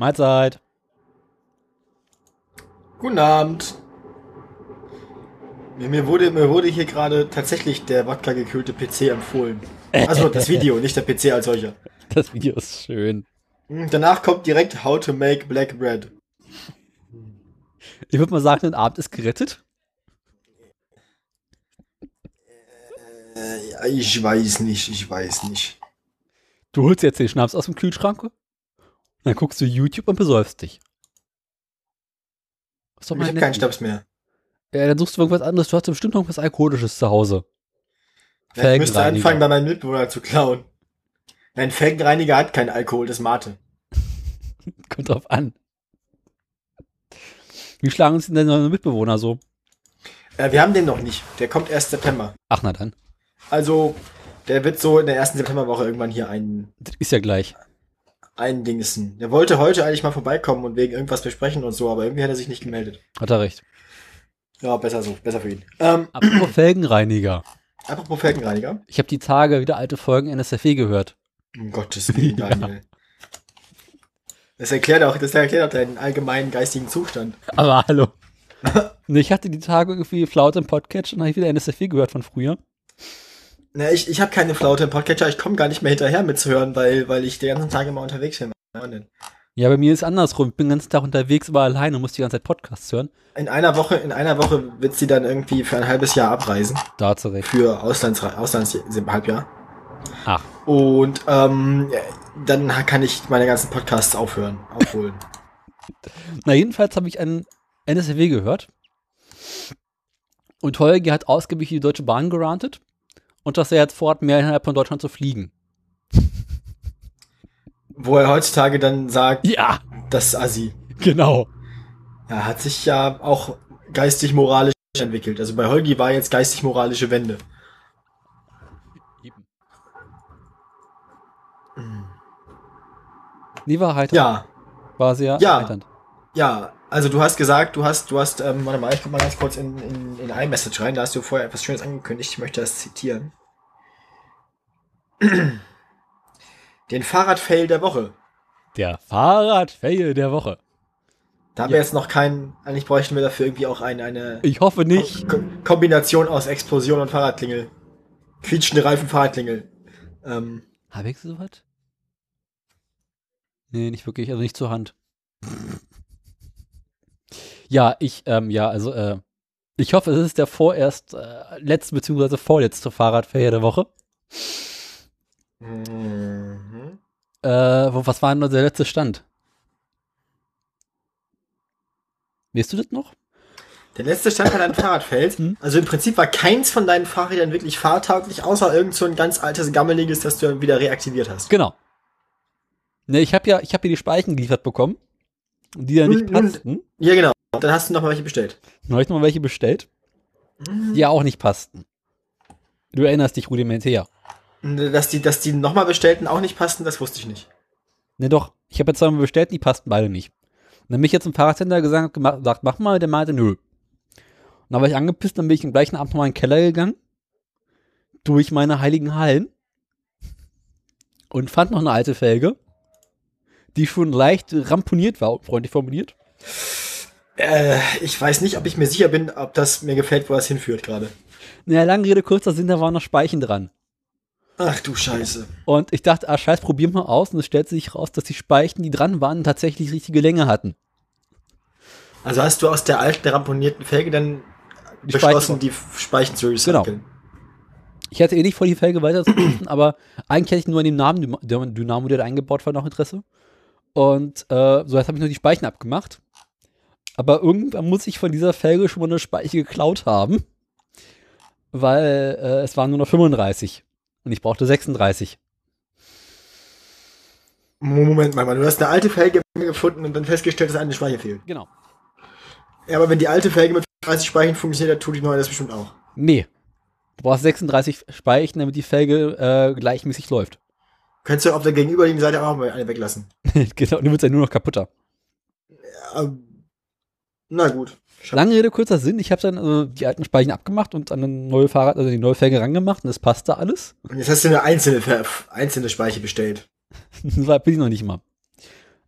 Mahlzeit. Guten Abend. Mir, wurde, mir wurde hier gerade tatsächlich der Wodka gekühlte PC empfohlen. Also das Video, nicht der PC als solcher. Das Video ist schön. Hm, Danach kommt direkt How to make black bread. Ich würde mal sagen, der Abend ist gerettet. Äh, ich weiß nicht, ich weiß nicht. Du holst jetzt den Schnaps aus dem Kühlschrank, dann guckst du YouTube und besäufst dich. Doch ich habe keinen Schnaps mehr. Ja, dann suchst du irgendwas anderes. Du hast bestimmt noch was Alkoholisches zu Hause. Ja, ich müsste anfangen, bei meinem Mitbewohner zu klauen. Nein, Felgenreiniger hat keinen Alkohol, das ist Mate. Kommt drauf an. Wie schlagen uns denn deine Mitbewohner so? Äh, wir haben den noch nicht. Der kommt erst September. Ach, na dann. Also, der wird so in der ersten Septemberwoche irgendwann hier ein. Das ist ja gleich. Eindingsen. Der wollte heute eigentlich mal vorbeikommen und wegen irgendwas besprechen und so, aber irgendwie hat er sich nicht gemeldet. Hat er recht. Ja, besser so, besser für ihn. Ähm, apropos Felgenreiniger. Apropos Felgenreiniger. Ich habe die Tage wieder alte Folgen NSFW gehört. Um Gottes Willen, Daniel. ja. Das erklärt auch, das erklärt auch deinen allgemeinen geistigen Zustand. Aber hallo. ich hatte die Tage irgendwie Flaute im Podcatch und habe ich wieder NSFW gehört von früher. Na, ich, ich habe keine Flaute im Podcatcher, ich komme gar nicht mehr hinterher mitzuhören, weil, weil ich den ganzen Tag immer unterwegs bin. Ja, bei mir ist andersrum. Ich bin den ganzen Tag unterwegs, aber alleine und muss die ganze Zeit Podcasts hören. In einer Woche, in einer Woche wird sie dann irgendwie für ein halbes Jahr abreisen. Da recht. Für Auslands, Auslands Halbjahr. Ach. Und ähm, dann kann ich meine ganzen Podcasts aufhören, aufholen. Na, jedenfalls habe ich einen NSW gehört. Und Holger hat ausgiebig die Deutsche Bahn gerantet und dass er jetzt vorhat, mehr innerhalb von Deutschland zu fliegen. Wo er heutzutage dann sagt, ja, das ist Assi. Genau. Er hat sich ja auch geistig-moralisch entwickelt. Also bei Holgi war jetzt geistig-moralische Wende. Eben. Die Wahrheit. Ja. War sehr ja. Erheiternd. Ja, also du hast gesagt, du hast, du hast, ähm, warte mal, ich guck mal ganz kurz in, in, in iMessage rein, da hast du vorher etwas Schönes angekündigt, ich möchte das zitieren. Den Fahrradfail der Woche. Der Fahrradfail der Woche. Da haben ja. wir jetzt noch keinen, eigentlich bräuchten wir dafür irgendwie auch eine, eine Ich hoffe nicht. Ko Kombination aus Explosion und Fahrradklingel. Quietschende Reifen, Fahrradklingel. Ähm. Hab ich so was? Nee, nicht wirklich, also nicht zur Hand. Ja, ich, ähm, ja, also, äh, ich hoffe, es ist der vorerst äh, letzte bzw. vorletzte Fahrradfair der Woche. Mhm. Äh, was war denn der letzte Stand? Weißt du das noch? Der letzte Stand an deinem Fahrradfeld. Hm? Also im Prinzip war keins von deinen Fahrrädern wirklich fahrtauglich, außer irgend so ein ganz altes, gammeliges, das du dann wieder reaktiviert hast. Genau. Ne, ich habe ja, ich habe hier die Speichen geliefert bekommen, die ja nicht passten. Ja, genau. Dann hast du noch mal welche bestellt. Dann habe ich noch mal welche bestellt, die ja auch nicht passten. Du erinnerst dich rudimentär. Dass die, dass die nochmal bestellten auch nicht passten, das wusste ich nicht. Ne, doch. Ich habe jetzt zweimal bestellt, die passten beide nicht. Und dann bin ich jetzt zum Fahrradcenter gesagt, gesagt, mach mal, der meinte, nö. Und dann war ich angepisst, dann bin ich am gleichen Abend nochmal in den Keller gegangen, durch meine heiligen Hallen und fand noch eine alte Felge, die schon leicht ramponiert war, freundlich formuliert. Äh, ich weiß nicht, ob ich mir sicher bin, ob das mir gefällt, wo das hinführt gerade. Naja, lange Rede, kurzer Sinn, da waren noch Speichen dran. Ach du Scheiße. Und ich dachte, ah scheiß, probier mal aus. Und es stellte sich raus, dass die Speichen, die dran waren, tatsächlich richtige Länge hatten. Also hast du aus der alten ramponierten Felge dann die beschlossen, Speichen. die Speichen zu recyceln? Genau. Ich hatte eh nicht vor, die Felge weiterzunutzen, aber eigentlich hätte ich nur an dem Namen Dynamo, der da eingebaut war, noch Interesse. Und äh, so jetzt habe ich nur die Speichen abgemacht. Aber irgendwann muss ich von dieser Felge schon mal eine Speiche geklaut haben. Weil äh, es waren nur noch 35. Und ich brauchte 36. Moment mal, du hast eine alte Felge gefunden und dann festgestellt, dass eine Speicher fehlt. Genau. Ja, aber wenn die alte Felge mit 30 Speichern funktioniert, dann tut die neue das bestimmt auch. Nee. Du brauchst 36 Speichen, damit die Felge äh, gleichmäßig läuft. Könntest du auf der gegenüberliegenden Seite auch mal eine weglassen. genau, du wirst ja nur noch kaputter. Ja, na gut. Lange Rede, kurzer Sinn. Ich habe dann also die alten Speichen abgemacht und an ein neue Fahrrad, also die neue Felge rangemacht und es passte alles. Und jetzt hast du eine einzelne, einzelne Speiche bestellt. war, bin ich noch nicht mal.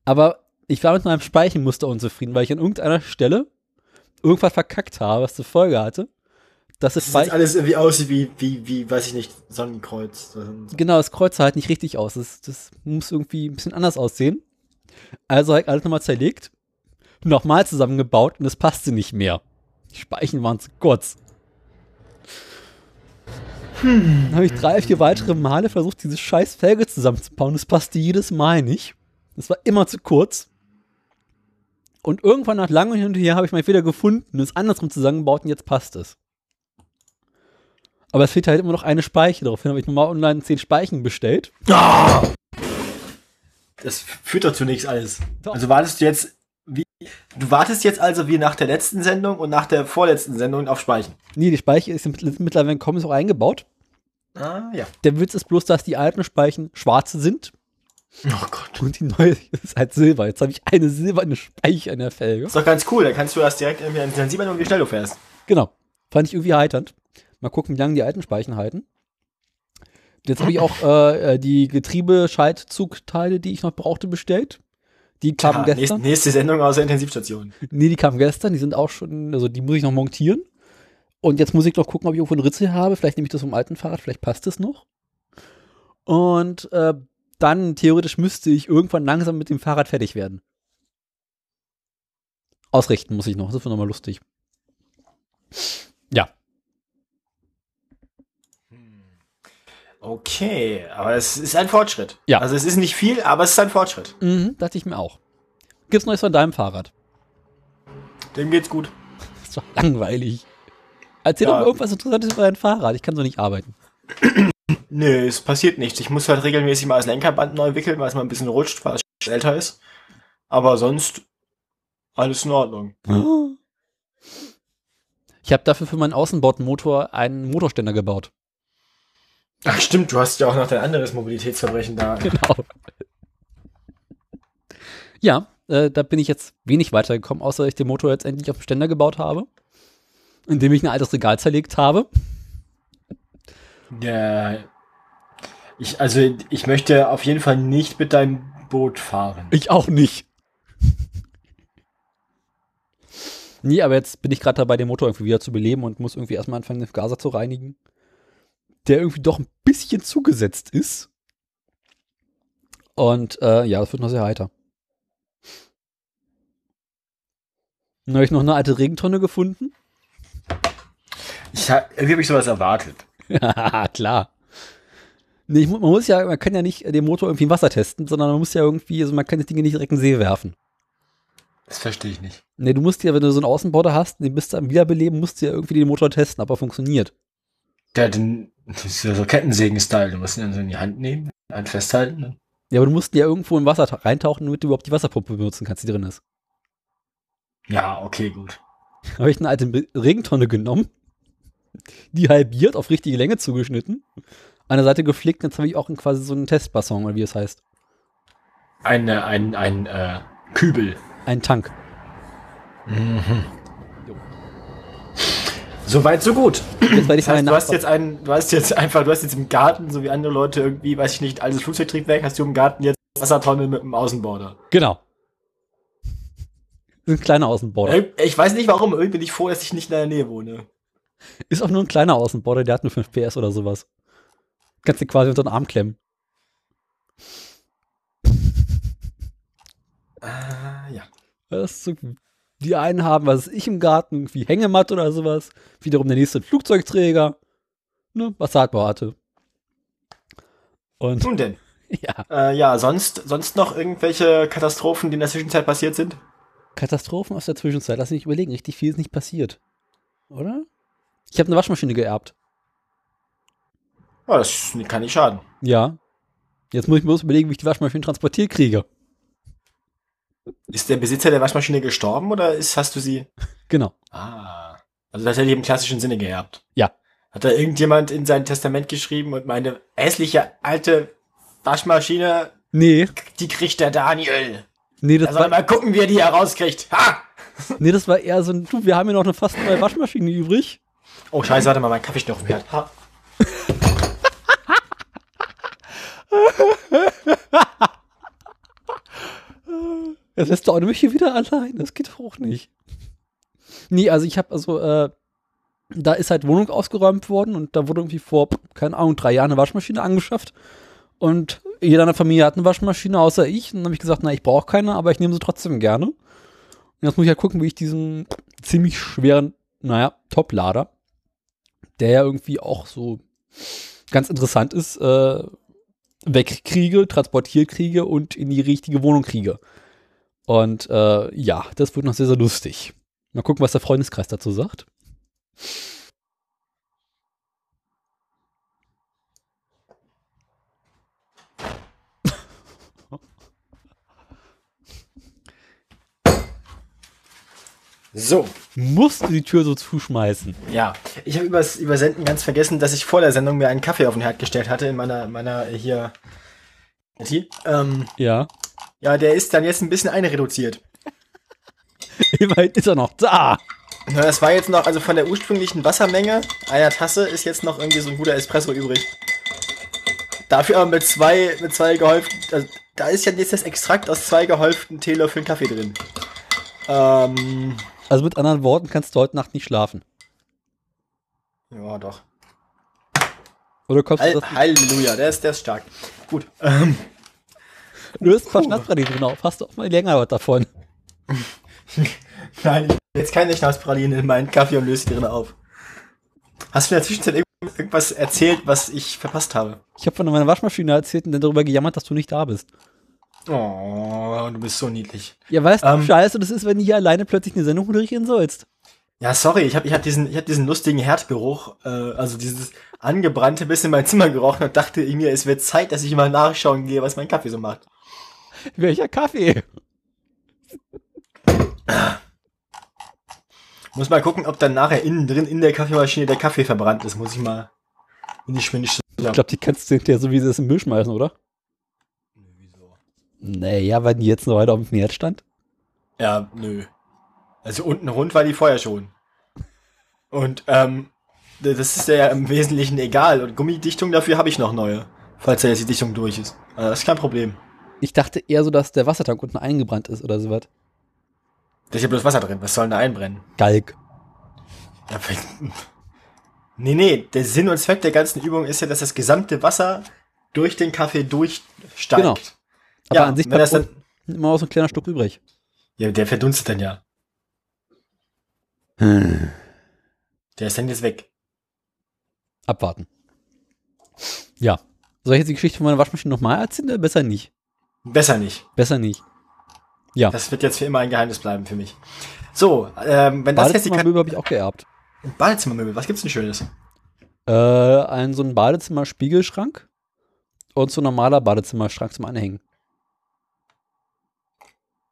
Aber ich war mit meinem Speichenmuster unzufrieden, weil ich an irgendeiner Stelle irgendwas verkackt habe, was zur Folge hatte. Dass das sieht alles irgendwie aussieht wie, wie, wie, weiß ich nicht, Sonnenkreuz. Genau, das Kreuz sah halt nicht richtig aus. Das, das muss irgendwie ein bisschen anders aussehen. Also habe ich alles nochmal zerlegt, nochmal zusammengebaut und es passte nicht mehr. Die Speichen waren zu kurz. Hm. Dann habe ich drei, vier weitere Male versucht, diese scheiß Felge zusammenzubauen. Es passte jedes Mal nicht. Es war immer zu kurz. Und irgendwann nach langem Hin und Her habe ich mal wieder gefunden, es andersrum zusammengebaut und jetzt passt es. Aber es fehlt halt immer noch eine Speiche. Daraufhin habe ich nochmal online zehn Speichen bestellt. Oh! Das führt doch zu nichts alles. Doch. Also wartest du jetzt du wartest jetzt also wie nach der letzten Sendung und nach der vorletzten Sendung auf Speichen? Nee, die Speiche ist mittlerweile kaum so eingebaut. Ah, ja. Der Witz ist bloß, dass die alten Speichen schwarze sind. Oh Gott. Und die neue ist halt Silber. Jetzt habe ich eine silberne Speiche in der Felge. Ist doch ganz cool. Da kannst du das direkt irgendwie dann sieht man, wie schnell du fährst. Genau. Fand ich irgendwie heiternd. Mal gucken, wie lange die alten Speichen halten. Jetzt habe ich auch äh, äh die Getriebeschaltzugteile, die ich noch brauchte, bestellt. Die kamen ja, gestern. Nächste Sendung aus der Intensivstation. Nee, die kamen gestern. Die sind auch schon, also die muss ich noch montieren. Und jetzt muss ich noch gucken, ob ich irgendwo einen Ritzel habe. Vielleicht nehme ich das vom alten Fahrrad, vielleicht passt es noch. Und äh, dann theoretisch müsste ich irgendwann langsam mit dem Fahrrad fertig werden. Ausrichten muss ich noch. Das wird nochmal lustig. Ja. Okay, aber es ist ein Fortschritt. Ja. Also es ist nicht viel, aber es ist ein Fortschritt. Mhm, dachte ich mir auch. Gibt's Neues von deinem Fahrrad? Dem geht's gut. Das ist doch langweilig. Erzähl ja. doch mal irgendwas Interessantes über dein Fahrrad. Ich kann so nicht arbeiten. Nö, es passiert nichts. Ich muss halt regelmäßig mal das Lenkerband neu wickeln, weil es mal ein bisschen rutscht, weil es älter ist. Aber sonst alles in Ordnung. Ich habe dafür für meinen Außenbordmotor einen Motorständer gebaut. Ach stimmt, du hast ja auch noch dein anderes Mobilitätsverbrechen da. Genau. Ja, äh, da bin ich jetzt wenig weitergekommen, außer dass ich den Motor jetzt endlich auf den Ständer gebaut habe, indem ich ein altes Regal zerlegt habe. Ja, ich, also ich möchte auf jeden Fall nicht mit deinem Boot fahren. Ich auch nicht. nee, aber jetzt bin ich gerade dabei, den Motor irgendwie wieder zu beleben und muss irgendwie erstmal anfangen, den Gaser zu reinigen der irgendwie doch ein bisschen zugesetzt ist. Und äh, ja, das wird noch sehr heiter. Dann habe ich noch eine alte Regentonne gefunden. Ich hab, irgendwie habe ich sowas erwartet. Ja, klar. Nee, ich, man muss ja, man kann ja nicht den Motor irgendwie im Wasser testen, sondern man muss ja irgendwie, also man kann das Ding nicht direkt in den See werfen. Das verstehe ich nicht. Nee, du musst ja, wenn du so einen Außenborder hast, den bist du am Wiederbeleben, musst du ja irgendwie den Motor testen, ob er funktioniert. Der hat den, das ist ja so Kettensägen-Style. Du musst ihn dann so in die Hand nehmen, einen festhalten. Ne? Ja, aber du musst ja irgendwo im Wasser reintauchen, damit du überhaupt die Wasserpumpe benutzen kannst, die drin ist. Ja, okay, gut. Habe ich eine alte Regentonne genommen, die halbiert, auf richtige Länge zugeschnitten, an der Seite geflickt, jetzt habe ich auch quasi so einen Testbasson, oder wie es heißt. Eine, ein, ein, äh, Kübel. Ein Tank. Mhm. Soweit, so gut. Jetzt das heißt, du hast jetzt einen, du hast jetzt einfach, du hast jetzt im Garten, so wie andere Leute irgendwie, weiß ich nicht, altes Flugzeugtriebwerk, hast du im Garten jetzt Wassertonne mit einem Außenborder. Genau. Ein kleiner Außenborder. Ich weiß nicht warum, irgendwie bin ich froh, dass ich nicht in der Nähe wohne. Ist auch nur ein kleiner Außenborder, der hat nur 5 PS oder sowas. Kannst du quasi unter den Arm klemmen. Äh, ja. Das ist so die einen haben, was ich im Garten, wie Hängematte oder sowas. Wiederum der nächste Flugzeugträger. Ne, was Saatbau hatte. Und, Nun denn. Ja. Äh, ja, sonst, sonst noch irgendwelche Katastrophen, die in der Zwischenzeit passiert sind? Katastrophen aus der Zwischenzeit, lass mich überlegen, richtig viel ist nicht passiert. Oder? Ich habe eine Waschmaschine geerbt. Ja, das kann nicht schaden. Ja. Jetzt muss ich mir bloß überlegen, wie ich die Waschmaschine transportiert kriege. Ist der Besitzer der Waschmaschine gestorben oder ist, hast du sie? Genau. Ah. Also das hätte ich im klassischen Sinne geerbt. Ja. Hat da irgendjemand in sein Testament geschrieben und meine hässliche alte Waschmaschine, Nee, die kriegt der Daniel. nee, Da das soll war, mal gucken, wie er die herauskriegt. Ha! nee, das war eher so ein, du, wir haben ja noch eine fast neue Waschmaschine übrig. Oh scheiße, warte mal, mein Kaffee steht auf dem Herd. Ha. Jetzt lässt auch mich hier wieder allein. Das geht auch nicht. Nee, also ich habe also, äh, da ist halt Wohnung ausgeräumt worden und da wurde irgendwie vor, keine Ahnung, drei Jahren eine Waschmaschine angeschafft. Und jeder in der Familie hat eine Waschmaschine, außer ich. Und dann habe ich gesagt, na, ich brauche keine, aber ich nehme sie trotzdem gerne. Und jetzt muss ich halt gucken, wie ich diesen ziemlich schweren, naja, Top-Lader, der ja irgendwie auch so ganz interessant ist, äh, wegkriege, transportiert kriege und in die richtige Wohnung kriege. Und äh, ja, das wird noch sehr, sehr lustig. Mal gucken, was der Freundeskreis dazu sagt. So, Musst du die Tür so zuschmeißen? ja. Ich habe übers Übersenden ganz vergessen, dass ich vor der Sendung mir einen Kaffee auf den Herd gestellt hatte in meiner, meiner äh, hier. Ähm, Ja. Ja, der ist dann jetzt ein bisschen einreduziert. Immerhin ist er noch da. Na, das war jetzt noch, also von der ursprünglichen Wassermenge einer Tasse ist jetzt noch irgendwie so ein guter Espresso übrig. Dafür aber mit zwei, mit zwei gehäuften, also da ist ja jetzt das Extrakt aus zwei gehäuften Teelöffeln Kaffee drin. Ähm, Also mit anderen Worten kannst du heute Nacht nicht schlafen. ja doch. Oder kommst du Hall das? Halleluja, der ist, der ist stark. Gut. Ähm, Du hast ein paar Schnapspralinen drin auf. Hast du auch mal länger was davon. nein, ich jetzt keine Schnapspralinen in meinen Kaffee und löse die drin auf. Hast du in der Zwischenzeit irgend- irgendwas erzählt, was ich verpasst habe? Ich habe von meiner Waschmaschine erzählt und dann darüber gejammert, dass du nicht da bist. Oh, du bist so niedlich. Ja, weißt du, Ähm. wie scheiße das ist, wenn du hier alleine plötzlich eine Sendung moderieren sollst? Ja, sorry, ich habe ich hab diesen, ich hab diesen lustigen Herdgeruch, äh, also dieses angebrannte bis in mein Zimmer gerochen und dachte mir, es wird Zeit, dass ich mal nachschauen gehe, was mein Kaffee so macht. Welcher Kaffee? Muss mal gucken, ob dann nachher innen drin in der Kaffeemaschine der Kaffee verbrannt ist. Muss ich mal in die Schwindig Ich glaube, die kannst du hinterher so wie sie es im Müll schmeißen, oder? Wieso? Naja, weil die jetzt noch weiter auf dem Herd stand. Ja, nö. Also unten rund war die vorher schon. Und ähm, das ist ja im Wesentlichen egal. Und Gummidichtung dafür habe ich noch neue. Falls ja jetzt die Dichtung durch ist. Also das ist kein Problem. Ich dachte eher so, dass der Wassertank unten eingebrannt ist oder sowas. Da ist ja bloß Wasser drin. Was soll denn da einbrennen? Vielleicht- nee, nee. Der Sinn und Zweck der ganzen Übung ist ja, dass das gesamte Wasser durch den Kaffee durchsteigt. Genau. Aber ja, an sich bleibt dann, immer noch so ein kleiner Stück übrig. ja, der verdunstet dann ja. Der ist dann jetzt weg. Abwarten. Ja. Soll ich jetzt die Geschichte von meiner Waschmaschine nochmal erzählen? Oder besser nicht. Besser nicht. Besser nicht. Ja. Das wird jetzt für immer ein Geheimnis bleiben für mich. So, ähm, wenn das jetzt die Badezimmermöbel habe ich auch geerbt. Badezimmermöbel, was gibt's denn Schönes? Äh, ein so ein Badezimmer-Spiegelschrank und so ein normaler Badezimmerschrank zum Anhängen.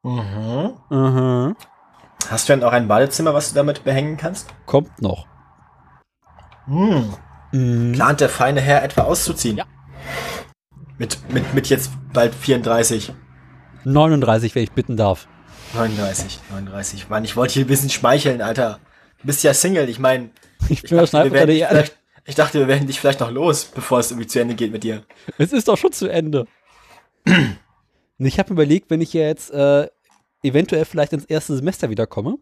Mhm. Mhm. Hast du denn auch ein Badezimmer, was du damit behängen kannst? Kommt noch. Mhm. Mhm. Plant der feine Herr etwa auszuziehen? Ja. Mit, mit, mit jetzt bald 34. 39, wenn ich bitten darf. 39, 39. Mann, ich wollte hier ein bisschen schmeicheln, Alter. Du bist ja Single, ich meine, Ich ich, dachte, wir werden ich dachte, wir werden dich vielleicht noch los, bevor es irgendwie zu Ende geht mit dir. Es ist doch schon zu Ende. Und ich habe überlegt, wenn ich ja jetzt äh, eventuell vielleicht ins erste Semester wiederkomme,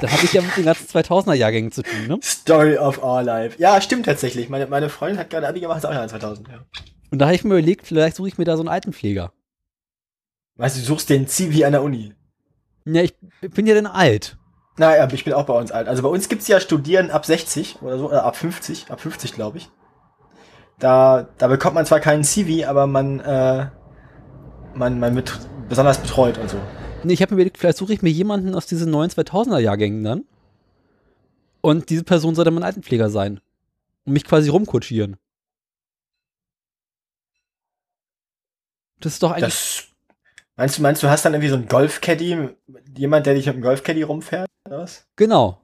dann habe ich ja mit den ganzen 2000er-Jahrgängen zu tun, ne? Story of our life. Ja, stimmt tatsächlich. Meine, meine Freundin hat gerade Abi gemacht, ist auch Jahr 2000. Ja. Und da habe ich mir überlegt, vielleicht suche ich mir da so einen Altenpfleger. Weißt du, du suchst den Zivi an der Uni. Ja, ich bin ja dann alt. Naja, ich bin auch bei uns alt. Also bei uns gibt's ja Studieren ab 60 oder so, oder ab 50, ab 50 glaube ich. Da, da bekommt man zwar keinen CV, aber man, äh, man, man wird besonders betreut und so. Nee, ich habe mir überlegt, vielleicht suche ich mir jemanden aus diesen neuen 2000er-Jahrgängen dann. Und diese Person soll dann mein Altenpfleger sein. Und mich quasi rumkutschieren. Das ist doch eigentlich. Das, meinst du, meinst du, hast dann irgendwie so einen Golfcaddy, jemand, der dich mit einem Golfcaddy rumfährt, was? Genau.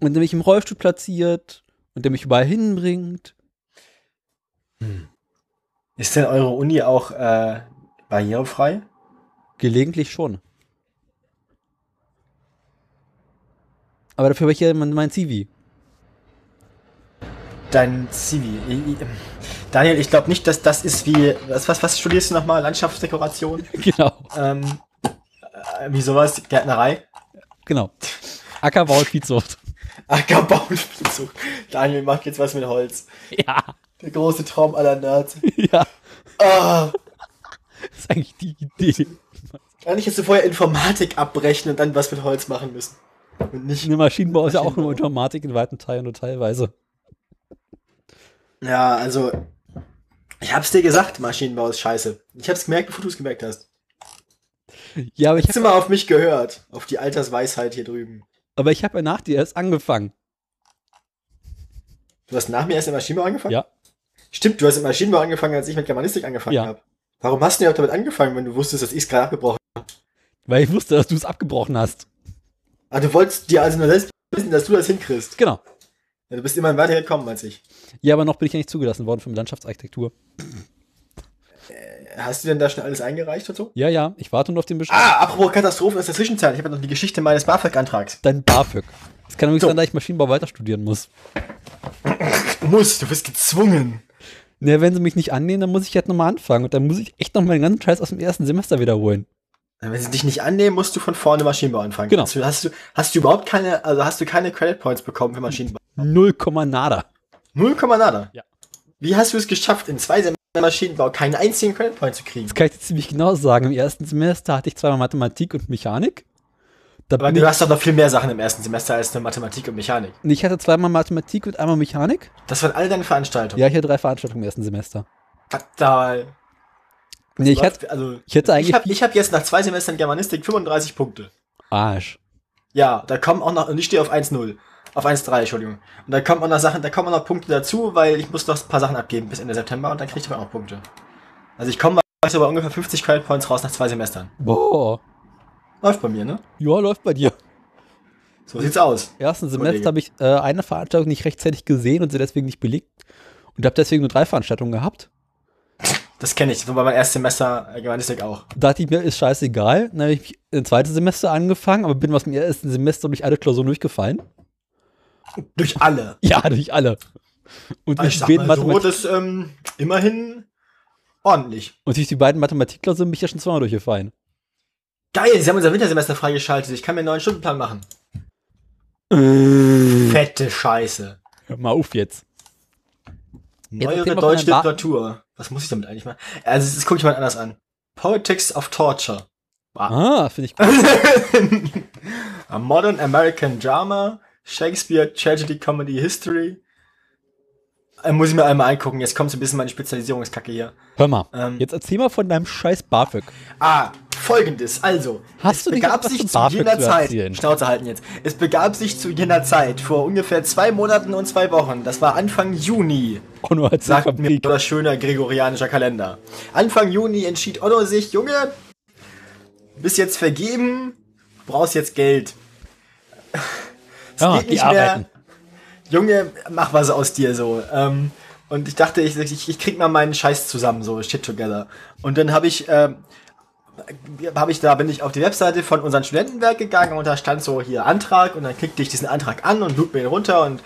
Und der mich im Rollstuhl platziert und der mich überall hinbringt. Ist denn eure Uni auch äh, barrierefrei? Gelegentlich schon. Aber dafür habe ich ja mein, mein CV. Dein Zivi. Daniel, ich glaube nicht, dass das ist wie. Was, was, was studierst du nochmal? Landschaftsdekoration? Genau, ähm, äh, wie sowas? Gärtnerei? genau. Ackerbau und Viehzucht. Ackerbau und Viehzucht. Daniel macht jetzt was mit Holz. Ja, Der große Traum aller Nerds. ja. Ah, Das ist eigentlich die Idee. eigentlich hättest du vorher Informatik abbrechen und dann was mit Holz machen müssen. Und nicht. Eine Maschinenbau ist ja auch nur. Automatik in weiten Teilen nur teilweise. Ja, also. Ich hab's dir gesagt, Maschinenbau ist scheiße. Ich hab's gemerkt, bevor du es gemerkt hast. Ja, aber ich habe mal auf mich gehört? Auf die Altersweisheit hier drüben. aber ich hab ja nach dir erst angefangen. Du hast nach mir erst im Maschinenbau angefangen? Ja. Stimmt, du hast im Maschinenbau angefangen, als ich mit Germanistik angefangen Ja. habe. Warum hast du denn damit angefangen, wenn du wusstest, dass ich es gerade abgebrochen Weil ich wusste, dass du es abgebrochen hast. Ah, du wolltest dir also nur selbst wissen, dass du das hinkriegst. Genau. Ja, du bist immerhin weiter gekommen als ich. Ja, aber noch bin ich ja nicht zugelassen worden für Landschaftsarchitektur. Hast du denn da schon alles eingereicht und so? Ja, ja, ich warte nur auf den Bescheid. Ah, apropos Katastrophen aus der Zwischenzeit. Ich habe noch die Geschichte meines BAföG-Antrags. Dein BAföG. Das kann übrigens So. sein, dass ich Maschinenbau weiter studieren muss. Du musst, du bist gezwungen. Ne, wenn sie mich nicht annehmen, dann muss ich jetzt nochmal anfangen. Und dann muss ich echt nochmal den ganzen Scheiß aus dem ersten Semester wiederholen. Wenn sie dich nicht annehmen, musst du von vorne Maschinenbau anfangen. Genau. Hast du, hast du, hast du überhaupt keine, also hast du keine Credit Points bekommen für Maschinenbau? Null Komma nada. Null Komma nada. Ja. Wie hast du es geschafft, in zwei Semestern Maschinenbau keinen einzigen Credit Point zu kriegen? Das kann ich dir ziemlich genau sagen. Im ersten Semester hatte ich zweimal Mathematik und Mechanik. Da Aber du ich, hast doch noch viel mehr Sachen im ersten Semester als nur Mathematik und Mechanik. ich hatte zweimal Mathematik und einmal Mechanik. Das waren alle deine Veranstaltungen. Ja, ich hatte drei Veranstaltungen im ersten Semester. Fatal. Nee, ich hatte, also, ich hätte eigentlich ich habe hab jetzt nach zwei Semestern Germanistik 35 Punkte. Arsch. Ja, da kommen auch noch, und ich stehe auf 1-0. Auf 1-3, Entschuldigung. Und da kommen auch noch Sachen, da kommen noch Punkte dazu, weil ich muss noch ein paar Sachen abgeben bis Ende September und dann kriege ich aber auch noch Punkte. Also ich komme bei bei ungefähr 50 Credit Points raus nach zwei Semestern. Boah. Läuft bei mir, ne? Ja, läuft bei dir. So sieht's aus. Im ersten. Semester habe ich äh, eine Veranstaltung nicht rechtzeitig gesehen und sie deswegen nicht belegt. Und habe deswegen nur drei Veranstaltungen gehabt. Das kenne ich, so bei meinem ersten Semester Germanistik auch. Da dachte ich mir, ist scheißegal. Dann habe ich ein zweites Semester angefangen, aber bin aus dem ersten Semester durch alle Klausuren durchgefallen. Durch alle. Ja, durch alle. Und durch, Ich sag mal so, Mathematik das ähm, immerhin ordentlich. und durch die beiden Mathematikklausuren bin ich ja schon zweimal durchgefallen. Geil, sie haben unser Wintersemester freigeschaltet. Ich kann mir einen neuen Stundenplan machen. Fette Scheiße. Hör mal auf jetzt. Neuere deutsche Literatur. Was muss ich damit eigentlich machen? Also, das gucke ich mal anders an. Politics of Torture. Ah, finde ich gut. A Modern American Drama. Shakespeare, Tragedy, Comedy, History. Äh, muss ich mir einmal angucken. Jetzt kommt so ein bisschen meine Spezialisierungskacke hier. Hör mal. Ähm. Jetzt erzähl mal von deinem scheiß BAföG. Ah, folgendes. Also, Hast es du begab sich zu BAföG jener zu Zeit. Schnauze halten jetzt. Es begab sich zu jener Zeit, vor ungefähr zwei Monaten und zwei Wochen. Das war Anfang Juni. Onno hat Sagt vom mir das schöne gregorianischer Kalender. Anfang Juni entschied Otto sich, Junge, bist jetzt vergeben, brauchst jetzt Geld. Es Ja, geht nicht mehr. arbeiten. Junge, mach was aus dir so. Ähm, und ich dachte, ich, ich, ich krieg mal meinen Scheiß zusammen, so shit together. Und dann habe ich, ähm, habe ich da bin ich auf die Webseite von unserem Studentenwerk gegangen und da stand so hier Antrag und dann klickte ich diesen Antrag an und lud mir ihn runter und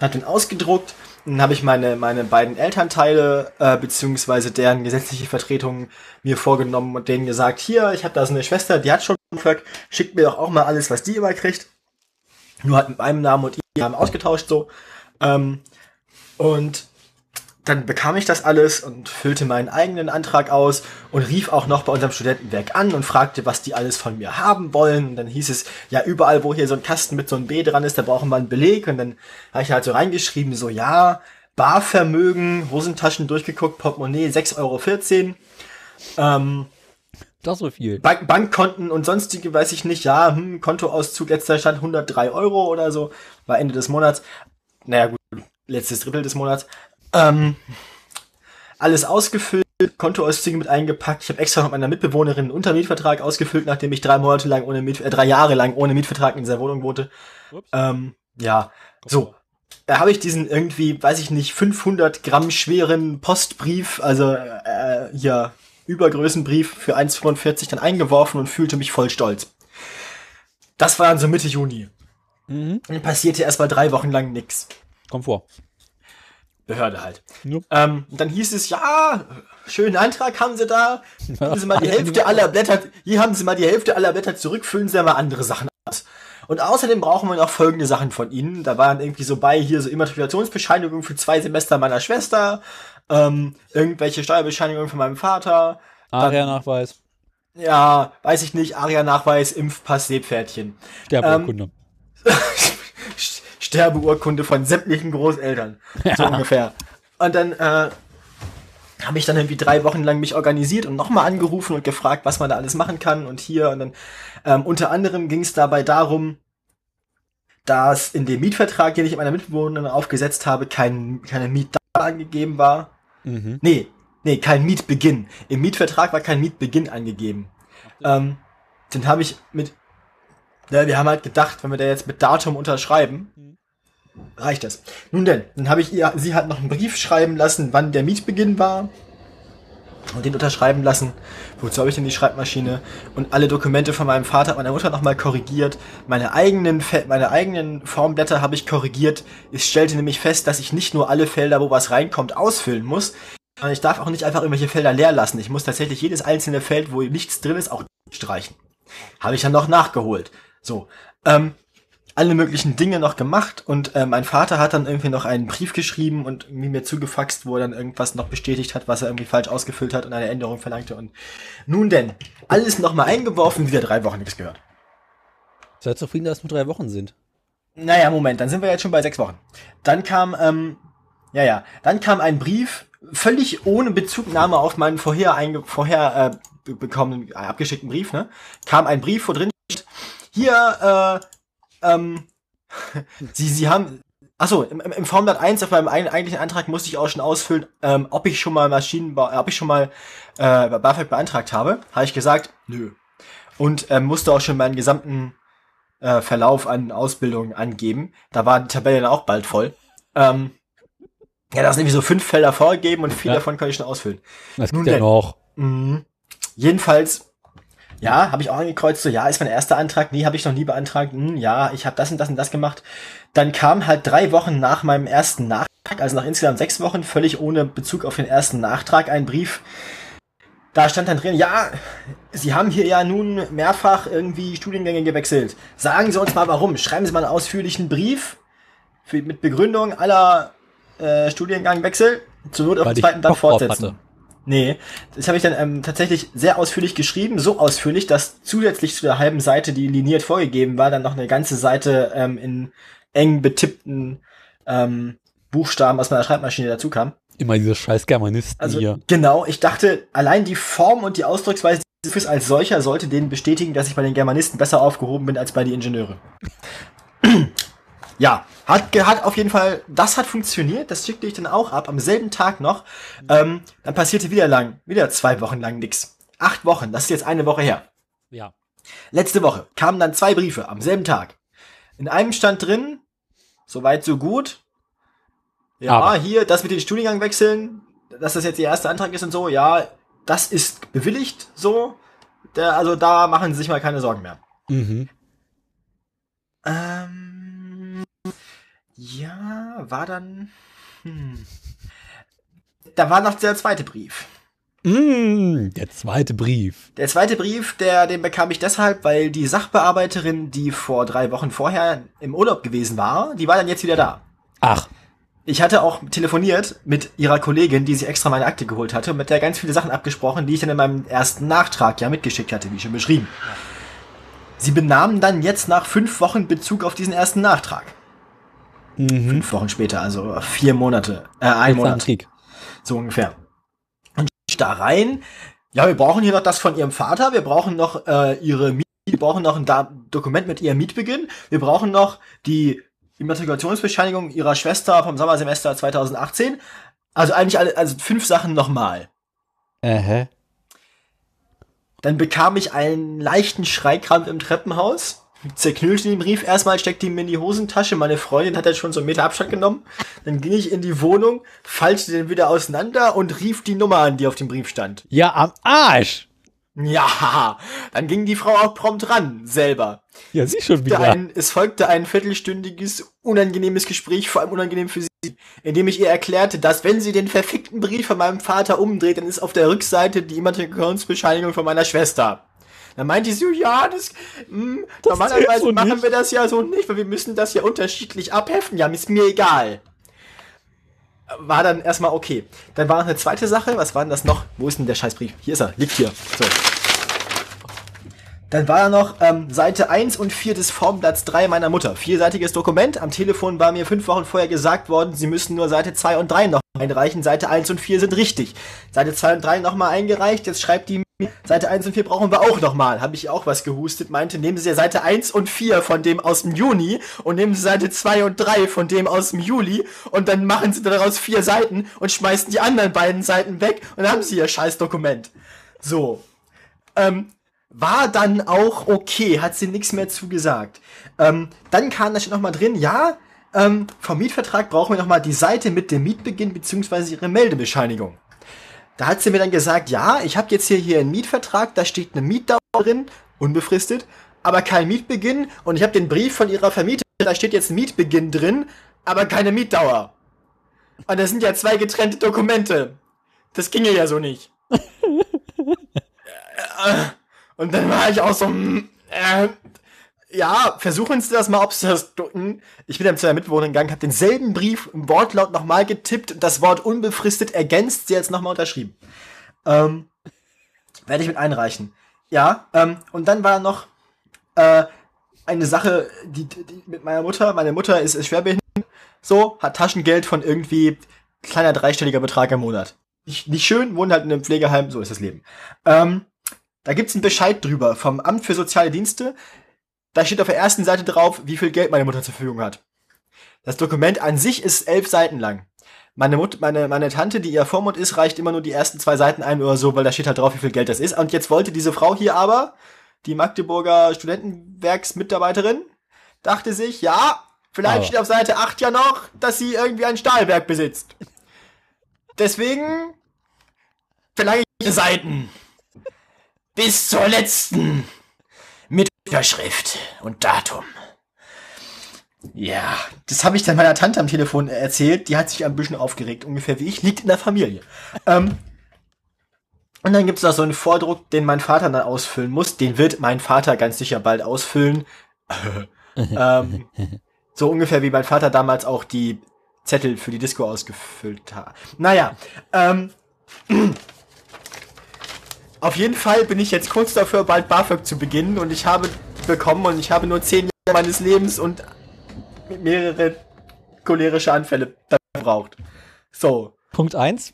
hab den ausgedruckt. Und dann habe ich meine meine beiden Elternteile äh, beziehungsweise deren gesetzliche Vertretung mir vorgenommen und denen gesagt, hier, ich habe da so eine Schwester, die hat schon Fuck, schickt mir doch auch mal alles, was die immer kriegt. Nur halt mit meinem Namen und ihrem Namen ausgetauscht so. Ähm, und dann bekam ich das alles und füllte meinen eigenen Antrag aus und rief auch noch bei unserem Studentenwerk an und fragte, was die alles von mir haben wollen. Und dann hieß es, ja, überall, wo hier so ein Kasten mit so einem B dran ist, da brauchen wir einen Beleg. Und dann habe ich halt so reingeschrieben, so, ja, Barvermögen, Hosentaschen durchgeguckt, Portemonnaie 6,14 Euro. Ähm, Das so viel. Bank Bankkonten und sonstige, weiß ich nicht, ja, hm, Kontoauszug, letzter Stand 103 Euro oder so, war Ende des Monats. Naja, gut, letztes Drittel des Monats. Ähm, alles ausgefüllt, Kontoauszüge mit eingepackt. Ich habe extra mit meiner Mitbewohnerin einen Untermietvertrag ausgefüllt, nachdem ich drei Monate lang ohne Miet, äh, drei Jahre lang ohne Mietvertrag in dieser Wohnung wohnte. Ähm, ja, so. Da habe ich diesen irgendwie, weiß ich nicht, 500 Gramm schweren Postbrief, also äh, hier Übergrößenbrief für 1,45 dann eingeworfen und fühlte mich voll stolz. Das war dann so Mitte Juni. Mhm. Dann passierte erstmal drei Wochen lang nix. Komm vor. Behörde halt. Ja. Ähm, dann hieß es, ja, schönen Antrag haben Sie da. Geben Sie mal die Hälfte aller Blätter, hier haben Sie mal die Hälfte aller Blätter zurück, füllen Sie mal andere Sachen aus. Und außerdem brauchen wir noch folgende Sachen von Ihnen. Da waren irgendwie so bei hier so Immatrikulationsbescheinigungen für zwei Semester meiner Schwester, ähm, irgendwelche Steuerbescheinigungen von meinem Vater. ARIA-Nachweis, Ja, weiß ich nicht, ARIA-Nachweis, Impfpass, Seepferdchen. Sterbeurkunde. Sterbeurkunde von sämtlichen Großeltern. So ungefähr. Und dann äh, habe ich dann irgendwie drei Wochen lang mich organisiert und nochmal angerufen und gefragt, was man da alles machen kann und hier. Und dann ähm, unter anderem ging es dabei darum, dass in dem Mietvertrag, den ich meiner Mitbewohnerin aufgesetzt habe, kein, keine Mietdauer angegeben war. Mhm. Nee, nee, kein Mietbeginn. Im Mietvertrag war kein Mietbeginn angegeben. Ähm, dann habe ich mit, ja, wir haben halt gedacht, wenn wir da jetzt mit Datum unterschreiben, reicht das. Nun denn, dann habe ich ihr, sie hat noch einen Brief schreiben lassen, wann der Mietbeginn war. Und den unterschreiben lassen. Wozu habe ich denn die Schreibmaschine? Und alle Dokumente von meinem Vater und meiner Mutter nochmal korrigiert. Meine eigenen, meine eigenen Formblätter habe ich korrigiert. Ich stellte nämlich fest, dass ich nicht nur alle Felder, wo was reinkommt, ausfüllen muss, sondern ich darf auch nicht einfach irgendwelche Felder leer lassen. Ich muss tatsächlich jedes einzelne Feld, wo nichts drin ist, auch streichen. Habe ich dann noch nachgeholt. So. Ähm, alle möglichen Dinge noch gemacht und äh, mein Vater hat dann irgendwie noch einen Brief geschrieben und mir zugefaxt, wo er dann irgendwas noch bestätigt hat, was er irgendwie falsch ausgefüllt hat und eine Änderung verlangte und nun denn, alles nochmal eingeworfen, wieder drei Wochen nichts gehört. Seid zufrieden, dass es nur drei Wochen sind. Naja, Moment, dann sind wir jetzt schon bei sechs Wochen. Dann kam, ähm, ja, ja, dann kam ein Brief, völlig ohne Bezugnahme auf meinen vorher, einge vorher äh, be- bekommenen, äh, abgeschickten Brief, ne? Kam ein Brief, wo drin steht, hier, äh, ähm, Sie, Sie haben, achso, im, im Formblatt 1 auf meinem ein- eigentlichen Antrag musste ich auch schon ausfüllen, ähm, ob ich schon mal Maschinenbau, äh, ob ich schon mal äh, BAföG beantragt habe. Habe ich gesagt, nö. Und ähm, musste auch schon meinen gesamten äh, Verlauf an Ausbildung angeben. Da war die Tabelle dann auch bald voll. Ähm, ja, da sind nämlich so fünf Felder vorgegeben und vier Ja. davon konnte ich schon ausfüllen. Das Nun ja denn. noch. Mhm. Jedenfalls, ja, habe ich auch angekreuzt, so, ja, ist mein erster Antrag, nee, habe ich noch nie beantragt, hm, ja, ich habe das und das und das gemacht. Dann kam halt drei Wochen nach meinem ersten Nachtrag, also nach insgesamt sechs Wochen, völlig ohne Bezug auf den ersten Nachtrag, ein Brief. Da stand dann drin, ja, Sie haben hier ja nun mehrfach irgendwie Studiengänge gewechselt. Sagen Sie uns mal warum. Schreiben Sie mal einen ausführlichen Brief für, mit Begründung aller äh, Studiengangwechsel. Zur Not auf dem ich zweiten dann Bock drauf fortsetzen. Nee, das habe ich dann ähm, tatsächlich sehr ausführlich geschrieben, so ausführlich, dass zusätzlich zu der halben Seite, die liniert vorgegeben war, dann noch eine ganze Seite ähm, in eng betippten ähm, Buchstaben aus meiner Schreibmaschine dazu kam. Immer diese scheiß Germanisten Also hier. genau, ich dachte, allein die Form und die Ausdrucksweise des Briefes als solcher sollte denen bestätigen, dass ich bei den Germanisten besser aufgehoben bin als bei den Ingenieuren. Ja, hat, hat auf jeden Fall, das hat funktioniert, das schickte ich dann auch ab, am selben Tag noch. Ähm, dann passierte wieder lang, wieder zwei Wochen lang nix. Acht Wochen, das ist jetzt eine Woche her. Ja. Letzte Woche kamen dann zwei Briefe am selben Tag. In einem stand drin, soweit so gut. Ja, Aber. hier, das mit den Studiengang wechseln, dass das jetzt der erste Antrag ist und so, ja, das ist bewilligt so. Der, also da machen Sie sich mal keine Sorgen mehr. Mhm. Ähm, ja, war dann. Hm. Da war noch der zweite Brief. Mm, der zweite Brief. Der zweite Brief, der, den bekam ich deshalb, weil die Sachbearbeiterin, die vor drei Wochen vorher im Urlaub gewesen war, die war dann jetzt wieder da. Ach, Ich hatte auch telefoniert mit ihrer Kollegin, die sich extra meine Akte geholt hatte, und mit der ganz viele Sachen abgesprochen, die ich dann in meinem ersten Nachtrag ja mitgeschickt hatte, wie schon beschrieben. Sie benahmen dann jetzt nach fünf Wochen Bezug auf diesen ersten Nachtrag. Mhm. Fünf Wochen später, also vier Monate, äh, ein Monat. Krieg. So ungefähr. Und da rein, ja, wir brauchen hier noch das von ihrem Vater, wir brauchen noch äh, ihre Miete, wir brauchen noch ein da Dokument mit ihrem Mietbeginn, wir brauchen noch die Immatrikulationsbescheinigung ihrer Schwester vom Sommersemester 2018. Also eigentlich alle, also fünf Sachen nochmal. Äh, Dann bekam ich einen leichten Schreikrampf im Treppenhaus. Zerknüllte den Brief erstmal, steckte ihn mir in die Hosentasche. Meine Freundin hat dann schon so einen Meter Abstand genommen. Dann ging ich in die Wohnung, faltete den wieder auseinander und rief die Nummer an, die auf dem Brief stand. Ja, am Arsch. Ja, dann ging die Frau auch prompt ran, selber. Ja, sie schon wieder. Ein, es folgte ein viertelstündiges, unangenehmes Gespräch, vor allem unangenehm für sie, in dem ich ihr erklärte, dass wenn sie den verfickten Brief von meinem Vater umdreht, dann ist auf der Rückseite die Immatrikulationsbescheinigung von meiner Schwester. Dann meinte sie, so, ja, das, mh, Das zählt normalerweise so machen nicht. wir das ja so nicht, weil wir müssen das ja unterschiedlich abheften. Ja, ist mir egal. War dann erstmal okay. Dann war noch eine zweite Sache. Was war denn das noch? Wo ist denn der Scheißbrief? Hier ist er. Liegt hier. So. Dann war da noch ähm, Seite 1 und 4 des Formblatts 3 meiner Mutter. Vierseitiges Dokument. Am Telefon war mir fünf Wochen vorher gesagt worden, sie müssen nur Seite 2 und 3 noch einreichen. Seite 1 und 4 sind richtig. Seite 2 und 3 nochmal eingereicht. Jetzt schreibt die Seite 1 und 4 brauchen wir auch nochmal. Habe ich auch was gehustet. Meinte, nehmen Sie Seite 1 und 4 von dem aus dem Juni und nehmen Sie Seite 2 und 3 von dem aus dem Juli und dann machen Sie daraus vier Seiten und schmeißen die anderen beiden Seiten weg und dann haben Sie Ihr scheiß Dokument. So. Ähm, war dann auch okay, hat sie nichts mehr zugesagt. Ähm, dann kam da steht noch mal drin, ja, ähm, vom Mietvertrag brauchen wir noch mal die Seite mit dem Mietbeginn beziehungsweise ihre Meldebescheinigung. Da hat sie mir dann gesagt, ja, ich habe jetzt hier hier einen Mietvertrag, da steht eine Mietdauer drin, unbefristet, aber kein Mietbeginn und ich habe den Brief von ihrer Vermieterin, da steht jetzt Mietbeginn drin, aber keine Mietdauer. Und das sind ja zwei getrennte Dokumente. Das ginge ja so nicht. Und dann war ich auch so, mm, äh, ja, versuchen Sie das mal, ob Sie das drücken. Ich bin dann zu der Mitbewohnerin gegangen, habe denselben Brief im Wortlaut nochmal getippt und das Wort unbefristet ergänzt, sie jetzt nochmal unterschrieben. Ähm, werde ich mit einreichen. Ja, ähm, und dann war noch äh, eine Sache, die, die mit meiner Mutter, meine Mutter ist, ist schwerbehindert, so, hat Taschengeld von irgendwie kleiner dreistelliger Betrag im Monat. Nicht, nicht schön, wohnt halt in einem Pflegeheim, so ist das Leben. Ähm, da gibt's einen Bescheid drüber vom Amt für Soziale Dienste. Da steht auf der ersten Seite drauf, wie viel Geld meine Mutter zur Verfügung hat. Das Dokument an sich ist elf Seiten lang. Meine, Mut meine, meine Tante, die ihr Vormund ist, reicht immer nur die ersten zwei Seiten ein oder so, weil da steht halt drauf, wie viel Geld das ist. Und jetzt wollte diese Frau hier aber, die Magdeburger Studentenwerksmitarbeiterin, dachte sich, ja, vielleicht Aber. steht auf Seite 8 ja noch, dass sie irgendwie ein Stahlwerk besitzt. Deswegen verlange ich Seiten. Bis zur letzten. Mit Unterschrift und Datum. Ja, das habe ich dann meiner Tante am Telefon erzählt. Die hat sich ein bisschen aufgeregt, ungefähr wie ich. Liegt in der Familie. Ähm, und dann gibt's noch so einen Vordruck, den mein Vater dann ausfüllen muss. Den wird mein Vater ganz sicher bald ausfüllen. ähm, so ungefähr wie mein Vater damals auch die Zettel für die Disco ausgefüllt hat. Naja, ähm, auf jeden Fall bin ich jetzt kurz dafür, bald BAföG zu beginnen und ich habe bekommen und ich habe nur zehn Jahre meines Lebens und mehrere cholerische Anfälle gebraucht. So. Punkt 1.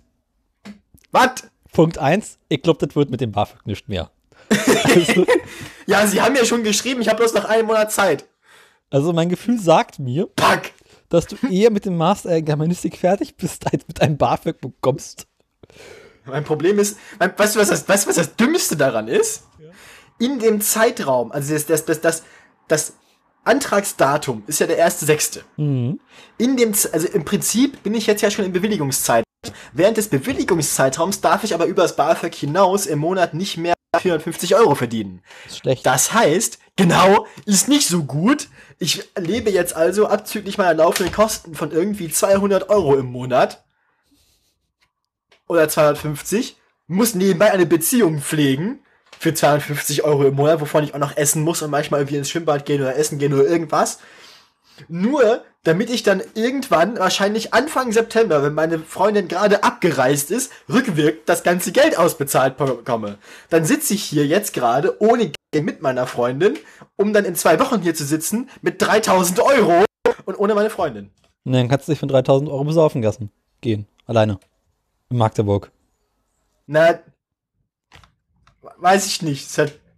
Was? Punkt 1. Ich glaube, das wird mit dem BAföG nicht mehr. Also, Ja, sie haben ja schon geschrieben, ich habe bloß noch einen Monat Zeit. also mein Gefühl sagt mir, Pack! dass du eher mit dem Master in Germanistik fertig bist, als mit einem BAföG bekommst. Mein Problem ist, mein, weißt, du, was das, weißt was das Dümmste daran ist? In dem Zeitraum, also das, das, das, das, das Antragsdatum ist ja der erste Sechste. Mhm. In dem, also im Prinzip bin ich jetzt ja schon im Bewilligungszeit. Während des Bewilligungszeitraums darf ich aber übers BAföG hinaus im Monat nicht mehr 450 Euro verdienen. Ist schlecht. Das heißt, genau, ist nicht so gut. Ich lebe jetzt also abzüglich meiner laufenden Kosten von irgendwie 200 Euro im Monat. Oder 250. Muss nebenbei eine Beziehung pflegen. Für 250 Euro im Monat, wovon ich auch noch essen muss und manchmal irgendwie ins Schwimmbad gehen oder essen gehen oder irgendwas. Nur, damit ich dann irgendwann, wahrscheinlich Anfang September, wenn meine Freundin gerade abgereist ist, rückwirkend das ganze Geld ausbezahlt bekomme. Dann sitze ich hier jetzt gerade ohne Geld mit meiner Freundin, um dann in zwei Wochen hier zu sitzen mit 3000 Euro und ohne meine Freundin. Und dann kannst du dich von 3000 Euro besaufen lassen. Gehen. Alleine. In Magdeburg. Na, weiß ich nicht.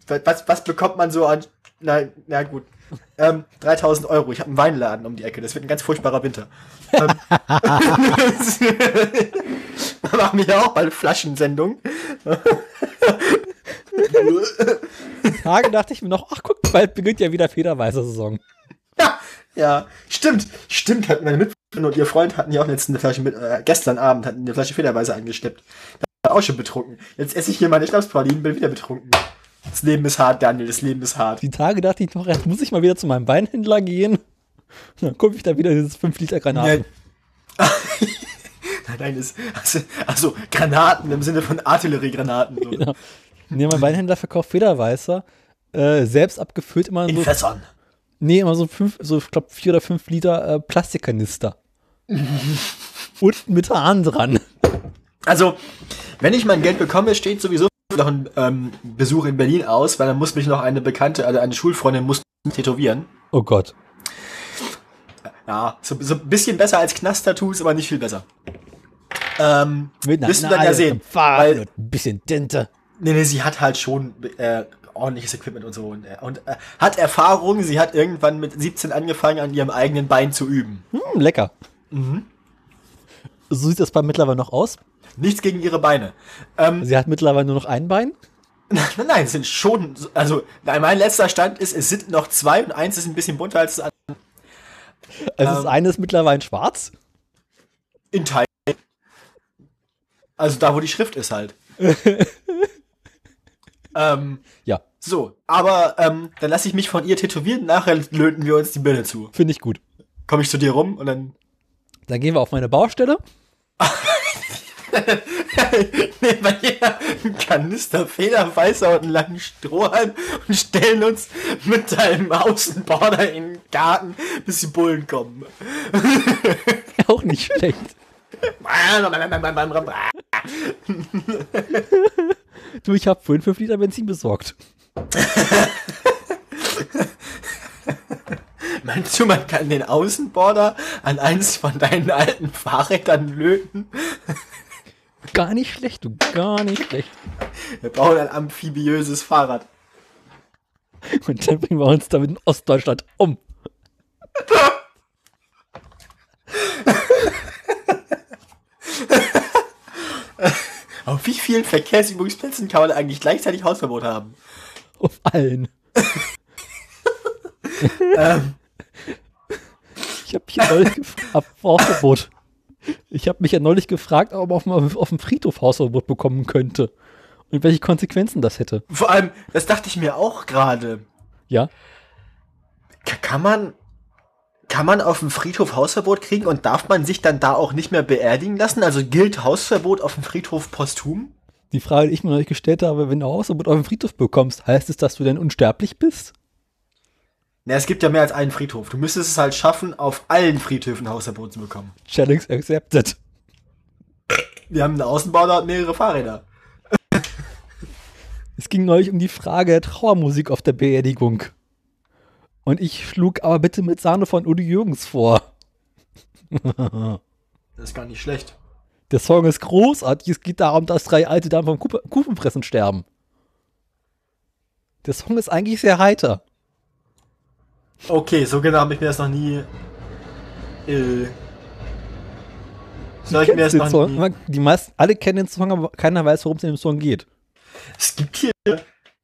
Was, was bekommt man so an, na, na gut. Ähm, 3000 Euro. Ich habe einen Weinladen um die Ecke. Das wird ein ganz furchtbarer Winter. ähm, machen wir ja auch bald Flaschensendung. Tage dachte ich mir noch, ach guck, bald beginnt ja wieder Federweißer-Saison. Ja, ja, stimmt, stimmt, hatten meine Mitbewohner und ihr Freund hatten ja auch letztens eine Flasche mit, äh, gestern Abend hatten eine Flasche Federweißer angeschleppt. Da war auch schon betrunken. Jetzt esse ich hier meine Schnapspralinen, bin wieder betrunken. Das Leben ist hart, Daniel, das Leben ist hart. Die Tage dachte ich noch, jetzt muss ich mal wieder zu meinem Weinhändler gehen. Dann gucke ich da wieder dieses 5 Liter Granaten. Ja. nein, nein, ist, also, also Granaten im Sinne von Artilleriegranaten. So. Genau. Nee, mein Weinhändler verkauft Federweißer, äh, selbst abgefüllt immer In so. Fässern. Nee, immer so fünf, so ich glaube vier oder fünf Liter äh, Plastikkanister. Und mit Hahn dran. Also, wenn ich mein Geld bekomme, steht sowieso noch ein ähm, Besuch in Berlin aus, weil dann muss mich noch eine Bekannte, also eine Schulfreundin muss tätowieren. Oh Gott. Ja, so, so ein bisschen besser als Knast-Tattoos, aber nicht viel besser. Ähm, Mit wirst du dann ja sehen. Weil, ein bisschen Tinte. nee, nee, sie hat halt schon äh, ordentliches Equipment und so und, äh, und äh, hat Erfahrung. Sie hat irgendwann mit 17 angefangen, an ihrem eigenen Bein zu üben. Hm, lecker. Mhm. So sieht das bei mittlerweile noch aus. Nichts gegen ihre Beine. Ähm, Sie hat mittlerweile nur noch ein Bein. nein, nein, es sind schon, so- also mein letzter Stand ist, es sind noch zwei und eins ist ein bisschen bunter als das andere. Also das Ähm. eine ist mittlerweile schwarz. In Teil. Also da, wo die Schrift ist halt. ähm, Ja, so, aber ähm, dann lasse ich mich von ihr tätowieren, nachher löten wir uns die Birne zu. finde ich gut. Komme ich zu dir rum und dann Dann gehen wir auf meine Baustelle. nehmen wir hier einen Kanister Federweißer und einen langen Strohhalm und stellen uns mit deinem Außenborder in den Garten, bis die Bullen kommen. Auch nicht schlecht. Du, ich habe vorhin 5 Liter Benzin besorgt. Meinst du, man kann den Außenborder an eins von deinen alten Fahrrädern löten? Gar nicht schlecht, du, gar nicht schlecht. Wir brauchen ein amphibiöses Fahrrad. Und dann bringen wir uns damit in Ostdeutschland um. Auf wie vielen Verkehrsübungsplätzen kann man eigentlich gleichzeitig Hausverbot haben? Auf allen. ähm, Ich habe mich ja neulich gefragt, Hausverbot. Ich habe mich ja neulich gefragt, ob man auf, dem- auf dem Friedhof Hausverbot bekommen könnte. Und welche Konsequenzen das hätte. vor allem, das dachte ich mir auch gerade. Ja? Ka- Kann man, kann man auf dem Friedhof Hausverbot kriegen und darf man sich dann da auch nicht mehr beerdigen lassen? Also gilt Hausverbot auf dem Friedhof posthum? Die Frage, die ich mir neulich gestellt habe, wenn du Hausverbot auf dem Friedhof bekommst, heißt es, dass du denn unsterblich bist? Na, es gibt ja mehr als einen Friedhof. Du müsstest es halt schaffen, auf allen Friedhöfen Hausverbot zu bekommen. Challenge accepted. Wir haben einen Außenbau, da hat mehrere Fahrräder. Es ging neulich um die Frage der Trauermusik auf der Beerdigung. Und ich schlug aber bitte mit Sahne von Udi Jürgens vor. Das ist gar nicht schlecht. Der Song ist großartig. Es geht darum, dass drei alte Damen vom Kufenfressen sterben. Der Song ist eigentlich sehr heiter. Okay, so genau habe ich mir das noch nie. Äh, soll ich mir das noch Song, nie. die meisten, alle kennen den Song, aber keiner weiß, worum es in dem Song geht. Es gibt hier.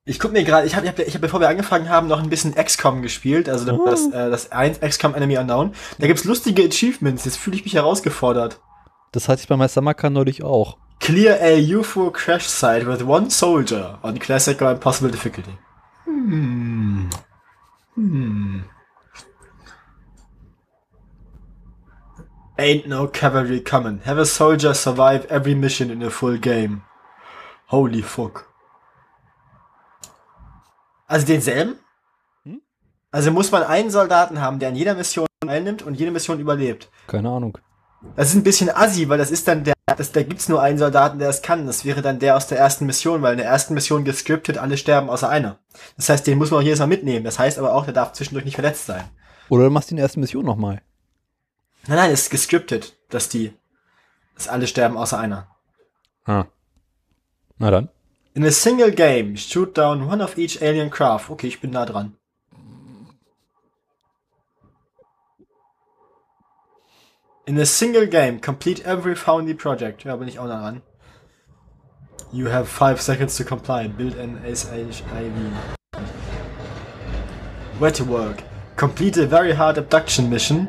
Ich guck mir gerade, ich habe, ich hab, ich hab, bevor wir angefangen haben, noch ein bisschen XCOM gespielt, also Oh. das, äh, das 1 XCOM Enemy Unknown. Da gibt's lustige Achievements, jetzt fühle ich mich herausgefordert. Das hatte ich bei Meistermarker neulich auch. Clear a UFO crash site with one soldier on classic or impossible difficulty. Hmm. Hmm. Ain't no cavalry coming. Have a soldier survive every mission in a full game. Holy fuck. Also denselben? Hm? Also muss man einen Soldaten haben, der an jeder Mission teilnimmt und jede Mission überlebt. Keine Ahnung. Das ist ein bisschen assi, weil das ist dann der, das, da gibt's nur einen Soldaten, der es kann. Das wäre dann der aus der ersten Mission, weil in der ersten Mission gescriptet, alle sterben außer einer. Das heißt, den muss man auch jedes Mal mitnehmen. Das heißt aber auch, der darf zwischendurch nicht verletzt sein. Oder du machst die erste Mission nochmal. Nein, nein, es ist gescriptet, dass die, dass alle sterben außer einer. Ah. Na dann. In a single game, shoot down one of each alien craft. Okay, ich bin nah dran. In a single game, complete every Foundry project. Ja, bin ich auch nah. You have five seconds to comply. Build an SHIV. Where to work. Complete a very hard abduction mission.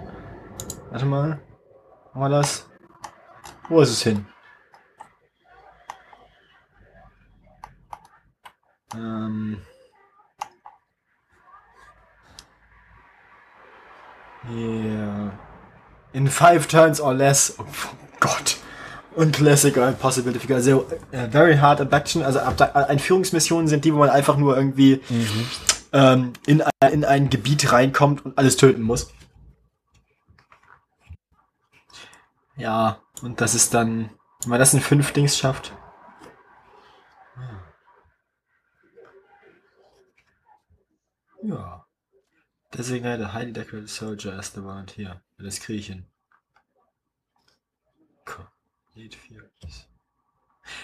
Warte mal. War das? Wo ist es hin? Ähm. Yeah. In five turns or less. Oh Gott. Und Classic or Impossible. Also uh, Very Hard Abduction, also Abdu Einführungsmissionen sind die, wo man einfach nur irgendwie mhm. ähm, in, in ein Gebiet reinkommt und alles töten muss. Ja, und das ist dann, wenn man das in fünf Dings schafft. Ja. Designated highly decorated soldier as the volunteer. Das kriege ich hin.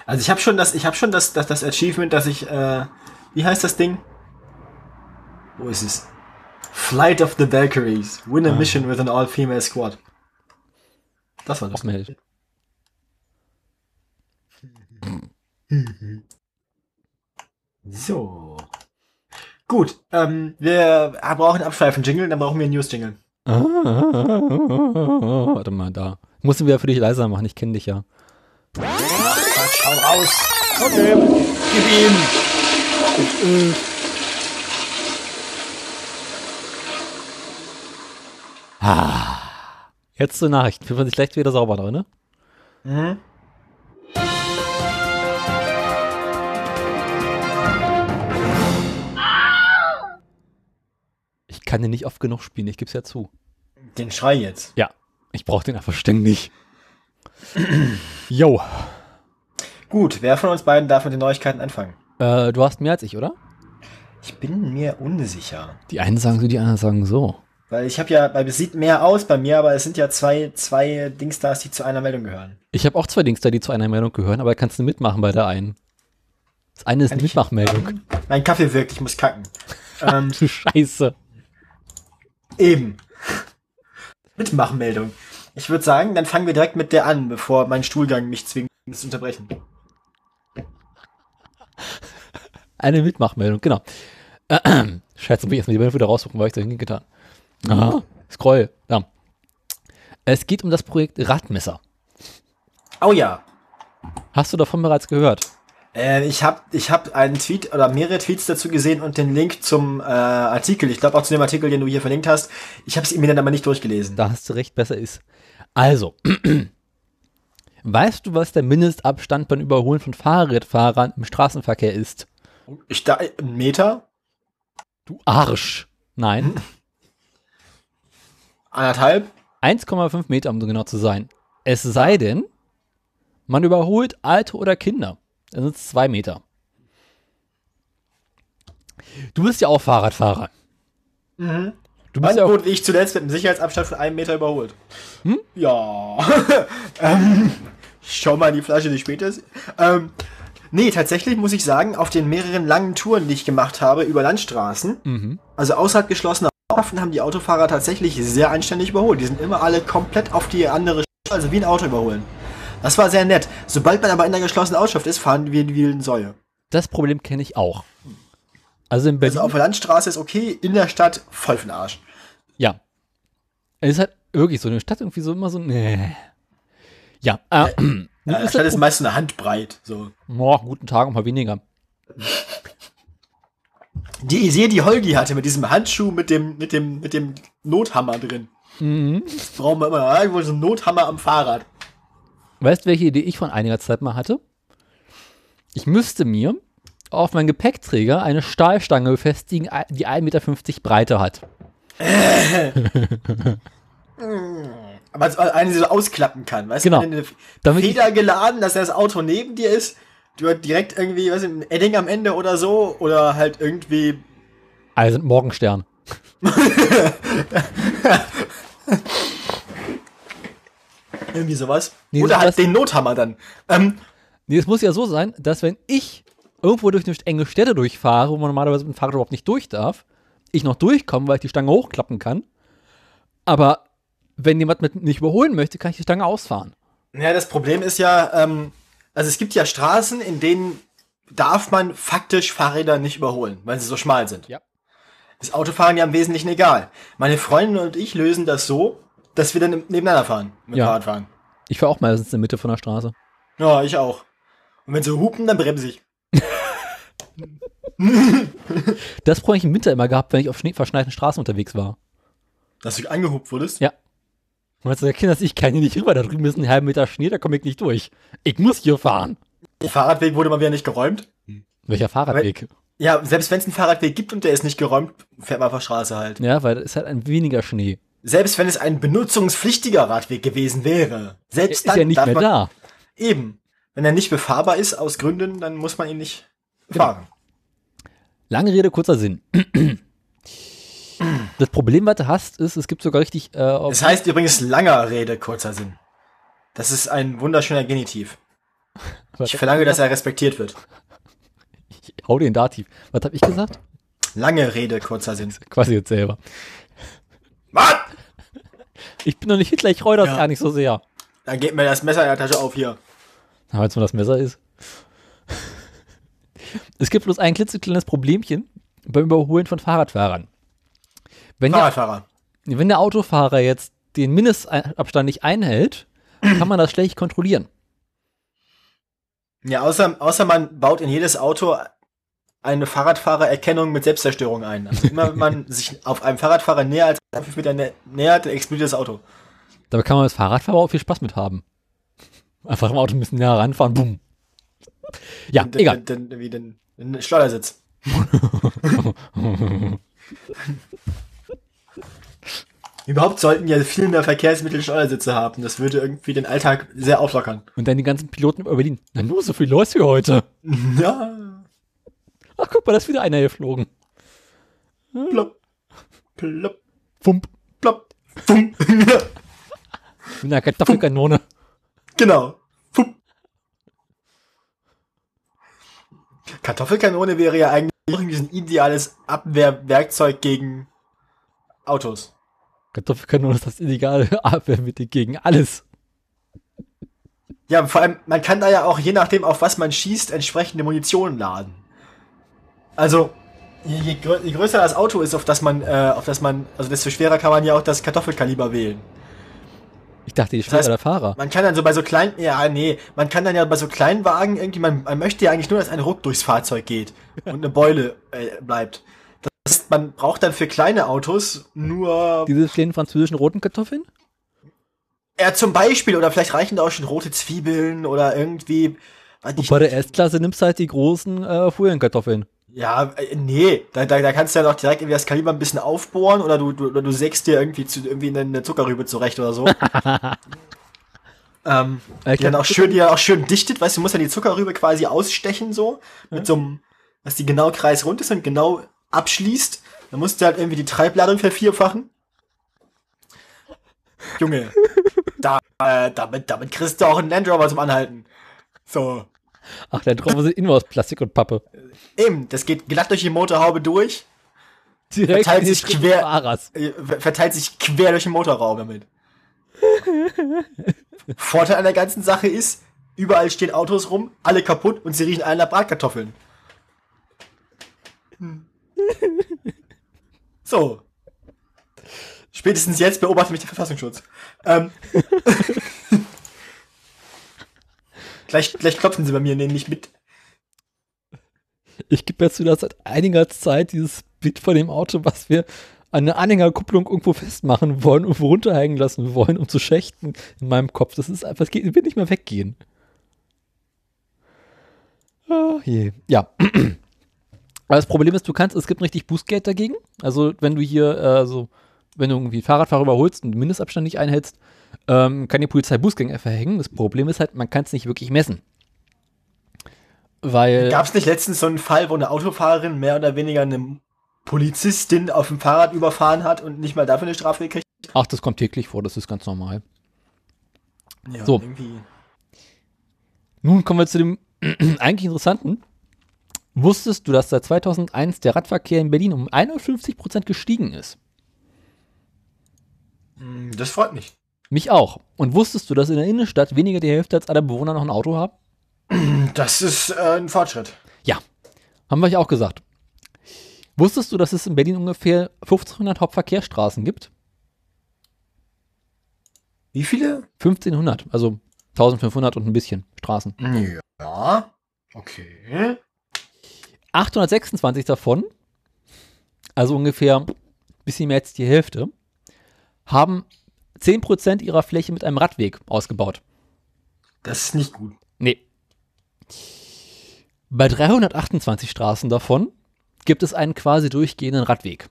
Also ich habe schon das, ich habe schon das, das, das Achievement, dass ich, äh, wie heißt das Ding? Wo ist es? Flight of the Valkyries. Win a ah. mission with an all-female squad. Das war das. Aufmeldet. So. Gut, ähm, wir brauchen Abschweifen-Jingle, dann brauchen wir einen News-Jingle. Ah, warte mal, da. Muss ihn wieder für dich leiser machen, ich kenne dich ja. Ach, Quatsch, hau raus. Okay, gib ihm. Ah. Jetzt zur Nachricht. Fühlt man sich gleich wieder sauber drin, ne? Mhm. Ich kann den nicht oft genug spielen, ich gebe es ja zu. Den Schrei jetzt? Ja, ich brauche den einfach ständig. Yo. Gut, wer von uns beiden darf mit den Neuigkeiten anfangen? Äh, du hast mehr als ich, oder? Ich bin mir unsicher. Die einen sagen so, die anderen sagen so. Weil ich habe ja, weil es sieht mehr aus bei mir, aber es sind ja zwei, zwei Dingstars, die zu einer Meldung gehören. Ich habe auch zwei Dingstar, die zu einer Meldung gehören, aber kannst du mitmachen bei der einen. Das eine ist eine Mitmachmeldung. Mein Kaffee wirkt, ich muss kacken. ähm, du Scheiße. Eben. Mitmachmeldung. Ich würde sagen, dann fangen wir direkt mit der an, bevor mein Stuhlgang mich zwingt, das zu unterbrechen. Eine Mitmachmeldung, genau. Äh, Scheiße, muss ich erstmal die Meldung wieder raussuchen, weil ich da hingetan. Aha, Scroll, ja. Es geht um das Projekt Radmesser. Oh ja. Hast du davon bereits gehört? Äh, ich habe ich hab einen Tweet oder mehrere Tweets dazu gesehen und den Link zum äh, Artikel. Ich glaube auch zu dem Artikel, den du hier verlinkt hast. Ich habe es mir dann aber nicht durchgelesen. Da hast du recht, besser ist. Also, weißt du, was der Mindestabstand beim Überholen von Fahrradfahrern im Straßenverkehr ist? Ich da, ein Meter? Du Arsch. Nein. Hm. Anderthalb? 1,5 Meter, um so genau zu sein. Es sei denn, man überholt Alte oder Kinder. Dann sind es zwei Meter. Du bist ja auch Fahrradfahrer. Mhm. Du bist ja gut, wie ich zuletzt mit einem Sicherheitsabstand von einem Meter überholt. Hm? Ja. ähm, schau mal in die Flasche, die später ist. Ähm, nee, tatsächlich muss ich sagen, auf den mehreren langen Touren, die ich gemacht habe über Landstraßen, mhm. also außerhalb geschlossener Ortschaften, haben die Autofahrer tatsächlich sehr anständig überholt. Die sind immer alle komplett auf die andere, also wie ein Auto überholen. Das war sehr nett. Sobald man aber in der geschlossenen Ortschaft ist, fahren wir wie eine Säue. Das Problem kenne ich auch. Also in Berlin. Also auf der Landstraße ist okay, in der Stadt voll den Arsch. Ja. Es ist halt wirklich so eine Stadt irgendwie so immer so, nee. Ja. Äh, äh, ja, die Stadt ist meist eine Handbreit. So. Boah, guten Tag, ein paar weniger. Die Idee, die Holgi hatte mit diesem Handschuh mit dem, mit dem, mit dem Nothammer drin. Mhm. Das brauchen wir immer. Irgendwo so einen Nothammer am Fahrrad. Weißt du, welche Idee ich von einiger Zeit mal hatte? Ich müsste mir auf meinen Gepäckträger eine Stahlstange befestigen, die 1,50 Meter Breite hat. Aber eine so ausklappen kann, weißt genau. du? Eine Damit Feder geladen, dass das Auto neben dir ist, du hast direkt irgendwie, was ein Edding am Ende oder so, oder halt irgendwie. Also Morgenstern. Irgendwie sowas. Nee, Oder halt den Nothammer dann. Ähm, nee, es muss ja so sein, dass wenn ich irgendwo durch eine enge Städte durchfahre, wo man normalerweise mit dem Fahrrad überhaupt nicht durch darf, ich noch durchkomme, weil ich die Stange hochklappen kann. Aber wenn jemand mit nicht überholen möchte, kann ich die Stange ausfahren. Ja, das Problem ist ja, ähm, also es gibt ja Straßen, in denen darf man faktisch Fahrräder nicht überholen, weil sie so schmal sind. Ja. Das Autofahren ja im Wesentlichen egal. Meine Freundin und ich lösen das so, dass wir dann nebeneinander fahren mit Ja. Fahrradfahren. Ich fahre auch meistens in der Mitte von der Straße. Ja, ich auch. Und wenn sie hupen, dann bremse ich. Das Problem habe ich im Winter immer gehabt, wenn ich auf Schnee verschneiten Straßen unterwegs war. Dass du angehupt wurdest? Ja. Und als Kind, dass ich kann hier nicht rüber, da drüben ist ein halber Meter Schnee, da komme ich nicht durch. Ich muss hier fahren. Der Fahrradweg wurde mal wieder nicht geräumt. Welcher Fahrradweg? Ja, selbst wenn es einen Fahrradweg gibt und der ist nicht geräumt, fährt man auf der Straße halt. Ja, weil es ist halt ein weniger Schnee. Selbst wenn es ein benutzungspflichtiger Radweg gewesen wäre. Selbst ist dann ja nicht darf mehr man, da. Eben. Wenn er nicht befahrbar ist aus Gründen, dann muss man ihn nicht fahren. Lange Rede, kurzer Sinn. Das Problem, was du hast, ist, es gibt sogar richtig. Äh, Es heißt übrigens langer Rede, kurzer Sinn. Das ist ein wunderschöner Genitiv. was, Ich verlange, dass er respektiert wird. ich hau den Dativ. Was habe ich gesagt? Lange Rede, kurzer Sinn. Quasi jetzt selber. Mann! Ich bin doch nicht Hitler, ich reue das Ja. gar nicht so sehr. Dann geht mir das Messer in der Tasche auf hier. Aber jetzt mal das Messer ist. Es gibt bloß ein klitzekleines Problemchen beim Überholen von Fahrradfahrern. Wenn der, Fahrradfahrer. wenn der Autofahrer jetzt den Mindestabstand nicht einhält, kann man das schlecht kontrollieren. Ja, außer, außer man baut in jedes Auto eine Fahrradfahrererkennung mit Selbstzerstörung ein. Also immer wenn man sich auf einem Fahrradfahrer näher als fünf Meter nä nähert, explodiert das Auto. Dabei kann man als Fahrradfahrer auch viel Spaß mit haben. Einfach im Auto ein bisschen näher ranfahren, bumm. Ja, Und egal. Dann, dann, wie den, den Schleudersitz. Überhaupt sollten ja viel mehr Verkehrsmittel Schleudersitze haben. Das würde irgendwie den Alltag sehr auflockern. Und dann die ganzen Piloten über Berlin. Na nur, so viel los wie heute. Ja. Ach, guck mal, da ist wieder einer geflogen. Plopp. Plopp. Fump. Plopp. Fum. Mit einer Kartoffelkanone. genau. Fum. Kartoffelkanone wäre ja eigentlich irgendwie so ein ideales Abwehrwerkzeug gegen Autos. Kartoffelkanone ist das illegale Abwehrmittel gegen alles. Ja, vor allem, man kann da ja auch, je nachdem, auf was man schießt, entsprechende Munition laden. Also, je, je, grö je größer das Auto ist, auf das man, äh, auf das man, also desto schwerer kann man ja auch das Kartoffelkaliber wählen. Ich dachte, ich Das heißt- der Fahrer. Man kann dann so bei so kleinen, ja, nee, man kann dann ja bei so kleinen Wagen irgendwie, man, man möchte ja eigentlich nur, dass ein Ruck durchs Fahrzeug geht und eine Beule äh, bleibt. Das heißt, man braucht dann für kleine Autos nur, Diese kleinen französischen roten Kartoffeln? ja, zum Beispiel, oder vielleicht reichen da auch schon rote Zwiebeln oder irgendwie, Und bei der S-Klasse nimmst du halt die großen äh, Folienkartoffeln. Ja, äh, nee, da, da, da kannst du ja noch direkt irgendwie das Kaliber ein bisschen aufbohren oder du, du, du sägst dir irgendwie, zu, irgendwie eine, Zuckerrübe zurecht oder so. ähm, Äh, die dann auch schön, die dann auch schön dichtet, weißt du, du musst ja die Zuckerrübe quasi ausstechen so, mit so einem, dass die genau kreisrund ist und genau abschließt. Dann musst du halt irgendwie die Treibladung vervierfachen. Junge, da, äh, damit, damit kriegst du auch einen Land Rover zum Anhalten. So. Ach, der Traum sind innen aus Plastik und Pappe. Eben, das geht glatt durch die Motorhaube durch. Direkt Verteilt sich quer- Fahrers. äh, ver- verteilt sich quer durch den Motorraum damit. Vorteil an der ganzen Sache ist, überall stehen Autos rum, alle kaputt und sie riechen alle nach Bratkartoffeln. So. Spätestens jetzt beobachtet mich der Verfassungsschutz. Ähm. gleich, gleich klopfen sie bei mir nämlich mit. Ich gebe jetzt wieder seit einiger Zeit dieses Bild von dem Auto, was wir an eine Anhängerkupplung irgendwo festmachen wollen, irgendwo runterhängen lassen wollen, um zu schächten in meinem Kopf. Das ist einfach, es wird nicht mehr weggehen. Ah, je. Ja. Aber das Problem ist, du kannst, es gibt richtig Bußgeld dagegen. Also, wenn du hier, äh, so, wenn du irgendwie Fahrradfahrer überholst und den Mindestabstand nicht einhältst, ähm, kann die Polizei Bußgänge verhängen. Das Problem ist halt, man kann es nicht wirklich messen. Weil. Gab es nicht letztens so einen Fall, wo eine Autofahrerin mehr oder weniger eine Polizistin auf dem Fahrrad überfahren hat und nicht mal dafür eine Strafe gekriegt? Ach, das kommt täglich vor, das ist ganz normal. Ja, So. irgendwie. Nun kommen wir zu dem eigentlich interessanten. Wusstest du, dass seit 2001 der Radverkehr in Berlin um 51% gestiegen ist? Hm, Das freut mich. Mich auch. Und wusstest du, dass in der Innenstadt weniger die Hälfte als aller Bewohner noch ein Auto haben? Das ist äh, ein Fortschritt. Ja. Haben wir euch auch gesagt. Wusstest du, dass es in Berlin ungefähr 1500 Hauptverkehrsstraßen gibt? Wie viele? 1500, also 1500 und ein bisschen Straßen. Ja. Okay. 826 davon, also ungefähr ein bisschen mehr als die Hälfte, haben 10% ihrer Fläche mit einem Radweg ausgebaut. Das ist nicht gut. Nee. Bei 328 Straßen davon gibt es einen quasi durchgehenden Radweg.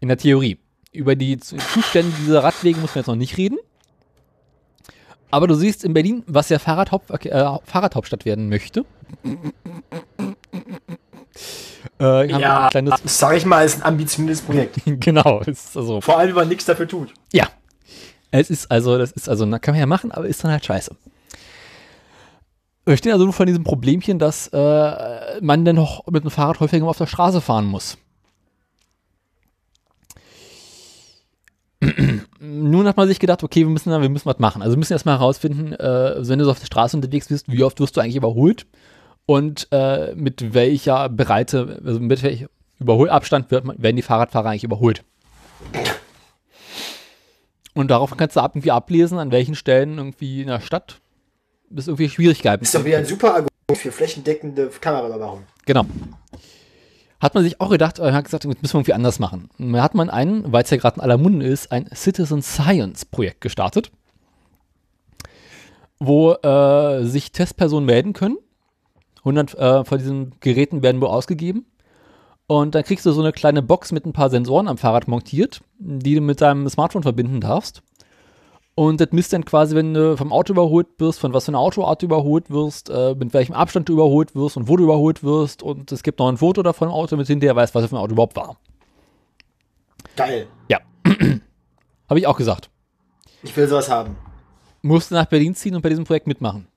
In der Theorie. Über die Zu- Zustände dieser Radwege muss man jetzt noch nicht reden. Aber du siehst in Berlin, was ja Fahrradhaupt, äh, Fahrradhauptstadt werden möchte. Äh, ein kleines, sage ich mal, ist ein ambitioniertes Projekt. genau, ist also Vor allem, wenn man nichts dafür tut. Ja. Es ist also, das ist also, kann man ja machen, aber ist dann halt scheiße. Wir stehen also nur vor diesem Problemchen, dass äh, man dann noch mit dem Fahrrad häufiger auf der Straße fahren muss. Nun hat man sich gedacht, okay, wir müssen, wir müssen was machen. Also wir müssen erstmal herausfinden, äh, wenn du so auf der Straße unterwegs bist, wie oft wirst du eigentlich überholt und äh, mit welcher Breite, also mit welchem Überholabstand wird, man- werden die Fahrradfahrer eigentlich überholt. Und darauf kannst du ab- irgendwie ablesen, an welchen Stellen irgendwie in der Stadt es irgendwie Schwierigkeiten Ist doch wieder ein super Argument für flächendeckende Kameraüberwachung. Genau. Hat man sich auch gedacht, äh, hat gesagt, das müssen wir irgendwie anders machen. Da hat man einen, weil es ja gerade in aller Munde ist, ein Citizen Science Projekt gestartet, wo äh, sich Testpersonen melden können. 100 äh, von diesen Geräten werden wohl ausgegeben. Und dann kriegst du so eine kleine Box mit ein paar Sensoren am Fahrrad montiert, die du mit deinem Smartphone verbinden darfst. Und das misst dann quasi, wenn du vom Auto überholt wirst, von was für einer Autoart du überholt wirst, äh, mit welchem Abstand du überholt wirst und wo du überholt wirst. Und es gibt noch ein Foto davon im Auto, mit hinterher weiß, was für ein Auto überhaupt war. Geil. Ja. Habe ich auch gesagt. Ich will sowas haben. Musste nach Berlin ziehen und bei diesem Projekt mitmachen.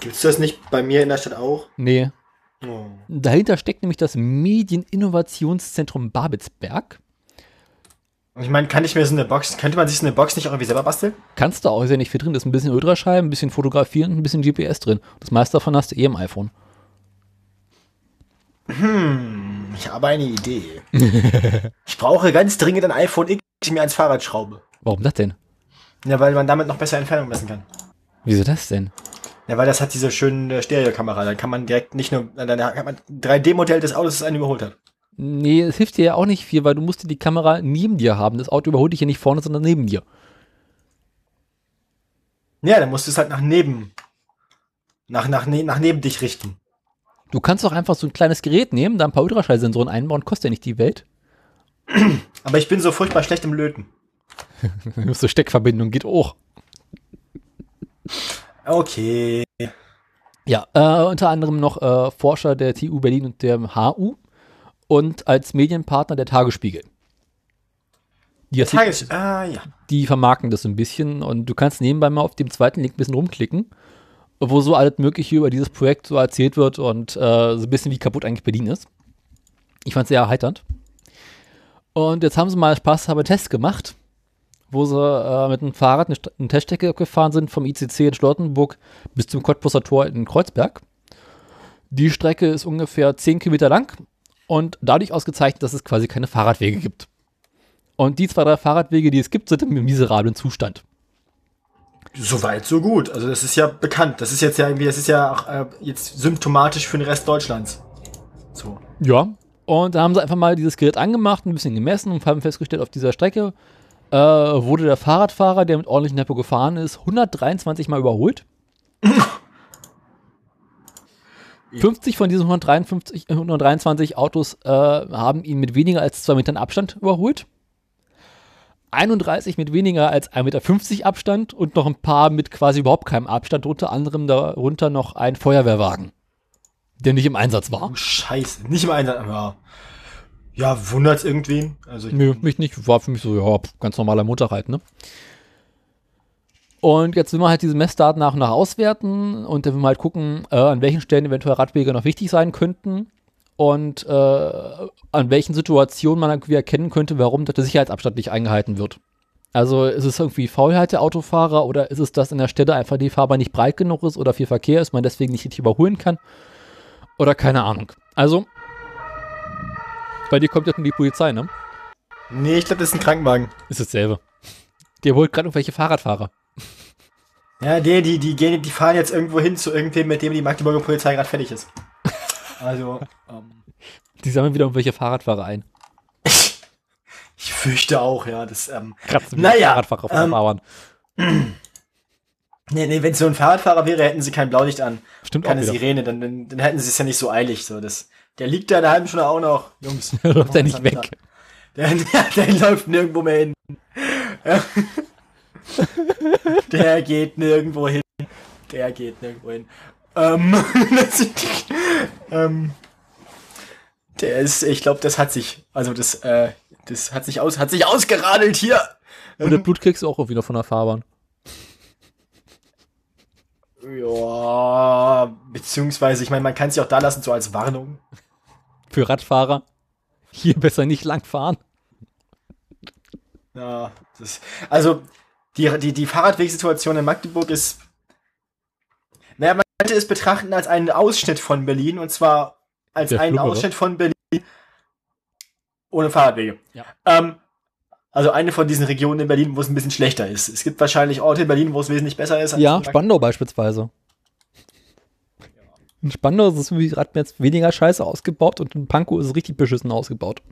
Gibt's das nicht bei mir in der Stadt auch? Nee. Oh. Dahinter steckt nämlich das Medieninnovationszentrum Babelsberg. Ich meine, kann ich mir so eine Box, könnte man sich so eine Box nicht auch irgendwie selber basteln? Kannst du auch, ist ja nicht viel drin. Da ist ein bisschen Ultraschall, ein bisschen Fotografieren und ein bisschen GPS drin. Das meiste davon hast du eh im iPhone. Ich habe eine Idee. ich brauche ganz dringend ein iPhone X, ich mir ans Fahrrad schraube. Warum das denn? Ja, weil man damit noch besser Entfernung messen kann. Wieso das denn? Ja, weil das hat diese schöne Stereokamera. Dann kann man direkt nicht nur, dann hat man ein 3D-Modell des Autos, das einen überholt hat. Nee, es hilft dir ja auch nicht viel, weil du musst die Kamera neben dir haben. Das Auto überholt dich ja nicht vorne, sondern neben dir. Ja, dann musst du es halt nach neben, nach, nach, ne, nach neben dich richten. Du kannst doch einfach so ein kleines Gerät nehmen, da ein paar Ultraschallsensoren einbauen, kostet ja nicht die Welt. Aber ich bin so furchtbar schlecht im Löten. so Steckverbindung geht auch. Okay. Ja, äh, unter anderem noch äh, Forscher der TU Berlin und der HU und als Medienpartner der Tagesspiegel. Die, Tages, ah, ja. die vermarkten das ein bisschen und du kannst nebenbei mal auf dem zweiten Link ein bisschen rumklicken, wo so alles Mögliche über dieses Projekt so erzählt wird und äh, so ein bisschen wie kaputt eigentlich Berlin ist. Ich fand es sehr erheiternd. Und jetzt haben sie mal spaßhalber Tests gemacht, wo sie äh, mit dem Fahrrad eine, eine Teststrecke gefahren sind vom ICC in Charlottenburg bis zum Cottbusser Tor in Kreuzberg. Die Strecke ist ungefähr 10 Kilometer lang und dadurch ausgezeichnet, dass es quasi keine Fahrradwege gibt. Und die zwei, drei Fahrradwege, die es gibt, sind im miserablen Zustand. So weit, so gut. Also das ist ja bekannt. Das ist jetzt ja irgendwie, das ist ja auch äh, jetzt symptomatisch für den Rest Deutschlands. So. Ja. Und da haben sie einfach mal dieses Gerät angemacht, ein bisschen gemessen und haben festgestellt, auf dieser Strecke äh, wurde der Fahrradfahrer, der mit ordentlichem Tempo gefahren ist, 123 Mal überholt. 50 von diesen 153, äh, 123 Autos äh, haben ihn mit weniger als 2 Metern Abstand überholt. 31 mit weniger als 1,50 Meter Abstand und noch ein paar mit quasi überhaupt keinem Abstand, unter anderem darunter noch ein Feuerwehrwagen, der nicht im Einsatz war. Oh, scheiße. Nicht im Einsatz. Ja, ja wundert's irgendwen? Also ich, Nö, mich nicht. War für mich so, ja, ganz normaler Montag halt, ne? Und jetzt will man halt diese Messdaten nach und nach auswerten und dann will man halt gucken, äh, an welchen Stellen eventuell Radwege noch wichtig sein könnten. und äh, an welchen Situationen man irgendwie erkennen könnte, warum der Sicherheitsabstand nicht eingehalten wird. Also ist es irgendwie Faulheit der Autofahrer oder ist es, dass in der Stelle einfach die Fahrbahn nicht breit genug ist oder viel Verkehr ist, man deswegen nicht richtig überholen kann? Oder keine Ahnung. Also, bei dir kommt jetzt nur die Polizei, ne? Nee, ich glaube, das ist ein Krankenwagen. Ist dasselbe. Der holt gerade irgendwelche Fahrradfahrer. Ja, die, die, die, gehen, die fahren jetzt irgendwo hin zu irgendwem, mit dem die Magdeburger Polizei gerade fertig ist. Also, ähm, Die sammeln wieder irgendwelche Fahrradfahrer ein. ich fürchte auch, ja. Das, ähm, Kratzen Naja, Fahrradfahrer auf ähm, Fahrbahn. nee, nee, wenn es so ein Fahrradfahrer wäre, hätten sie kein Blaulicht an. Stimmt auch Keine wieder. Sirene, dann, dann, dann hätten sie es ja nicht so eilig. So, das, der liegt da in einer halben Stunde auch noch, Jungs. Läuft er nicht weg. Der, der, der läuft nirgendwo mehr hin. der geht nirgendwo hin. Der geht nirgendwo hin. Ähm, ähm, der ist, ich glaube, das hat sich, also das, äh, das hat sich aus, hat sich ausgeradelt hier. Und der Blut kriegst du auch wieder von der Fahrbahn. Ja, beziehungsweise, ich meine, man kann sich auch da lassen, so als Warnung. Für Radfahrer. Hier besser nicht lang fahren. Ja, das, also die, die, die Fahrradwegsituation in Magdeburg ist. Naja, man könnte es betrachten als einen Ausschnitt von Berlin und zwar als Der einen Schlimmere. Ausschnitt von Berlin ohne Fahrradwege. Ja. Ähm, also eine von diesen Regionen in Berlin, wo es ein bisschen schlechter ist. Es gibt wahrscheinlich Orte in Berlin, wo es wesentlich besser ist. als Ja. Spandau beispielsweise. In Spandau ist es wie gerade jetzt weniger scheiße ausgebaut und in Pankow ist es richtig beschissen ausgebaut.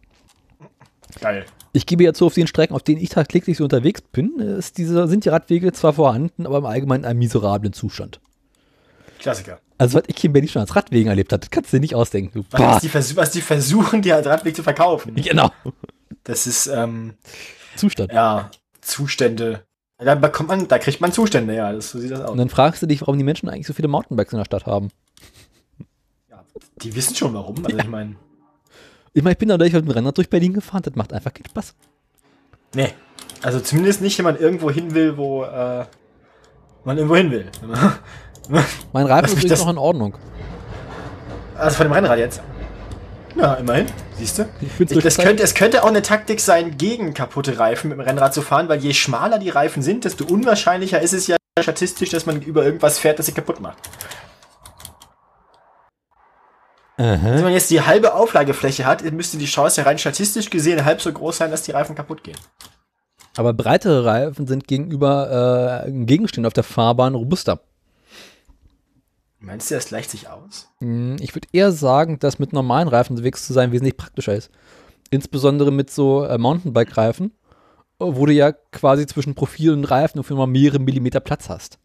Geil. Ich gebe ja zu, auf den Strecken, auf denen ich tagtäglich so unterwegs bin, ist diese, sind die Radwege zwar vorhanden, aber im Allgemeinen in einem miserablen Zustand. Klassiker. Also, was ich hier in Berlin schon als Radwegen erlebt habe, das kannst du dir nicht ausdenken. Du, Was, die, was die versuchen, die als Radweg zu verkaufen. genau. Das ist, ähm, Zustand. ja, Zustände. Da bekommt man, da kriegt man Zustände, ja, das, so sieht das aus. Und dann fragst du dich, warum die Menschen eigentlich so viele Mountainbikes in der Stadt haben. Die wissen schon warum. Also ich meine, Ich meine, ich bin da durch mit dem Rennrad durch Berlin gefahren, das macht einfach keinen Spaß. nee. Also zumindest nicht, wenn man irgendwo hin will, wo äh, man irgendwo hin will. Mein Reifen ist übrigens noch in Ordnung. Also von dem Rennrad jetzt. Ja, immerhin. Siehst du? Das könnte, es könnte auch eine Taktik sein, gegen kaputte Reifen mit dem Rennrad zu fahren, weil je schmaler die Reifen sind, desto unwahrscheinlicher ist es ja statistisch, dass man über irgendwas fährt, das sie kaputt macht. Wenn man jetzt die halbe Auflagefläche hat, müsste die Chance ja rein statistisch gesehen halb so groß sein, dass die Reifen kaputt gehen. Aber breitere Reifen sind gegenüber äh, Gegenständen auf der Fahrbahn robuster. Meinst du, das gleicht sich aus? Hm, Ich würde eher sagen, dass mit normalen Reifen unterwegs zu sein wesentlich praktischer ist. Insbesondere mit so äh, Mountainbike-Reifen, wo du ja quasi zwischen Profil und Reifen auf immer mehrere Millimeter Platz hast.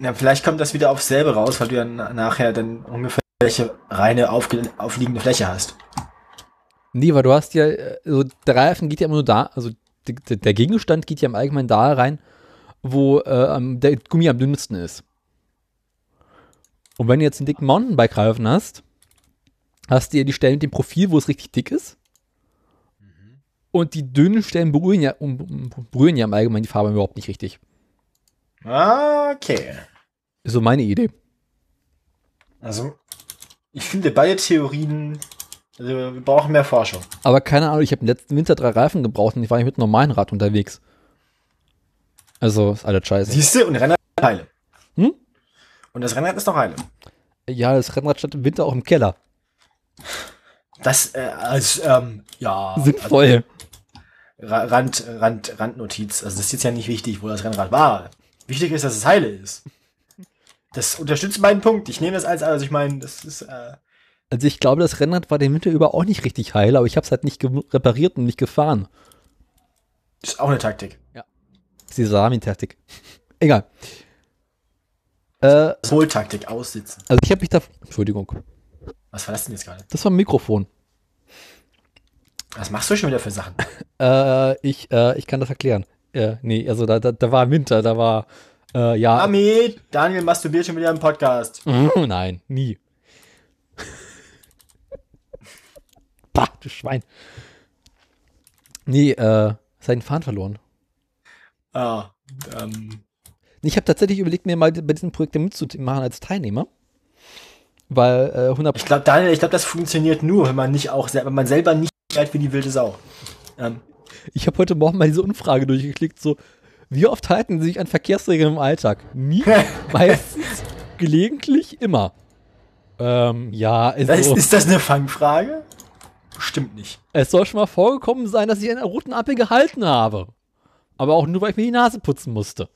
Ja, vielleicht kommt das wieder aufs selbe raus, weil du ja na- nachher dann ungefähr welche reine aufliegende Fläche hast. Nee, weil du hast ja, also der Reifen geht ja immer nur da, also der- Gegenstand geht ja im Allgemeinen da rein, wo äh, der Gummi am dünnsten ist. Und wenn du jetzt einen dicken Mountainbike-Reifen hast, hast du ja die Stellen mit dem Profil, wo es richtig dick ist. Und die dünnen Stellen berühren ja, berühren ja im Allgemeinen die Farbe überhaupt nicht richtig. Okay. Ist so meine Idee. Also, ich finde beide Theorien, also wir brauchen mehr Forschung. Aber keine Ahnung, ich habe im letzten Winter drei Reifen gebraucht und ich war nicht mit einem normalen Rad unterwegs. Also, ist alles scheiße. Siehst du, und Rennrad ist heile. Hm? Und das Rennrad ist noch heile. Ja, das Rennrad stand im Winter auch im Keller. Das, äh, als, ähm, ja. Sinnvoll. Also, Ra- Rand, Rand, Randnotiz. Also, das ist jetzt ja nicht wichtig, wo das Rennrad war. Wichtig ist, dass es heile ist. Das unterstützt meinen Punkt. Ich nehme das als, also ich meine, das ist, äh, Also ich glaube, das Rennrad war den Winter über auch nicht richtig heil, aber ich habe es halt nicht repariert und nicht gefahren. ist auch eine Taktik. Das ist die Salami-Taktik. Egal. Äh, Poltaktik, aussitzen. also ich habe mich da... Entschuldigung. Was war das denn jetzt gerade? Das war ein Mikrofon. Was machst du schon wieder für Sachen? Äh, ich, äh, ich kann das erklären. Äh, nee, also da, da, da war Winter, da war... Äh, ja... Ami, Daniel masturbiert schon wieder im Podcast. Mm, Nein, nie. Bah, du Schwein. Nee, äh, seinen Faden verloren. Ah, ähm, Ich habe tatsächlich überlegt, mir mal bei diesem Projekt mitzumachen als Teilnehmer. Weil äh, 100 Ich glaube, Daniel, ich glaube, das funktioniert nur, wenn man nicht auch, wenn man selber nicht schreit wie die wilde Sau. Ähm, Ich habe heute Morgen mal diese Umfrage durchgeklickt, so, wie oft halten Sie sich an Verkehrsregeln im Alltag? Nie, meistens, gelegentlich, immer. Ähm, ja, das, also, ist das eine Fangfrage? Bestimmt nicht. es soll schon mal vorgekommen sein, dass ich an einer roten Ampel gehalten habe. Aber auch nur, weil ich mir die Nase putzen musste.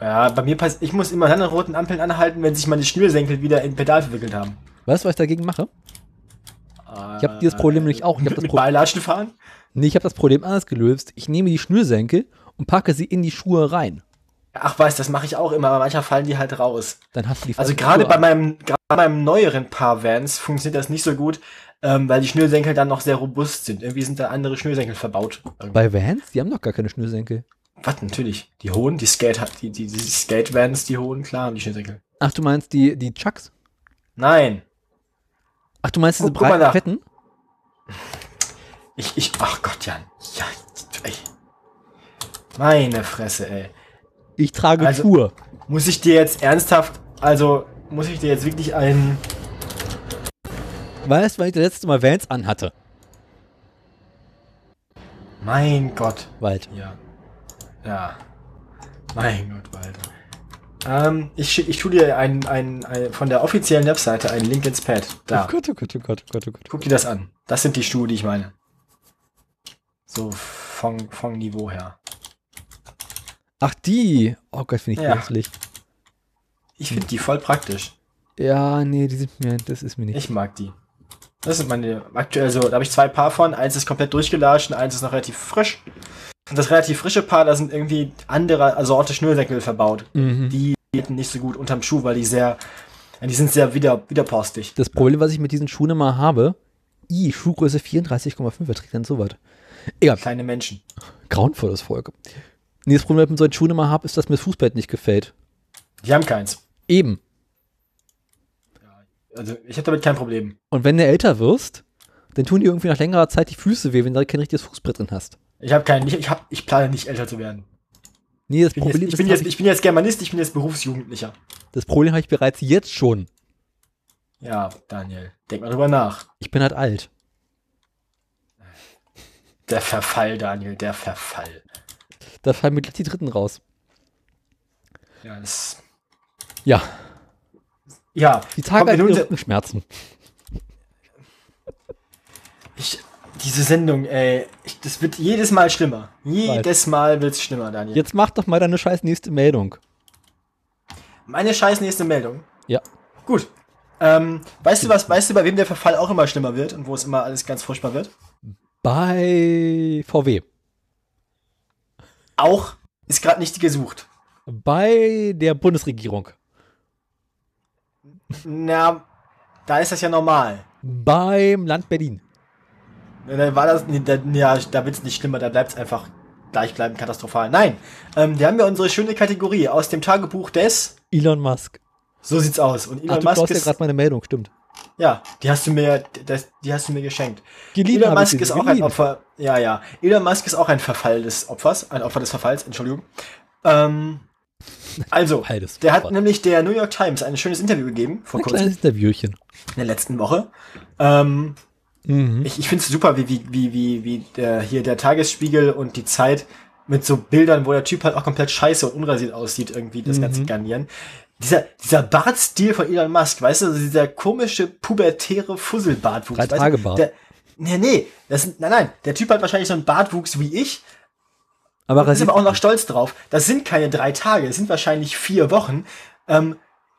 Ja, bei mir passt, ich muss immer dann an roten Ampeln anhalten, wenn sich meine Schnürsenkel wieder in Pedal verwickelt haben. Weißt du, was ich dagegen mache? Ich habe dieses Problem nämlich auch. Ich habe Mit, das, mit Pro Beilatschen fahren? nee, ich hab das Problem anders gelöst. Ich nehme die Schnürsenkel und packe sie in die Schuhe rein. Ach was, das mache ich auch immer, aber manchmal fallen die halt raus. Dann hast du die Also gerade bei meinem, gerade bei meinem neueren Paar Vans funktioniert das nicht so gut, ähm, weil die Schnürsenkel dann noch sehr robust sind. Irgendwie sind da andere Schnürsenkel verbaut. Bei Vans? Die haben doch gar keine Schnürsenkel. Was, natürlich. Die hohen, die Skate, die, die, die Skate-Vans, die hohen, klar, haben die Schnürsenkel. Ach, du meinst die, die Chucks? Nein. Ach, du meinst diese mal breiten. Fetten? Ich, ich, ach Gott, Jan. Ja, ey. Meine Fresse, ey. Ich trage Also- Schuhe. Muss ich dir jetzt ernsthaft, also, muss ich dir jetzt wirklich einen, Weißt du, wann ich das letzte Mal Vans anhatte? mein Gott. Wald. Ja. Ja. Mein Gott, Walter. Ähm, ich, ich tu dir ein, ein, ein, von der offiziellen Webseite einen Link ins Pad. Da. Oh Gott, oh Gott, oh Gott, oh Gott, oh Gott. Guck dir das an. Das sind die Schuhe, die ich meine. So vom, vom Niveau her. Ach, die. Oh Gott, finde ich Ja. hässlich. Ich finde die voll praktisch. Ja, nee, die sind mir, das ist mir nicht. Ich mag die. Das sind meine aktuell so, da habe ich zwei Paar von. Eins ist komplett durchgelatscht und eins ist noch relativ frisch. Und das relativ frische Paar, da sind irgendwie andere Sorte Schnürsenkel verbaut. Mhm. Die gehen nicht so gut unterm Schuh, weil die sehr, die sind sehr wieder, widerporstig. Das Problem, was ich mit diesen Schuhen immer habe, i, Schuhgröße 34,5, wer trägt denn so was? Egal, Kleine Menschen. grauenvolles Volk. Nee, das Problem, mit solchen Schuhen immer habe, ist, dass mir das Fußbett nicht gefällt. Die haben keins. Eben. Also ich habe damit kein Problem. Und wenn du älter wirst, dann tun dir irgendwie nach längerer Zeit die Füße weh, wenn du kein richtiges Fußbrett drin hast. Ich habe keinen, ich, ich, hab, ich plane nicht älter zu werden. Nee, das Ich bin, jetzt, Problem, ich, das bin jetzt, ich bin jetzt Germanist, ich bin jetzt Berufsjugendlicher. das Problem habe ich bereits jetzt schon. Ja, Daniel, denk mal drüber nach. Ich bin halt alt. Der Verfall, Daniel, der Verfall. Da fallen mir gleich die Dritten raus. Ja, das. Ja, Ja, die Tage unser- Rückenschmerzen. ich, diese Sendung, ey, ich, das wird jedes Mal schlimmer. Jedes Mal wird's schlimmer, Daniel. Jetzt mach doch mal deine scheiß nächste Meldung. Meine scheiß nächste Meldung. Ja. Gut. Ähm, weißt du was, weißt du, bei wem der Verfall auch immer schlimmer wird und wo es immer alles ganz furchtbar wird? Bei VW. Auch ist gerade nicht gesucht. Bei der Bundesregierung. Na, da ist das ja normal. Beim Land Berlin. Da war das, da, ja, da wird's nicht schlimmer, da bleibt's einfach gleichbleibend katastrophal. Nein, ähm, wir haben ja unsere schöne Kategorie aus dem Tagebuch des, Elon Musk. so sieht's aus. Und Ach, Elon du Musk brauchst ja gerade meine Meldung, stimmt. Ja, die hast du mir, das, die hast du mir geschenkt. Geliehen Elon Musk ist auch ein geliehen. Opfer, ja, ja. Elon Musk ist auch ein Verfall des Opfers, ein Opfer des Verfalls, Entschuldigung. Ähm, also, der hat nämlich der New York Times ein schönes Interview gegeben, vor Ein kurzem, kleines Interviewchen. in der letzten Woche. Ähm, Mhm. Ich, ich finde es super, wie, wie, wie, wie, wie der, hier der Tagesspiegel und die Zeit mit so Bildern, wo der Typ halt auch komplett scheiße und unrasiert aussieht, irgendwie das Mhm. ganze garnieren. Dieser, dieser Bartstil von Elon Musk, weißt du, also dieser komische, pubertäre Fusselbartwuchs. Drei Tage Bart. Der, nee, nee, das, nein, nein, der Typ hat wahrscheinlich so einen Bartwuchs wie ich, Aber ist aber auch noch stolz drauf. Das sind keine drei Tage, es sind wahrscheinlich vier Wochen. Ähm,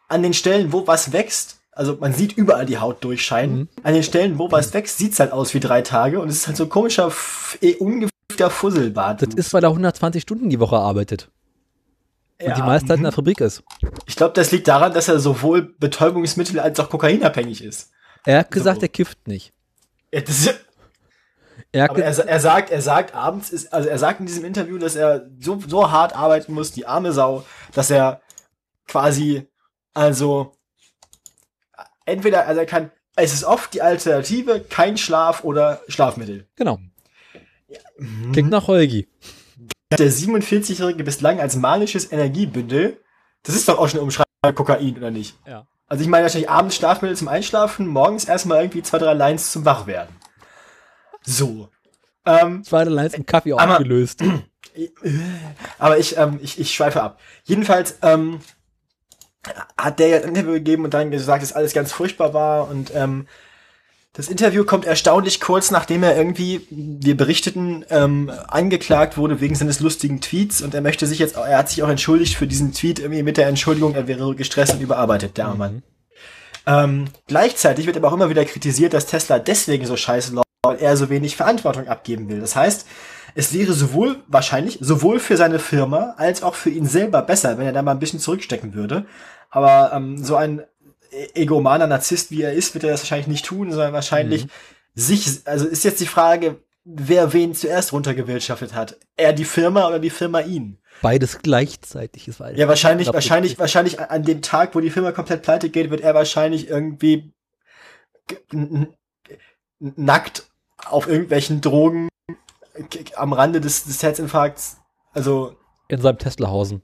an den Stellen, wo was wächst, also man sieht überall die Haut durchscheinen. Mhm. An den Stellen, wo was wächst, sieht's halt aus wie drei Tage und es ist halt so komischer, f- eh, ungefähr Fusselbart. Das ist, weil er 120 Stunden die Woche arbeitet. Und die meiste Zeit in der Fabrik ist. Ich glaube, das liegt daran, dass er sowohl Betäubungsmittel als auch kokainabhängig ist. Er hat gesagt, So. er kifft nicht. Ja, das ist, Er hat aber er, er sagt, er sagt abends ist, also er sagt in diesem Interview, dass er so, so hart arbeiten muss, die arme Sau, dass er quasi, also, entweder, also er kann, es ist oft die Alternative, kein Schlaf oder Schlafmittel. genau. Klingt nach Holgi. Der 47-Jährige bislang als manisches Energiebündel, das ist doch auch schon eine Umschreibung Kokain, oder nicht? Ja. Also ich meine wahrscheinlich abends Schlafmittel zum Einschlafen, morgens erstmal irgendwie zwei, drei Lines zum Wachwerden. So. Ähm, Zwei Lines im Kaffee Aber- aufgelöst. aber ich, ähm, ich, ich schweife ab. Jedenfalls ähm, hat der ja ein Interview gegeben und dann gesagt, dass alles ganz furchtbar war. Und ähm, das Interview kommt erstaunlich kurz, nachdem er irgendwie, wir berichteten, ähm, angeklagt wurde wegen seines lustigen Tweets. Und er möchte sich jetzt, er hat sich auch entschuldigt für diesen Tweet irgendwie mit der Entschuldigung, er wäre gestresst und überarbeitet, der Mann. Ähm, gleichzeitig wird aber auch immer wieder kritisiert, dass Tesla deswegen so scheiße läuft, weil er so wenig Verantwortung abgeben will. Das heißt, es wäre sowohl wahrscheinlich sowohl für seine Firma als auch für ihn selber besser, wenn er da mal ein bisschen zurückstecken würde. Aber ähm, so ein egomaner Narzisst, wie er ist, wird er das wahrscheinlich nicht tun, sondern wahrscheinlich sich, also ist jetzt die Frage, wer wen zuerst runtergewirtschaftet hat. Er die Firma oder die Firma ihn? Beides gleichzeitig ist. Ja, wahrscheinlich, wahrscheinlich, wahrscheinlich an- dem Tag, wo die Firma komplett pleite geht, wird er wahrscheinlich irgendwie nackt auf irgendwelchen Drogen am Rande des, des Herzinfarkts, also In seinem Teslahausen.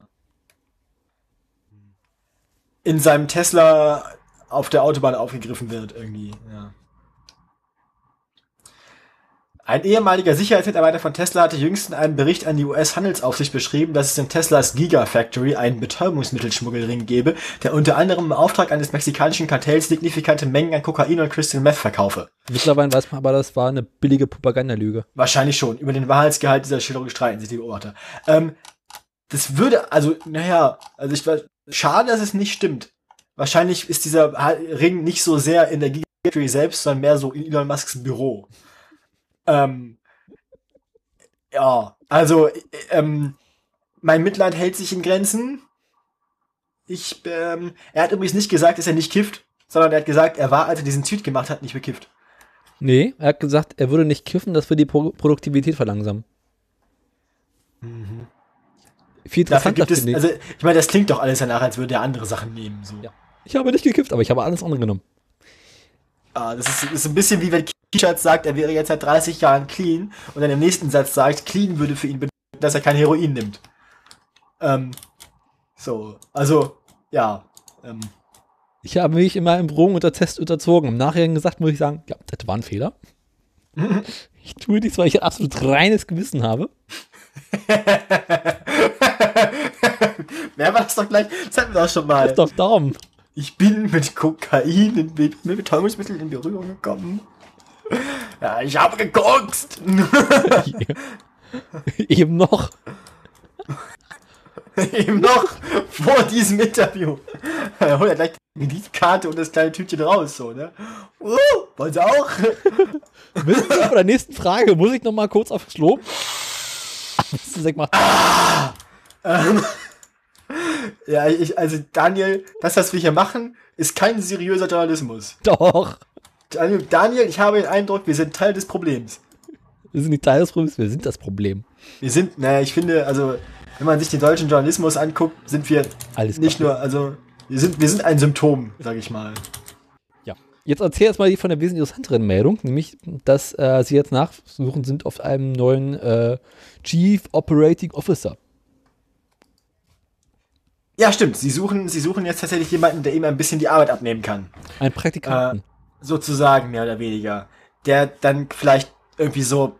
in seinem Tesla auf der Autobahn aufgegriffen wird irgendwie. Ja. Ein ehemaliger Sicherheitsmitarbeiter von Tesla hatte jüngst in einem Bericht an die US-Handelsaufsicht beschrieben, dass es in Teslas Gigafactory einen Betäubungsmittelschmuggelring gebe, der unter anderem im Auftrag eines mexikanischen Kartells signifikante Mengen an Kokain und Crystal Meth verkaufe. Mittlerweile weiß man aber, das war eine billige Propagandalüge. Wahrscheinlich schon. Über den Wahrheitsgehalt dieser Schilderung streiten sich die Beobachter. Ähm, das würde, also, naja, also ich weiß, schade, dass es nicht stimmt. Wahrscheinlich ist dieser Ring nicht so sehr in der Gigafactory selbst, sondern mehr so in Elon Musks Büro. Ähm, ja, also, äh, ähm, mein Mitleid hält sich in Grenzen. Ich, ähm, er hat übrigens nicht gesagt, dass er nicht kifft, sondern er hat gesagt, er war, als er diesen Tweet gemacht hat, nicht bekifft. Nee, er hat gesagt, er würde nicht kiffen, das würde die Pro Produktivität verlangsamen. Viel Dafür interessanter finde ich. also ich meine, das klingt doch alles danach, als würde er andere Sachen nehmen. So. Ja. Ich habe nicht gekifft, aber ich habe alles andere genommen. Ah, das ist, ist ein bisschen wie wenn Kischatz sagt, er wäre jetzt seit 30 Jahren clean und dann im nächsten Satz sagt, clean würde für ihn bedeuten, dass er kein Heroin nimmt. Ähm, so, also, ja. Ähm, Ich habe mich immer im Drogen unter Test unterzogen. Im Nachhinein gesagt, muss ich sagen, ja, das war ein Fehler. Ich tue dies, weil ich ein absolut reines Gewissen habe. wer war das doch gleich? Das hatten wir doch schon mal. Christoph Daum. Ich bin mit Kokain, in, mit Betäubungsmitteln in Berührung gekommen. Ja, ich habe gekokst. Eben noch. Eben noch vor diesem Interview. Er holt ja gleich die Kreditkarte und das kleine Tütchen raus, so, ne? Uh, wollen Sie auch? Wissen Sie, bei der nächsten Frage muss ich noch mal kurz aufs Klo. Sag mal, Ja, ich, also Daniel, das, was wir hier machen, ist kein seriöser Journalismus. doch. Daniel, Daniel, ich habe den Eindruck, wir sind Teil des Problems. Wir sind nicht Teil des Problems, wir sind das Problem. Wir sind, naja, ich finde, also, wenn man sich den deutschen Journalismus anguckt, sind wir Alles nicht klar. nur, also, wir sind, wir sind ein Symptom, sag ich mal. Ja. Jetzt erzähl erst mal die von der wesentlich interessanteren Meldung, nämlich, dass äh, sie jetzt nachsuchen sind auf einem neuen äh, Chief Operating Officer. Ja, stimmt. Sie suchen, sie suchen jetzt tatsächlich jemanden, der ihm ein bisschen die Arbeit abnehmen kann. Ein Praktikanten. sozusagen, mehr oder weniger. Der dann vielleicht irgendwie so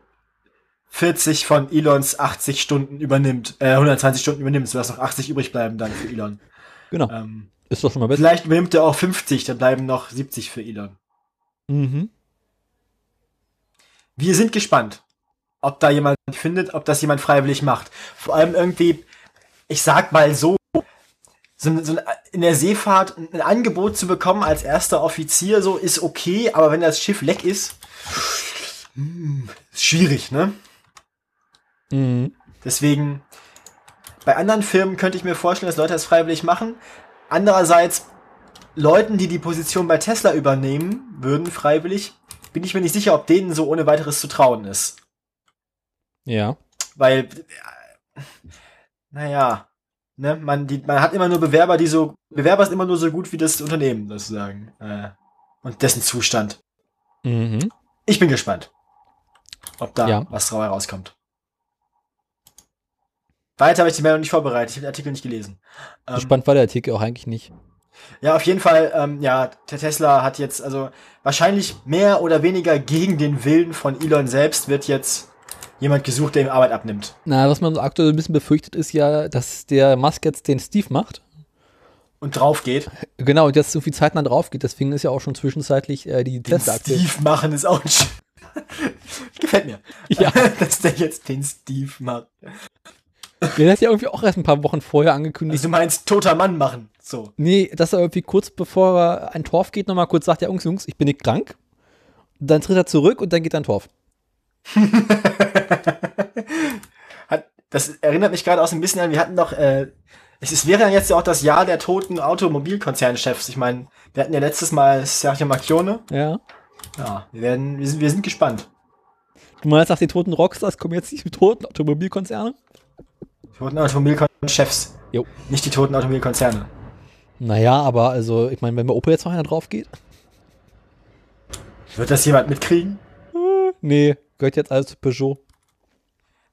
40 von Elons 80 Stunden übernimmt, äh, 120 Stunden übernimmt, sodass noch 80 übrig bleiben dann für Elon. genau. Ähm, Ist doch schon mal besser. vielleicht übernimmt er auch 50, dann bleiben noch 70 für Elon. Mhm. Wir sind gespannt, ob da jemand findet, ob das jemand freiwillig macht. Vor allem irgendwie, ich sag mal so, so, so in der Seefahrt ein Angebot zu bekommen als erster Offizier, so ist okay, aber wenn das Schiff leck ist, hm, ist schwierig, ne? Mhm. Deswegen, bei anderen Firmen könnte ich mir vorstellen, dass Leute das freiwillig machen. Andererseits, Leuten, die die Position bei Tesla übernehmen würden, freiwillig, bin ich mir nicht sicher, ob denen so ohne weiteres zu trauen ist. Ja. Weil, äh, naja, ne, man, die, man hat immer nur Bewerber, die so, Bewerber ist immer nur so gut wie das Unternehmen, sozusagen. Äh, und dessen Zustand. Mhm. Ich bin gespannt, ob da Ja. was dabei rauskommt. Weiter habe ich die Meldung nicht vorbereitet, ich habe den Artikel nicht gelesen. So Ähm, spannend war der Artikel auch eigentlich nicht. Ja, auf jeden Fall, ähm, ja, der Tesla hat jetzt, also wahrscheinlich mehr oder weniger gegen den Willen von Elon selbst wird jetzt jemand gesucht, der ihm Arbeit abnimmt. Na, was man so aktuell ein bisschen befürchtet, ist ja, dass der Musk jetzt den Steve macht. Und drauf geht. Genau, und jetzt so viel Zeit dann drauf geht. Deswegen ist ja auch schon zwischenzeitlich äh, die Tesla-Aktie. Steve machen ist auch sch- Gefällt mir. Ja. Dass der jetzt den Steve macht. Der hat ja irgendwie auch erst ein paar Wochen vorher angekündigt. Also du meinst toter Mann machen. So. Nee, dass er irgendwie kurz bevor er ein Torf geht, nochmal kurz sagt, ja, Jungs, Jungs, ich bin nicht krank. Dann tritt er zurück und dann geht er ein Torf. Hat, das erinnert mich gerade auch so ein bisschen an, wir hatten doch, äh, es, es wäre ja jetzt ja auch das Jahr der toten Automobilkonzernchefs. Ich meine, wir hatten ja letztes Mal Sergio Macchione. Ja. Ja, wir werden, wir sind, wir sind gespannt. Du meinst, nach den toten Rockstars kommen jetzt die toten Automobilkonzerne? Die toten Automobilkonzernchefs. Jo. Nicht die toten Automobilkonzerne. Naja, aber also, ich meine, wenn bei Opel jetzt noch einer drauf geht. Wird das jemand mitkriegen? Nee, gehört jetzt alles zu Peugeot.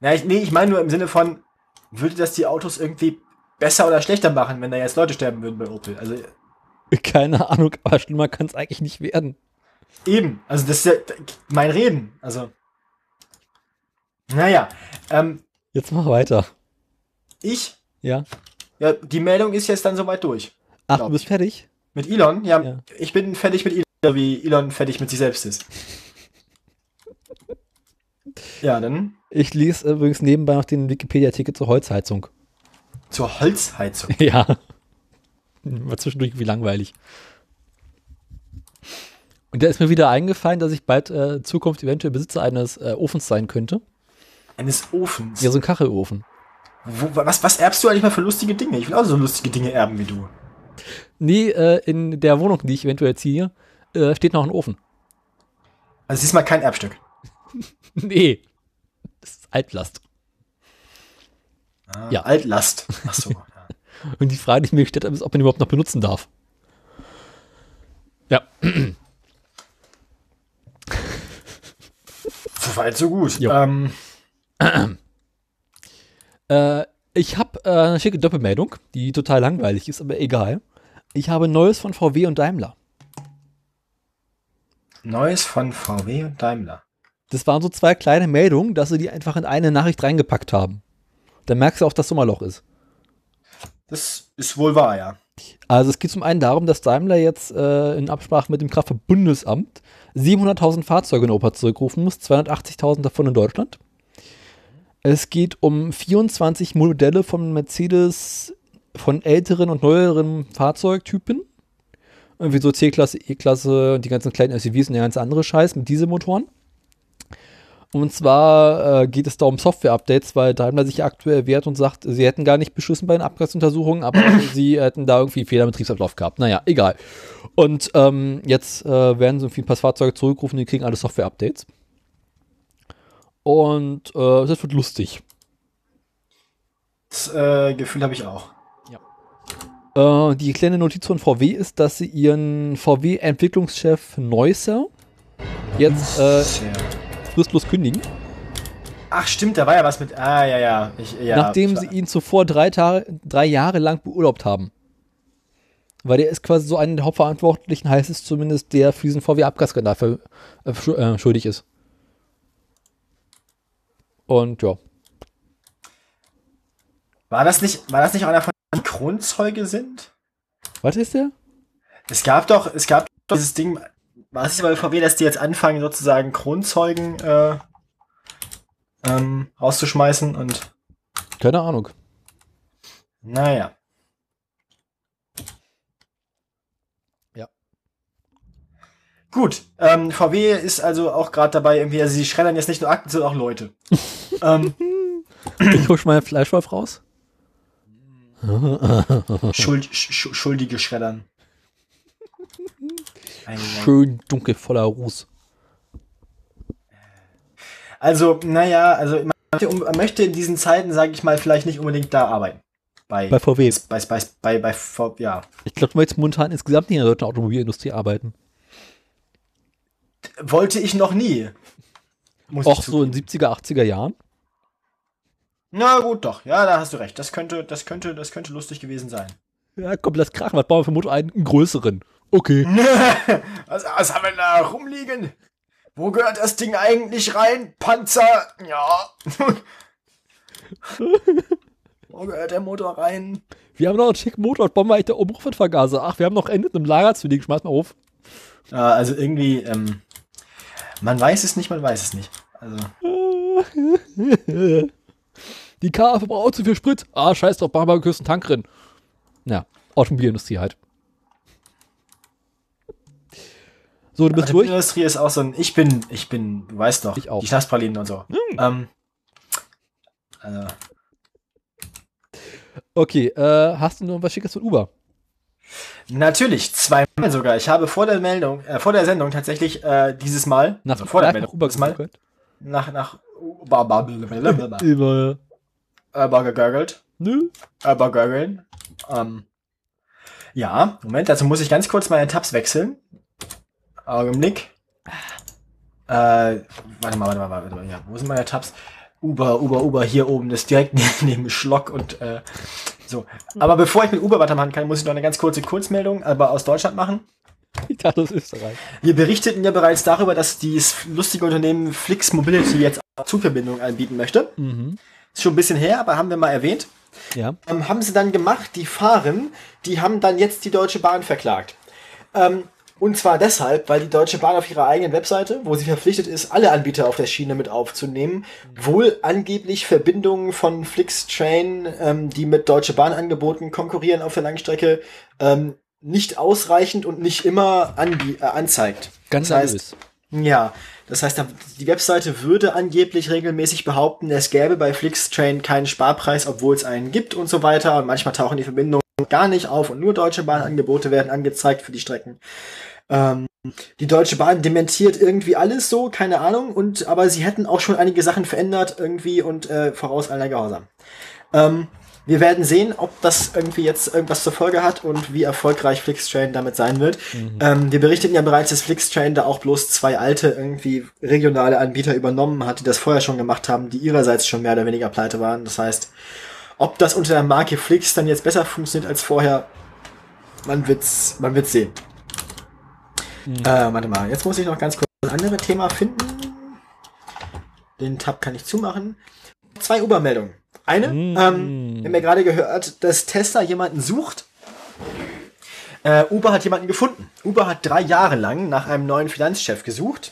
Ja, ich, nee, ich meine nur im Sinne von, würde das die Autos irgendwie besser oder schlechter machen, wenn da jetzt Leute sterben würden bei Opel? Also Keine Ahnung, aber schlimmer kann es eigentlich nicht werden. eben, also das ist ja mein Reden. Also, naja, ähm, Jetzt mach weiter. ich, Ja. ja, die Meldung ist jetzt dann soweit durch. Ach, du bist fertig? Mit Elon? Ja, Ja. ich bin fertig mit Elon, wie Elon fertig mit sich selbst ist. Ja, dann Ich lese übrigens nebenbei noch den Wikipedia-Artikel zur Holzheizung. zur Holzheizung. Ja. War zwischendurch irgendwie langweilig. Und da ist mir wieder eingefallen, dass ich bald äh, in Zukunft eventuell Besitzer eines äh, Ofens sein könnte. Eines Ofens. Ja, so ein Kachelofen. Wo, was, was erbst du eigentlich mal für lustige Dinge? Ich will auch so lustige Dinge erben wie du. Nee, äh, in der Wohnung, die ich eventuell ziehe, äh, steht noch ein Ofen. Also diesmal kein Erbstück. Nee. Das ist Altlast. Ah, Ja. Altlast. Ach so. ja. Und die Frage, die ich mir gestellt habe, ist, ob man ihn überhaupt noch benutzen darf. Ja. So weit, so gut. Ähm, Äh, ich habe äh, eine schicke Doppelmeldung, die total langweilig ist, aber egal. Ich habe Neues von VW und Daimler. Neues von VW und Daimler. Das waren so zwei kleine Meldungen, dass sie die einfach in eine Nachricht reingepackt haben. Da merkst du auch, dass Sommerloch ist. Das ist wohl wahr, ja. Also es geht zum einen darum, dass Daimler jetzt äh, in Absprache mit dem Kraftfahrtbundesamt 700.000 Fahrzeuge in Europa zurückrufen muss, 280.000 davon in Deutschland. Es geht um 24 Modelle von Mercedes von älteren und neueren Fahrzeugtypen. Irgendwie so C-Klasse, E-Klasse und die ganzen kleinen SUVs und der ganze andere Scheiß mit Dieselmotoren. Und zwar äh, geht es da um Software-Updates, weil Daimler sich aktuell wehrt und sagt, sie hätten gar nicht beschissen bei den Abgasuntersuchungen, aber sie hätten da irgendwie Fehler im Betriebsablauf gehabt. Naja, egal. Und ähm, jetzt äh, werden so ein paar Fahrzeuge zurückgerufen, die kriegen alle Software-Updates. Und äh, das wird lustig. Das äh, Gefühl habe ich auch. Äh, die kleine Notiz von VW ist, dass sie ihren VW-Entwicklungschef Neusser jetzt äh. Fristlos kündigen. Ach stimmt, da war ja was mit. Ah, ja, ja. Ich, ja nachdem sie ihn zuvor drei, Tage, drei Jahre lang beurlaubt haben. Weil der ist quasi so einen der Hauptverantwortlichen, heißt es zumindest, der für diesen VW-Abgasskandal äh, äh, schuldig ist. Und ja. War das nicht, war das nicht einer von den die Kronzeuge sind? Was ist der? Es gab doch, es gab doch dieses Ding, war es nicht bei VW, dass die jetzt anfangen, sozusagen Kronzeugen äh, ähm, rauszuschmeißen und Keine Ahnung. naja. Ja. Gut, ähm, VW ist also auch gerade dabei, irgendwie, also sie schreddern jetzt nicht nur Akten, sondern auch Leute. ähm, Ich hol schon mal Fleischwolf raus. Schuld, sch, schuldige Schreddern. Schön dunkel voller Ruß. Also, naja, also man möchte, in diesen Zeiten, sage ich mal, vielleicht nicht unbedingt da arbeiten. Bei, Bei VW. bei, bei, bei, bei, V- ja. Ich glaube, du möchtest momentan insgesamt nicht in der deutschen Automobilindustrie arbeiten. Wollte ich noch nie. Muss Auch so in zugeben. 70er, 80er Jahren. Na gut, doch. Ja, da hast du recht. Das könnte, das könnte, das könnte lustig gewesen sein. Ja, komm, lass krachen. Was bauen wir für Motor? Einen größeren. Okay. was, was haben wir da rumliegen? Wo gehört das Ding eigentlich rein? Panzer? Ja. Wo gehört der Motor rein? Wir haben noch einen schicken Motor. Wir eigentlich der Umrufenvergaser? Ach, wir haben noch Ende im Lager zu liegen. Schmeiß mal auf. Also irgendwie, ähm, man weiß es nicht, man weiß es nicht. Also. Die Karre verbraucht zu viel Sprit. Ah, scheiß drauf, machen wir einen Tank drin. Ja, Automobilindustrie halt. So, du bist durch. Automobilindustrie ist auch so ein, ich bin, ich bin, du weißt doch, Ich auch. die Schnapspralinen und so. Hm. Ähm, also, Okay, äh, hast du noch was Schickes von Uber? natürlich, zweimal sogar. Ich habe vor der Meldung, äh, vor der Sendung tatsächlich äh, dieses Mal, Nach, also vor der nach Meldung, Uber Mal, geguckt? nach, nach Uber. Uber gegurgelt. Nö. Uber gurgeln. Ähm, ja, Moment, dazu muss ich ganz kurz meine Tabs wechseln. Augenblick. Äh, warte mal, warte mal, warte mal. Ja, wo sind meine Tabs? Uber, Uber, Uber, hier oben, das ist direkt neben, Schlock und äh, so. Aber bevor ich mit Uber weitermachen kann, muss ich noch eine ganz kurze Kurzmeldung, aber aus Deutschland machen. Ich dachte, ist Österreich. Wir berichteten ja bereits darüber, dass dieses lustige Unternehmen Flix Mobility jetzt auch Zugverbindungen anbieten möchte. Mhm. Ist schon ein bisschen her, aber haben wir mal erwähnt. Ja. ähm, haben sie dann gemacht, die fahren, die haben dann jetzt die Deutsche Bahn verklagt. Ähm, und zwar deshalb, weil die Deutsche Bahn auf ihrer eigenen Webseite, wo sie verpflichtet ist, alle Anbieter auf der Schiene mit aufzunehmen, wohl angeblich Verbindungen von Flixtrain, ähm, die mit Deutsche Bahn Angeboten konkurrieren auf der Langstrecke, ähm, nicht ausreichend und nicht immer äh, anzeigt. Ganz Das heißt, nervös. ja, das heißt, die Webseite würde angeblich regelmäßig behaupten, es gäbe bei Flixtrain keinen Sparpreis, obwohl es einen gibt und so weiter. Und manchmal tauchen die Verbindungen gar nicht auf und nur Deutsche Bahn-Angebote werden angezeigt für die Strecken. Ähm, die Deutsche Bahn dementiert irgendwie alles so, keine Ahnung, und aber sie hätten auch schon einige Sachen verändert irgendwie und äh, voraus aller Gehorsam. Ähm, wir werden sehen, ob das irgendwie jetzt irgendwas zur Folge hat und wie erfolgreich Flixtrain damit sein wird. Ähm, wir berichteten ja bereits, dass Flixtrain da auch bloß zwei alte irgendwie regionale Anbieter übernommen hat, die das vorher schon gemacht haben, die ihrerseits schon mehr oder weniger pleite waren. Das heißt, ob das unter der Marke Flix dann jetzt besser funktioniert als vorher, man wird's, man wird's sehen. Äh, warte mal, jetzt muss ich noch ganz kurz ein anderes Thema finden. Den Tab kann ich zumachen. Zwei Uber-Meldungen. Eine, Mm. ähm, wir haben ja gerade gehört, dass Tesla jemanden sucht. Äh, Uber hat jemanden gefunden. Uber hat drei Jahre lang nach einem neuen Finanzchef gesucht.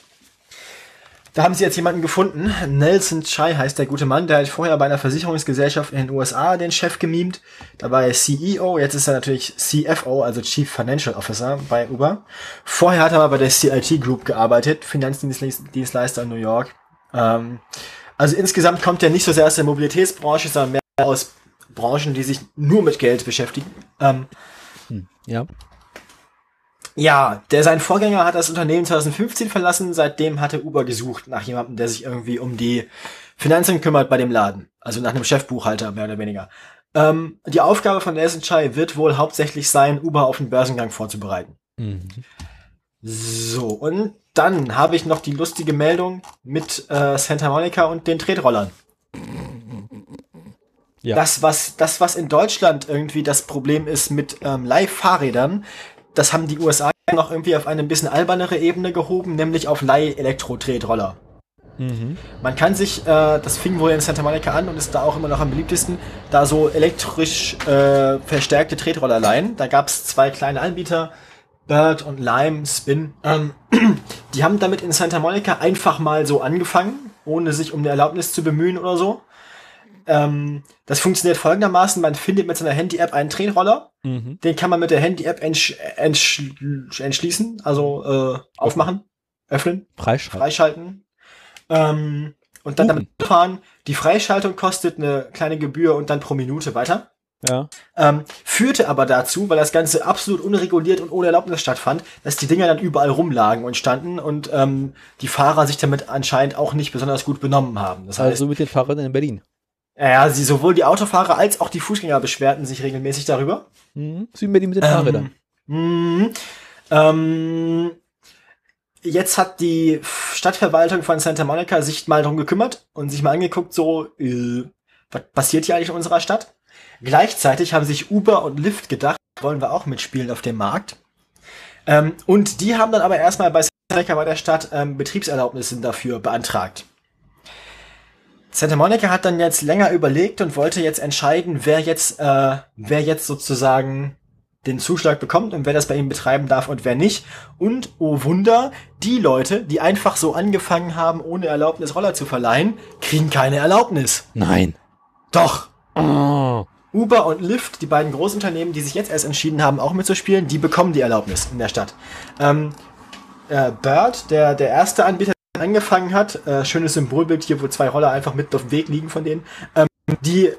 Da haben sie jetzt jemanden gefunden. Nelson Chai heißt der gute Mann. Der hat vorher bei einer Versicherungsgesellschaft in den USA den Chef gemimt. Da war er CEO. Jetzt ist er natürlich CFO, also Chief Financial Officer bei Uber. Vorher hat er aber bei der CIT Group gearbeitet, Finanzdienstleister in New York. Ähm, also insgesamt kommt er nicht so sehr aus der Mobilitätsbranche, sondern mehr aus Branchen, die sich nur mit Geld beschäftigen. Ähm, Ja. Ja, der sein Vorgänger hat das Unternehmen 2015 verlassen, seitdem hatte Uber gesucht nach jemandem, der sich irgendwie um die Finanzen kümmert bei dem Laden. Also nach einem Chefbuchhalter, mehr oder weniger. Ähm, die Aufgabe von Nelson Chai wird wohl hauptsächlich sein, Uber auf den Börsengang vorzubereiten. Mhm. So, und dann habe ich noch die lustige Meldung mit äh, Santa Monica und den Tretrollern. Ja. Das, was, das, was in Deutschland irgendwie das Problem ist mit ähm, Leih-Fahrrädern, das haben die USA noch irgendwie auf eine ein bisschen albernere Ebene gehoben, nämlich auf Leih-Elektro-Tretroller. Mhm. Man kann sich, äh, das fing wohl in Santa Monica an und ist da auch immer noch am beliebtesten, da so elektrisch äh, verstärkte Tretroller leihen. Da gab es zwei kleine Anbieter, Bird und Lime, Spin. Ähm, die haben damit in Santa Monica einfach mal so angefangen, ohne sich um eine Erlaubnis zu bemühen oder so. Ähm, das funktioniert folgendermaßen, man findet mit seiner Handy-App einen Tretroller, Mhm. den kann man mit der Handy-App entsch entsch entschließen, also äh, aufmachen, öffnen, Freischalten. freischalten ähm, und dann damit fahren. Die Freischaltung kostet eine kleine Gebühr und dann pro Minute weiter. Ja. Ähm, führte aber dazu, weil das Ganze absolut unreguliert und ohne Erlaubnis stattfand, dass die Dinger dann überall rumlagen und standen und ähm, die Fahrer sich damit anscheinend auch nicht besonders gut benommen haben. Das heißt, Also mit den Fahrrädern in Berlin. Ja, sie sowohl die Autofahrer als auch die Fußgänger beschwerten sich regelmäßig darüber. Mhm. Wie in Berlin mit den Fahrrädern. Mhm. Ähm, jetzt hat die Stadtverwaltung von Santa Monica sich mal drum gekümmert und sich mal angeguckt, so, äh, was passiert hier eigentlich in unserer Stadt? Gleichzeitig haben sich Uber und Lyft gedacht, wollen wir auch mitspielen auf dem Markt. Ähm, und die haben dann aber erstmal bei Seneca bei der Stadt ähm, Betriebserlaubnissen dafür beantragt. Santa Monica hat dann jetzt länger überlegt und wollte jetzt entscheiden, wer jetzt, äh, wer jetzt sozusagen den Zuschlag bekommt und wer das bei ihm betreiben darf und wer nicht. Und, oh Wunder, die Leute, die einfach so angefangen haben, ohne Erlaubnis Roller zu verleihen, kriegen keine Erlaubnis. Nein. Doch. Oh. Uber und Lyft, die beiden Großunternehmen, die sich jetzt erst entschieden haben, auch mitzuspielen, die bekommen die Erlaubnis in der Stadt. Ähm, äh, Bird, der, der erste Anbieter, der angefangen hat, äh, schönes Symbolbild hier, wo zwei Roller einfach mit auf dem Weg liegen von denen, ähm, die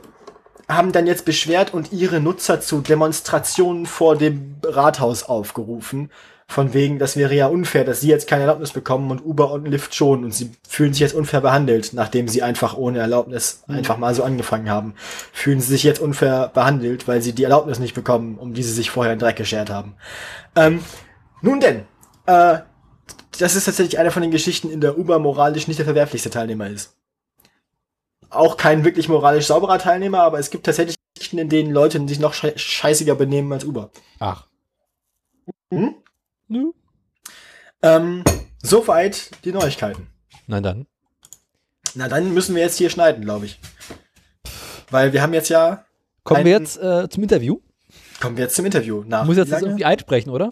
haben dann jetzt beschwert und ihre Nutzer zu Demonstrationen vor dem Rathaus aufgerufen. Von wegen, das wäre ja unfair, dass sie jetzt keine Erlaubnis bekommen und Uber und Lyft schon und sie fühlen sich jetzt unfair behandelt, nachdem sie einfach ohne Erlaubnis einfach mal so angefangen haben. Fühlen sie sich jetzt unfair behandelt, weil sie die Erlaubnis nicht bekommen, um die sie sich vorher in Dreck geschert haben. Ähm, nun denn, äh, das ist tatsächlich eine von den Geschichten, in der Uber moralisch nicht der verwerflichste Teilnehmer ist. Auch kein wirklich moralisch sauberer Teilnehmer, aber es gibt tatsächlich Geschichten, in denen Leute sich noch schei scheißiger benehmen als Uber. Ach. Hm? Nö. Ähm, soweit die Neuigkeiten. Na dann. Na, dann müssen wir jetzt hier schneiden, glaube ich. Weil wir haben jetzt ja. Kommen wir jetzt äh, zum Interview. Kommen wir jetzt zum Interview. Nach Du musst jetzt lange? irgendwie einsprechen, oder?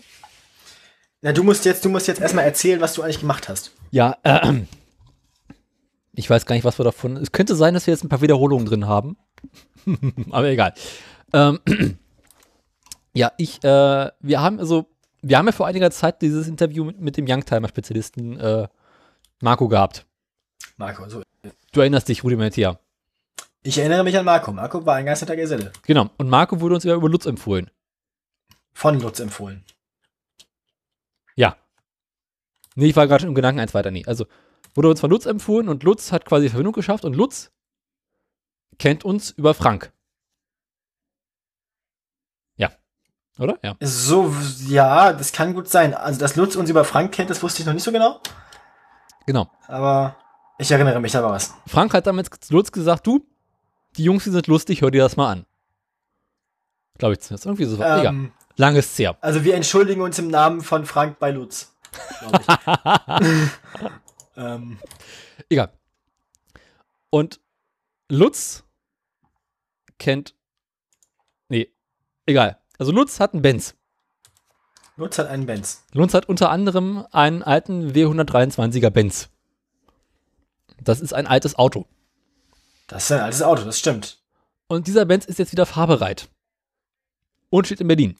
Na, du musst jetzt, du musst jetzt erstmal erzählen, was du eigentlich gemacht hast. Ja, äh, ich weiß gar nicht, was wir davon. Es könnte sein, dass wir jetzt ein paar Wiederholungen drin haben. Aber egal. Ähm, ja, ich, äh, wir haben also, wir haben ja vor einiger Zeit dieses Interview mit, mit dem Youngtimer-Spezialisten äh, Marco gehabt. Marco, so. Du erinnerst dich rudimentär. Ich erinnere mich an Marco. Marco war ein ganz netter Geselle. Genau. Und Marco wurde uns ja über Lutz empfohlen. Von Lutz empfohlen. Nee, ich war gerade schon im Gedanken eins weiter. Nee. Also wurde uns von Lutz empfohlen und Lutz hat quasi die Verbindung geschafft und Lutz kennt uns über Frank. Ja. Oder? Ja. So, ja, das kann gut sein. Also, dass Lutz uns über Frank kennt, das wusste ich noch nicht so genau. Genau. Aber ich erinnere mich, da war was. Frank hat damals Lutz gesagt, du, die Jungs, die sind lustig, hör dir das mal an. Glaube ich zumindest. Irgendwie so. Egal. Ähm, Langes her. also, wir entschuldigen uns im Namen von Frank bei Lutz. ähm, Egal. Und Lutz kennt. Nee, egal. Also Lutz hat einen Benz. Lutz hat einen Benz. Lutz hat unter anderem einen alten W123er Benz. Das ist ein altes Auto. Das ist ein altes Auto, das stimmt. Und dieser Benz ist jetzt wieder fahrbereit. Und steht in Berlin.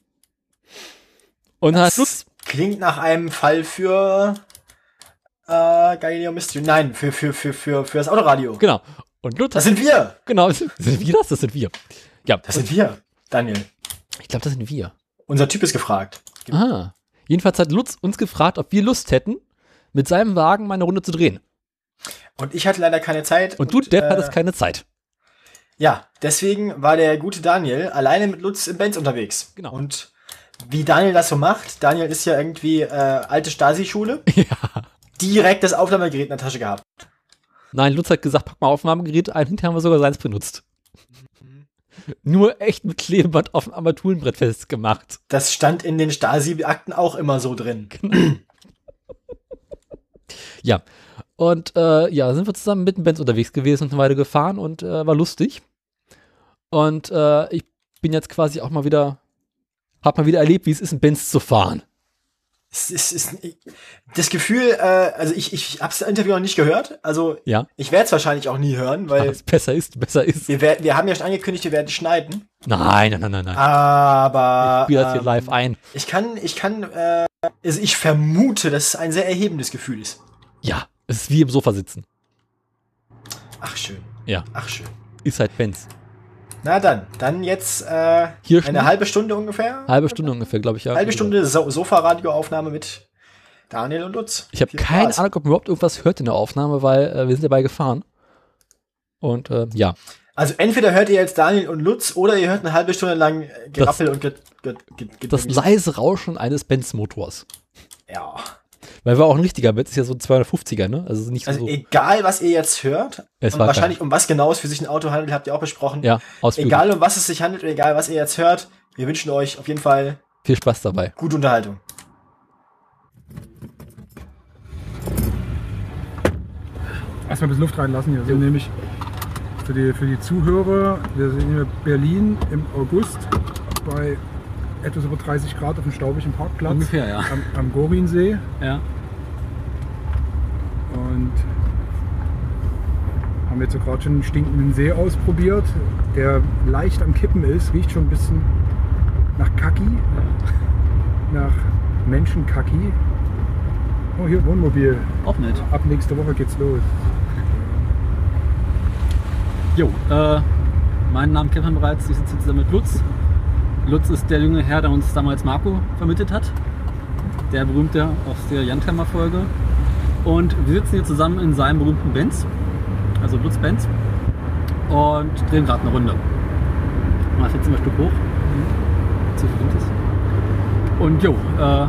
Und dann hat Lutz, Das klingt nach einem Fall für äh, Galileo Mystery. Nein, für, für, für, für, für das Autoradio. genau. Und Lutz Das sind wir. genau, sind wir das? Das sind wir. Ja, Das sind wir, Daniel. ich glaube, das sind wir. Unser Typ ist gefragt. Ah. Jedenfalls hat Lutz uns gefragt, ob wir Lust hätten, mit seinem Wagen mal eine Runde zu drehen. Und ich hatte leider keine Zeit. Und du, Depp, äh, hattest keine Zeit. Ja, deswegen war der gute Daniel alleine mit Lutz im Benz unterwegs. Genau. Und wie Daniel das so macht, Daniel ist ja irgendwie äh, alte Stasi-Schule, Ja. direkt das Aufnahmegerät in der Tasche gehabt. Nein, Lutz hat gesagt, pack mal Aufnahmegerät ein. Hinterher haben wir sogar seins benutzt. Nur echt mit Klebeband auf dem Armaturenbrett festgemacht. Das stand in den Stasi-Akten auch immer so drin. Ja. Und äh, ja, sind wir zusammen mit dem Benz unterwegs gewesen und eine Weile gefahren und äh, war lustig. Und äh, ich bin jetzt quasi auch mal wieder, hab mal wieder erlebt, wie es ist, ein Benz zu fahren. Es ist, es ist das Gefühl, äh, also ich, ich habe das Interview noch nicht gehört. Also Ja. ich werde es wahrscheinlich auch nie hören, weil Was besser ist, besser ist. wir, wer- wir haben ja schon angekündigt, wir werden schneiden. Nein, nein, nein, nein, nein. Aber ich spiele das hier ähm, live ein. ich kann, ich kann, äh, also ich vermute, dass es ein sehr erhebendes Gefühl ist. Ja, es ist wie im Sofa sitzen. Ach schön, Ja, ach schön. ist halt Benz. Na dann, dann jetzt äh, Hier eine halbe Stunde ungefähr. halbe Stunde ungefähr, glaube ich, ja. Halbe Stunde so Sofa-Radioaufnahme mit Daniel und Lutz. Ich habe keine. Ahnung, ob man überhaupt irgendwas hört in der Aufnahme, weil äh, wir sind dabei gefahren. Und äh, ja, Also entweder hört ihr jetzt Daniel und Lutz oder ihr hört eine halbe Stunde lang Gerappel und get, get, get, get, das leise Rauschen eines Benz-Motors. Ja. Weil war auch ein richtiger Benz, ist ja so ein 250er, ne? Also nicht Also so, egal, was ihr jetzt hört, Es und war wahrscheinlich um was genau es für sich ein Auto handelt, habt ihr auch besprochen. ja, ausführlich. Egal, um was es sich handelt und egal, was ihr jetzt hört, Wir wünschen euch auf jeden Fall Viel Spaß dabei. gute Unterhaltung. Erstmal ein bisschen Luft reinlassen hier. So nämlich für die, für die Zuhörer, wir sind in Berlin im August bei etwas über 30 Grad auf dem staubigen Parkplatz Ungefähr, ja. am, am Gorinsee. Ja. Und haben jetzt so gerade schon einen stinkenden See ausprobiert, der leicht am Kippen ist, riecht schon ein bisschen nach Kaki, nach Menschenkaki. Oh, hier Wohnmobil. Auch nett. Ab nächste Woche geht's los. Jo, äh, meinen Namen kennt man bereits. Ich sitze zusammen mit Lutz. Lutz ist der junge Herr, der uns damals Marco vermittelt hat. Der berühmte aus der Jantheimer Folge. Und wir sitzen hier zusammen in seinem berühmten Benz, also Lutz Benz, und drehen gerade eine Runde. Mal 14 Stück hoch. Zu viel ist. Und jo, äh,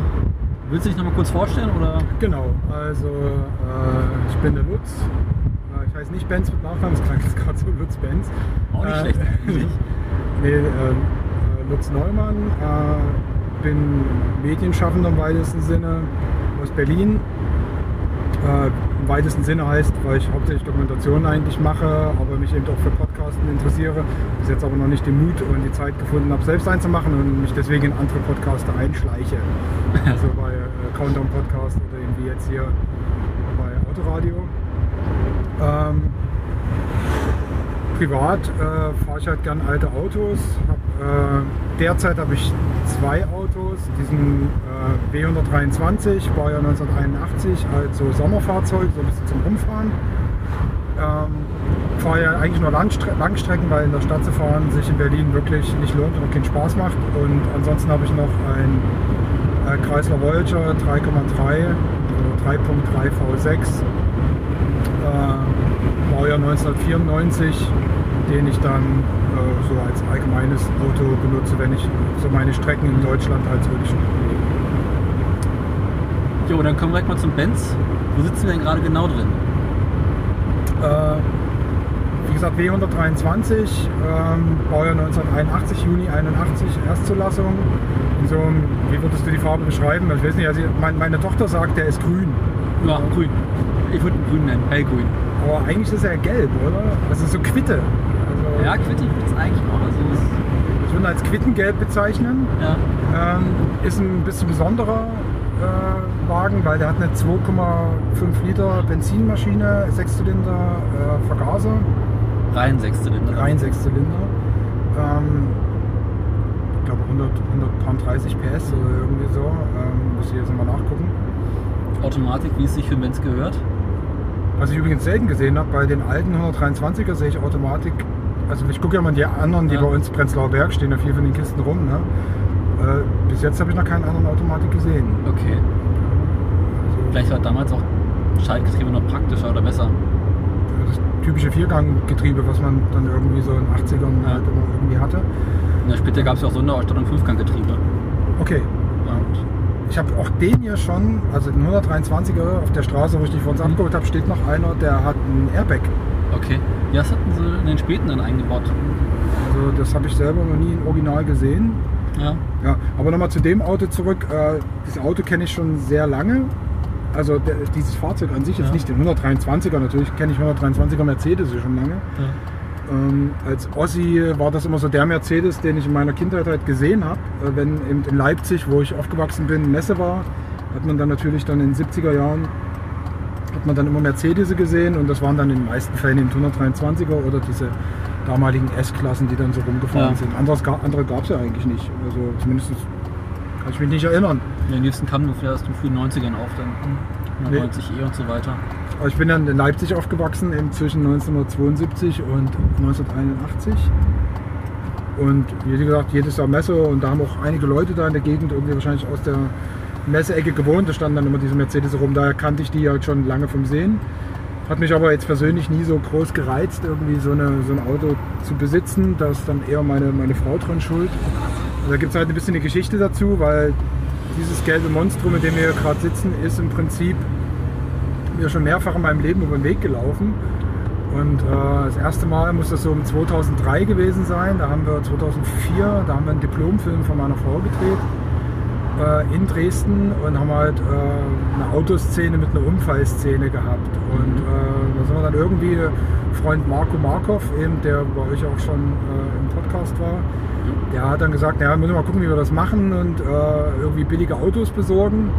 willst du dich noch mal kurz vorstellen oder? Genau, also äh, ich bin der Lutz. Äh, Ich heiße nicht Benz mit Nachnamen, das klang jetzt gerade so Lutz Benz. Auch nicht Äh, schlecht. Nee, ähm, äh, Lutz Neumann, äh, bin Medienschaffender im weitesten Sinne aus Berlin. Äh, Im weitesten Sinne heißt, weil ich hauptsächlich Dokumentationen eigentlich mache, aber mich eben auch für Podcasten interessiere. Bis jetzt aber noch nicht den Mut und die Zeit gefunden habe, selbst einzumachen und mich deswegen in andere Podcaster einschleiche. Also bei äh, Countdown Podcast oder irgendwie jetzt hier bei Autoradio. Ähm, privat äh, fahre ich halt gern alte Autos. Hab, äh, derzeit habe ich zwei Autos. Diesen äh, W123, Baujahr 1981, als so Sommerfahrzeug, so ein bisschen zum Rumfahren. Ähm, fahre ja eigentlich nur Langstre Langstrecken, weil in der Stadt zu fahren sich in Berlin wirklich nicht lohnt und auch keinen Spaß macht. Und ansonsten habe ich noch ein äh, Chrysler Voyager 3,3 also 3.3 V6 äh, Baujahr 1994, den ich dann äh, so als allgemeines Auto benutze, wenn ich so meine Strecken in Deutschland halt wirklich Jo, dann kommen wir direkt mal zum Benz. Wo sitzen wir denn gerade genau drin? äh, Wie gesagt, W123, ähm, Baujahr 1981, Juni 81, Erstzulassung. In so einem, wie würdest du die Farbe beschreiben? Ich weiß nicht, also mein, meine Tochter sagt, der ist grün. Ja, grün. Ich würde ihn grün nennen, hellgrün. Aber eigentlich ist er gelb, oder? Also so Quitte. Also, Ja, Quitty würde es eigentlich auch. Also, Ich würde ihn als Quittengelb bezeichnen. ja. Ähm, ist ein bisschen besonderer äh, Wagen, weil der hat eine 2,5 Liter Benzinmaschine, Sechszylinder, äh, Vergaser, Rein Sechszylinder. rein Sechszylinder. Ähm, ich glaube 100, 130 PS oder irgendwie so. Ähm, muss ich jetzt mal nachgucken. Automatik, wie es sich für Benz gehört. Was ich übrigens selten gesehen habe, bei den alten 123er sehe ich Automatik. Also ich gucke ja mal die anderen, die Ja. bei uns Prenzlauer Berg stehen, ja viel von den Kisten rum. Ne? Äh, bis jetzt habe ich noch keinen anderen Automatik gesehen. Okay. Also, Vielleicht war damals auch Schaltgetriebe noch praktischer oder besser. das typische Vierganggetriebe, was man dann irgendwie so in den 80ern Ja. halt immer irgendwie hatte. Und später gab es ja auch Sonderausstattung Fünfganggetriebe. Okay, Und ich habe auch den hier schon, also den 123er auf der Straße, wo ich dich vor uns Mhm. abgeholt habe, steht noch einer, der hat ein Airbag. okay. Ja, das hatten sie in den späten dann eingebaut. Also das habe ich selber noch nie im Original gesehen. Ja. Ja, aber nochmal zu dem Auto zurück. Äh, dieses Auto kenne ich schon sehr lange. Also der, dieses Fahrzeug an sich, jetzt Ja. nicht den 123er, natürlich kenne ich 123er Mercedes schon lange. Ähm, als Ossi war das immer so der Mercedes, den ich in meiner Kindheit halt gesehen habe. Äh, wenn eben in Leipzig, wo ich aufgewachsen bin, Messe war, hat man dann natürlich dann in den 70er Jahren hat man dann immer Mercedes gesehen und das waren dann in den meisten Fällen eben 123er oder diese damaligen S-Klassen, die dann so rumgefahren Ja. sind. Anderes, andere gab es ja eigentlich nicht. Also zumindest kann ich mich nicht erinnern. Ja, die nächsten kamen nur erst in den frühen 90ern auf, dann Nee. 90 E und so weiter. Ich bin dann in Leipzig aufgewachsen, eben zwischen 1972 und 1981. Und wie gesagt, jedes Jahr Messe und da haben auch einige Leute da in der Gegend irgendwie wahrscheinlich aus der Messeecke gewohnt. Da standen dann immer diese Mercedes rum. Daher kannte ich die halt schon lange vom Sehen. Hat mich aber jetzt persönlich nie so groß gereizt, irgendwie so, eine, so ein Auto zu besitzen. Da ist dann eher meine, meine Frau dran schuld. Also da gibt es halt ein bisschen eine Geschichte dazu, weil dieses gelbe Monstrum, in dem wir gerade sitzen, ist im Prinzip mir schon mehrfach in meinem Leben über den Weg gelaufen. Und äh, das erste Mal muss das so um 2003 gewesen sein. Da haben wir 2004, da haben wir einen Diplomfilm von meiner Frau gedreht äh, in Dresden und haben halt äh, eine Autoszene mit einer Unfallszene gehabt. Und äh, da sind wir dann irgendwie Freund Marco Markov, eben, der bei euch auch schon äh, im Podcast war, der hat dann gesagt, naja, müssen wir mal gucken, wie wir das machen und äh, irgendwie billige Autos besorgen,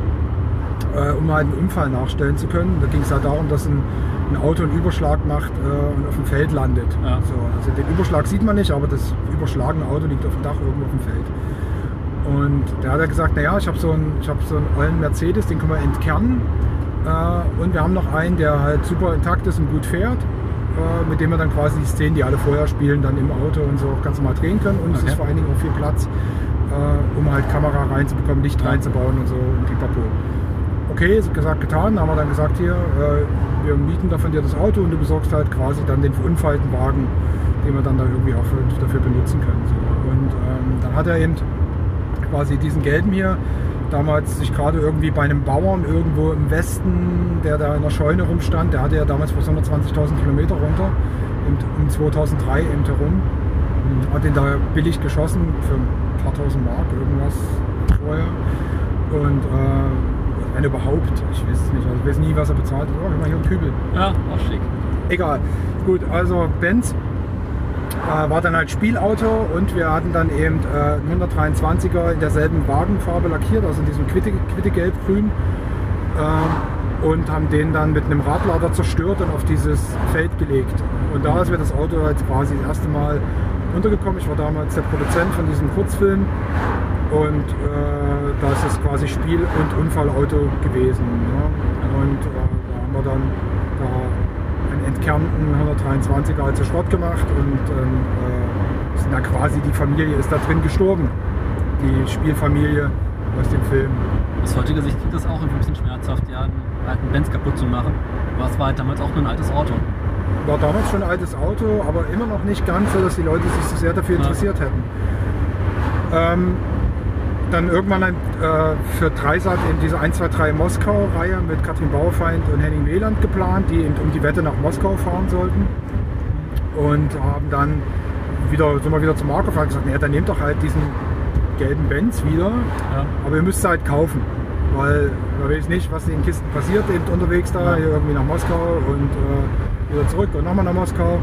äh, um halt einen Unfall nachstellen zu können. Da ging es halt darum, dass ein, ein Auto einen Überschlag macht äh, und auf dem Feld landet. Ja. So, also den Überschlag sieht man nicht, aber das überschlagene Auto liegt auf dem Dach irgendwo auf dem Feld. Und da hat er gesagt, naja, ich habe so einen, ich hab so einen ollen Mercedes, den können wir entkernen. Äh, und wir haben noch einen, der halt super intakt ist und gut fährt, äh, mit dem wir dann quasi die Szenen, die alle vorher spielen, dann im Auto und so auch ganz normal drehen können. Und es Okay. ist vor allen Dingen auch viel Platz, äh, um halt Kamera reinzubekommen, Licht Ja. reinzubauen und so und pipapo. Okay, gesagt, getan. Haben wir dann gesagt, hier, äh, wir mieten da von dir das Auto und du besorgst halt quasi dann den verunfallten Wagen, den wir dann da irgendwie auch für, dafür benutzen können. So. Und ähm, dann hat er eben quasi diesen gelben hier damals sich gerade irgendwie bei einem Bauern irgendwo im Westen, der da in der Scheune rumstand, der hatte ja damals vor 120.000 Kilometer runter, um 2003 eben herum, hat den da billig geschossen für ein paar tausend Mark irgendwas vorher und äh, wenn überhaupt, ich weiß es nicht, also ich weiß nie, was er bezahlt hat. Oh, immer hier ein Kübel. Ja, auch schick. Egal. Gut, also Benz äh, war dann halt Spielauto und wir hatten dann eben äh, einen 123er in derselben Wagenfarbe lackiert, also in diesem Quitte, Quittegelb-Grün. Äh, und haben den dann mit einem Radlader zerstört und auf dieses Feld gelegt. Und da ist mir das Auto halt quasi das erste Mal untergekommen. Ich war damals der Produzent von diesem Kurzfilm und äh, das ist quasi Spiel- und Unfallauto gewesen. Ja. Und äh, da haben wir dann da einen entkernten 123er halt zu Schrott gemacht und ähm, äh, ist da quasi die Familie ist da drin gestorben. Die Spielfamilie aus dem Film. Aus heutiger Sicht klingt das auch irgendwie ein bisschen schmerzhaft, ja, einen alten Benz kaputt zu machen. Aber es war halt damals auch nur ein altes Auto. War damals schon ein altes Auto, aber immer noch nicht ganz so, dass die Leute sich so sehr dafür Ja. interessiert hätten. Ähm, dann irgendwann äh, für Dreisat in diese 1, 2, 3 Moskau-Reihe mit Katrin Bauerfeind und Henning Wieland geplant, die eben um die Wette nach Moskau fahren sollten. Und haben dann wieder, sind wir wieder zum Marco und gesagt, naja, dann nehmt doch halt diesen gelben Benz wieder, Ja. aber ihr müsst es halt kaufen. Weil man weiß nicht, was in den Kisten passiert, eben unterwegs da, hier irgendwie nach Moskau und äh, wieder zurück und nochmal nach Moskau.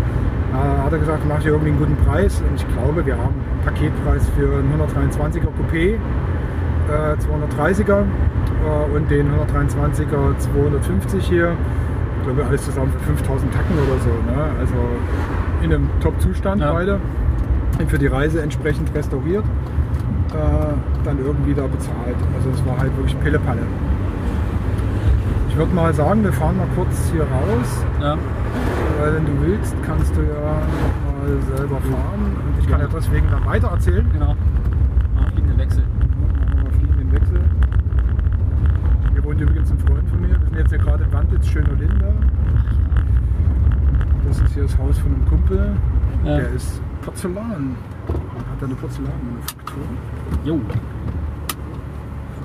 Da hat er gesagt, mach ich irgendwie einen guten Preis. Und ich glaube, wir haben einen Paketpreis für einen 123er Coupé, äh, 230er äh, und den 123er 250 hier. Ich glaube, alles zusammen für 5000 Tacken oder so. Ne? Also in einem Top-Zustand Ja. beide. Und für die Reise entsprechend restauriert. Äh, dann irgendwie da bezahlt. Also es war halt wirklich Pille-Palle. Ich würde mal sagen, wir fahren mal kurz hier raus, Ja. weil wenn du willst, kannst du ja mal selber fahren. Und ich kann ja deswegen dann weiter erzählen. Genau. Mal fliegenden Wechsel. Machen wir mal fliegenden Wechsel. Hier wohnt übrigens ein Freund von mir. Wir sind jetzt hier gerade in Wandlitz, Schöner-Linde. Das ist hier das Haus von einem Kumpel. Ja. Der ist Porzellan. Hat eine Porzellanmanufaktur. Jo.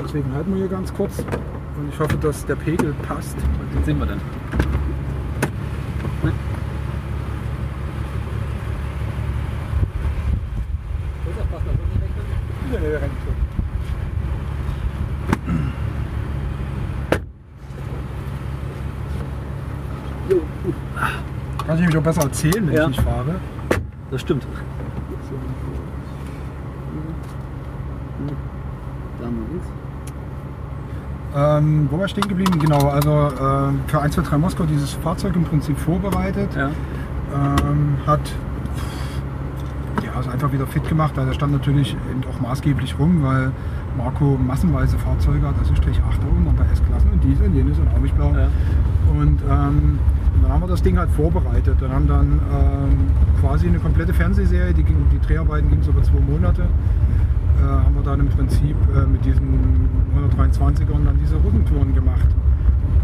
Deswegen halten wir hier ganz kurz. Und ich hoffe, dass der Pegel passt. Den sehen wir dann. Kann ich nämlich auch besser erzählen, wenn Ja. ich nicht fahre. Das stimmt. Ähm, wo war ich stehen geblieben? Genau, also ähm, für 1, 2, 3 Moskau dieses Fahrzeug im Prinzip vorbereitet. Ja. Ähm, hat ja, ist einfach wieder fit gemacht. Also er stand natürlich eben auch maßgeblich rum, weil Marco massenweise Fahrzeuge hat, also Strich 8 und dann bei S-Klassen und dies und jenes und Aubichblau. Ja. Und ähm, dann haben wir das Ding halt vorbereitet und haben dann ähm, quasi eine komplette Fernsehserie, die, ging, die Dreharbeiten gingen so über zwei Monate, äh, haben wir dann im Prinzip äh, mit diesen 123ern dann diese Rückentouren gemacht.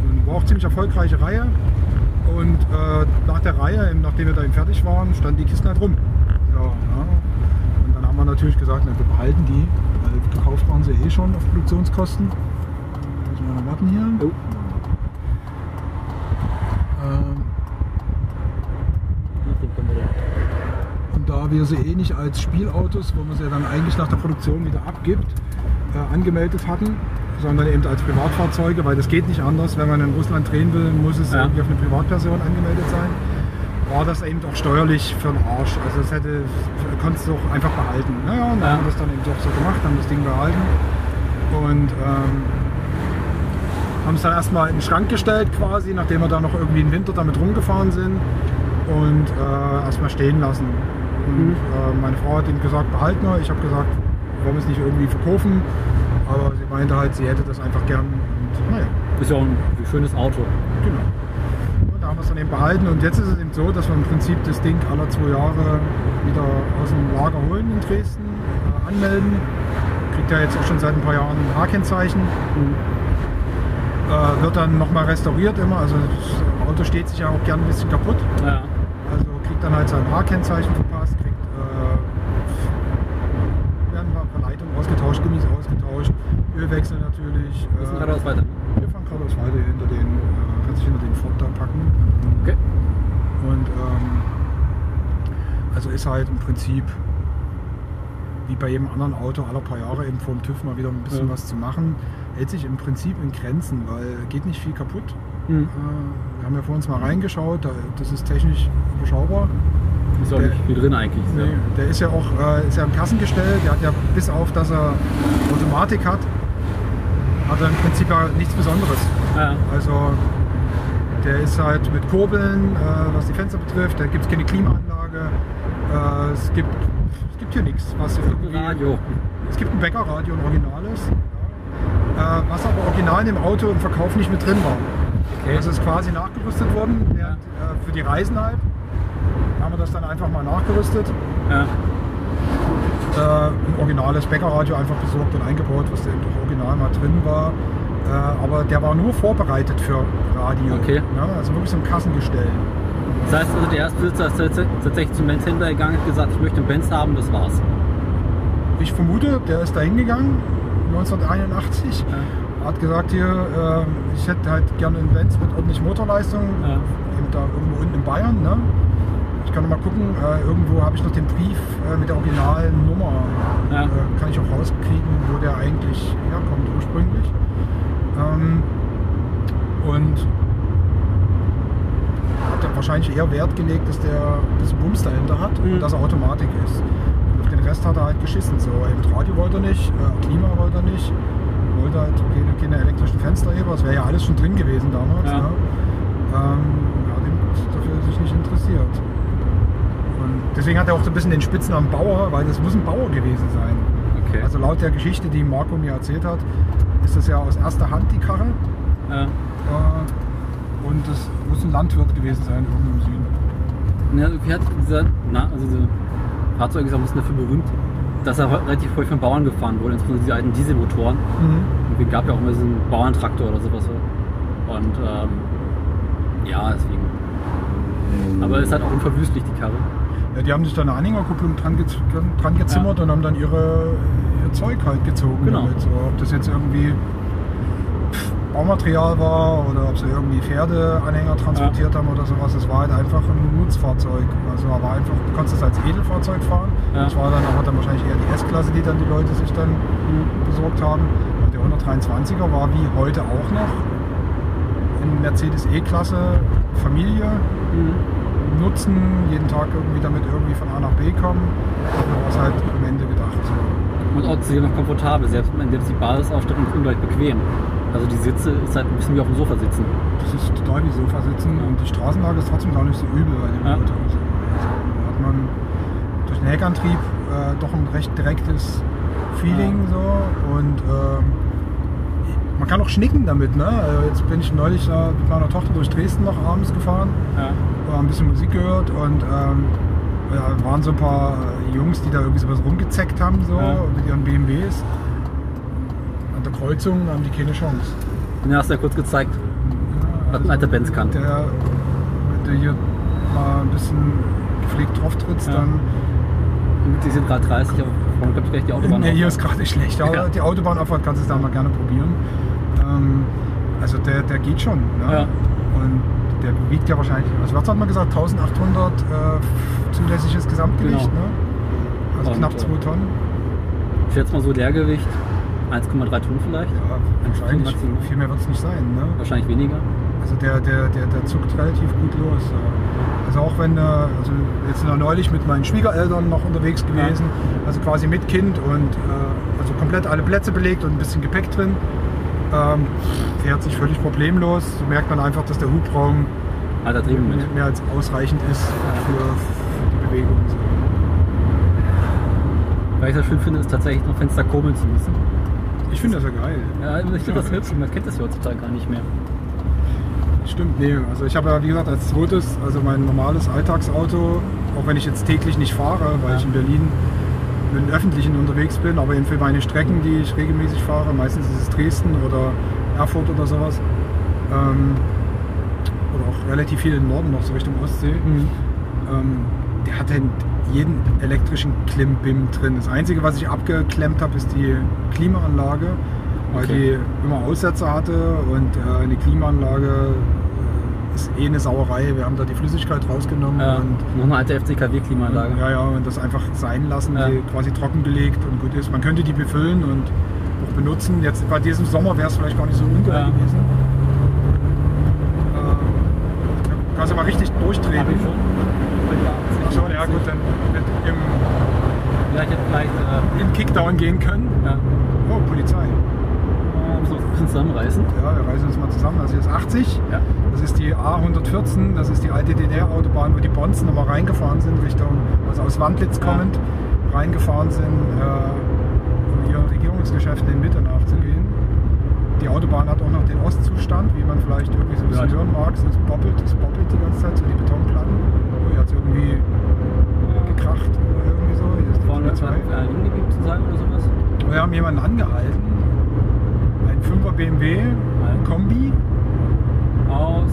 Und war auch ziemlich erfolgreiche Reihe. Und äh, nach der Reihe, eben nachdem wir dann fertig waren, standen die Kisten halt rum. Ja, ja. Und dann haben wir natürlich gesagt, na, wir behalten die, weil gekauft waren sie eh schon auf Produktionskosten. Müssen wir noch warten hier. Oh. Ähm, wir sie eh nicht als Spielautos, wo man sie dann eigentlich nach der Produktion wieder abgibt, äh, angemeldet hatten, sondern eben als Privatfahrzeuge, weil das geht nicht anders. Wenn man in Russland drehen will, muss es Ja. irgendwie auf eine Privatperson angemeldet sein. War das eben auch steuerlich für den Arsch. Also das hätte, konntest du auch einfach behalten. Naja, und dann Ja. haben wir das dann eben auch so gemacht, haben das Ding behalten. Und ähm, haben es dann erstmal in den Schrank gestellt quasi, nachdem wir da noch irgendwie einen Winter damit rumgefahren sind und äh, erstmal stehen lassen. Und Mhm. äh, meine Frau hat ihm gesagt, behalten wir. Ich habe gesagt, wollen wir es nicht irgendwie verkaufen. Aber sie meinte halt, sie hätte das einfach gern. Und naja, Ist ja auch ein schönes Auto. genau. Und da haben wir es dann eben behalten. Und jetzt ist es eben so, dass wir im Prinzip das Ding alle zwei Jahre wieder aus dem Lager holen in Dresden, äh, anmelden. Kriegt ja jetzt auch schon seit ein paar Jahren ein H-Kennzeichen. Äh, wird dann nochmal restauriert immer. Also das Auto steht sich ja auch gern ein bisschen kaputt. Ja. Also kriegt dann halt sein kriegt äh, werden ein paar Leitungen ausgetauscht, Gummis ausgetauscht, Ölwechsel natürlich. Das ist ein Äh, geradeaus weiter. wir fahren geradeaus weiter hinter den, äh, kann sich hinter den Ford da packen. Okay. Und ähm, also ist halt im Prinzip wie bei jedem anderen Auto aller paar Jahre eben vor dem TÜV mal wieder ein bisschen Ja. was zu machen. Hält sich im Prinzip in Grenzen, weil geht nicht viel kaputt. Mhm. Äh, wir haben ja vor uns mal reingeschaut, da, das ist technisch überschaubar. Ist auch Der- nicht viel drin eigentlich. Nee, der ist ja auch äh, ist ja im Kassengestell, der hat ja bis auf, dass er Automatik hat, hat er im Prinzip ja nichts Besonderes. Ja. Also der ist halt mit Kurbeln, äh, was die Fenster betrifft, da gibt es keine Klimaanlage, äh, es, gibt, es gibt hier nichts, was irgendwie... Radio. Es gibt ein Bäckerradio, ein originales, äh, was aber original in dem Auto im Verkauf nicht mit drin war. Okay. Das ist quasi nachgerüstet worden, während, äh, für die Reisen halt. Haben wir das dann einfach mal nachgerüstet. Ja. Äh, ein originales Bäckerradio einfach besorgt und eingebaut, was da eben doch original mal drin war. Äh, aber der war nur vorbereitet für Radio. Okay. Ja, also wirklich so ein Kassengestell. Das heißt also, der Erstbesitzer ist tats- tatsächlich zum Benz-Händler gegangen und gesagt, ich möchte einen Benz haben, das war's. Ich vermute, der ist da hingegangen, 1981. Ja. Hat gesagt, hier, äh, ich hätte halt gerne einen Benz mit ordentlich Motorleistung. Ja. Eben da irgendwo unten in Bayern. Ne? Ich kann noch mal gucken, äh, irgendwo habe ich noch den Brief äh, mit der originalen Nummer. Ja. Äh, kann ich auch rauskriegen, wo der eigentlich herkommt ursprünglich. Ähm, und hat er wahrscheinlich eher Wert gelegt, dass der bisschen Bums dahinter hat Mhm. und dass er Automatik ist. Und auf den Rest hat er halt geschissen. So, eben Radio wollte er nicht, äh, Klima wollte er nicht, wollte halt keine, keine elektrischen Fensterheber, das wäre ja alles schon drin gewesen damals. Ja. Ne? Ähm, hat ihm dafür sich nicht interessiert. Und deswegen hat er auch so ein bisschen den Spitznamen Bauer, weil das muss ein Bauer gewesen sein. Okay. Also laut der Geschichte, die Marco mir erzählt hat, ist das ja aus erster Hand die Karre. ja. Äh, und das muss ein Landwirt gewesen sein, irgendwo im Süden. Ja, irgendwie hat dieser, na, also diese Fahrzeuge ist auch ein bisschen dafür berühmt, dass er relativ häufig von Bauern gefahren wurde, insbesondere diese alten Dieselmotoren. Irgendwie gab ja auch immer so einen Bauerntraktor oder sowas. Und ähm, ja, deswegen. Aber es ist halt auch unverwüstlich, die Karre. Ja, die haben sich da eine Anhängerkupplung dran, ge dran gezimmert und haben dann ihre, ihr Zeug halt gezogen. Genau. So, ob das jetzt irgendwie Baumaterial war oder ob sie irgendwie Pferdeanhänger transportiert haben oder sowas. Es war halt einfach ein Nutzfahrzeug. Also aber einfach, du konntest es als Edelfahrzeug fahren. Ja. Das war dann aber dann wahrscheinlich eher die S-Klasse, die dann die Leute sich dann besorgt haben. Und der 123er war wie heute auch noch in Mercedes E-Klasse Familie nutzen, jeden Tag irgendwie damit irgendwie von A nach B kommen. War es halt am Ende gedacht. Und auch noch komfortabel, selbst, selbst die Basisausstattung ist ungleich bequem. Also die Sitze ist halt ein bisschen wie auf dem Sofa sitzen. Das ist total wie Sofa sitzen und die Straßenlage ist trotzdem gar nicht so übel bei dem Ja. Auto. Also, da hat man durch den Heckantrieb äh, doch ein recht direktes Feeling so und ähm, man kann auch schnicken damit. Ne? Also jetzt bin ich neulich äh, mit meiner Tochter durch Dresden noch abends gefahren Ja. äh, ein bisschen Musik gehört und ähm, ja, waren so ein paar Jungs, die da irgendwie so was rumgezeckt haben so, Ja. mit ihren BMWs. An der Kreuzung haben die keine Chance. Den hast du ja kurz gezeigt. Ja, Was ein alter Benz kann. Der, wenn du hier mal ein bisschen gepflegt drauf trittst, Ja. dann. Die sind gerade 30, kommt gleich die Autobahn Nee, hier ist gerade schlecht, aber Ja. die Autobahnabfahrt kannst du da mal gerne probieren. Ähm, also der, der geht schon. Ne? Ja. Und der wiegt ja wahrscheinlich, also was hat man gesagt, 1800 äh, zulässiges Gesamtgewicht, Genau. ne? Also Und, knapp äh, 2 Tonnen. Ich schätze mal so Leergewicht 1,3 Tonnen vielleicht. Ja, wahrscheinlich, viel mehr wird es nicht sein, ne? Wahrscheinlich weniger. Also der, der, der, der zuckt relativ gut los. Also auch wenn, äh, also jetzt sind wir neulich mit meinen Schwiegereltern noch unterwegs gewesen, also quasi mit Kind und äh, also komplett alle Plätze belegt und ein bisschen Gepäck drin. Ähm, fährt sich völlig problemlos. So merkt man einfach, dass der Hubraum mit. mehr als ausreichend ist für, für die Bewegung. Was ich das schön finde, ist tatsächlich noch Fenster kurbeln zu müssen. Ich finde das ja geil. Ja, ich finde das hübsch. Man kennt das ja heutzutage gar nicht mehr. Stimmt, nee. Also ich habe ja wie gesagt als zweites, also mein normales Alltagsauto, auch wenn ich jetzt täglich nicht fahre, weil Ja. ich in Berlin mit dem Öffentlichen unterwegs bin, aber eben für meine Strecken, die ich regelmäßig fahre, meistens ist es Dresden oder Erfurt oder sowas. Ähm, oder auch relativ viel im Norden noch, so Richtung Ostsee. Ähm, der hat halt jeden elektrischen Klimbim drin. Das Einzige, was ich abgeklemmt habe, ist die Klimaanlage, weil Okay. die immer Aussetzer hatte und äh, eine Klimaanlage ist eh eine Sauerei. Wir haben da die Flüssigkeit rausgenommen Ja, und noch eine alte FCKW-Klimaanlage. ja, ja, und das einfach sein lassen, Ja. die quasi trockengelegt und gut ist. Man könnte die befüllen und auch benutzen. Jetzt bei diesem Sommer wäre es vielleicht gar nicht so ungeil Ja. gewesen. Kannst du mal richtig durchdrehen. Hab ich schon. Ja gut, dann wird im, Vielleicht vielleicht, äh, im Kickdown gehen können. ja, Oh, Polizei. Äh, bisschen zusammenreißen. Ja, wir reißen uns mal zusammen. Also hier ist 80. Ja. Das ist die A114, das ist die alte DDR-Autobahn, wo die Bonzen nochmal reingefahren sind, Richtung, also aus Wandlitz Ja. kommend, reingefahren sind, äh, um ihren Regierungsgeschäften in Mitte nachzugehen. Die Autobahn hat auch noch den Ostzustand, wie man vielleicht irgendwie so ein bisschen Ja. hören mag. Es bobbelt, es bobbelt die ganze Zeit, so die Betonplatten. Oh, hier hat es irgendwie gekracht oder irgendwie so. Hier ist die Vorne Polizei. für einen Innengebiet zu sagen oder sowas. Wir haben jemanden angehalten. Ein 5er BMW, Kombi Aus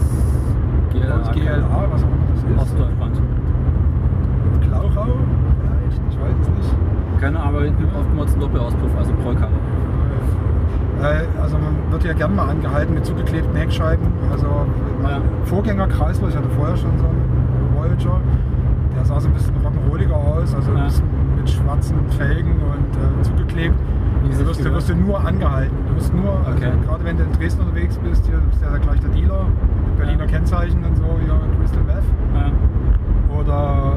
GLA. aus GLA, was auch immer das ist. Ostdeutschland. Klauchau? Vielleicht, ich weiß es nicht. Keine aber hinten oftmals ein Doppelauspuff, also Prollkarre. Äh, Also man wird ja gerne mal angehalten mit zugeklebten Heckscheiben. Also mein Ja. Vorgänger Chrysler, ich hatte vorher schon so einen Voyager, der sah so ein bisschen rock'n'rolliger aus, also Ja. ein bisschen mit schwarzen Felgen und äh, zugeklebt. Wie Du wirst, du wirst du nur angehalten. Du wirst nur, Okay. also gerade wenn du in Dresden unterwegs bist, hier bist du ja gleich der Dealer mit Berliner Ja. Kennzeichen und so, hier Crystal Meth. Ja. Oder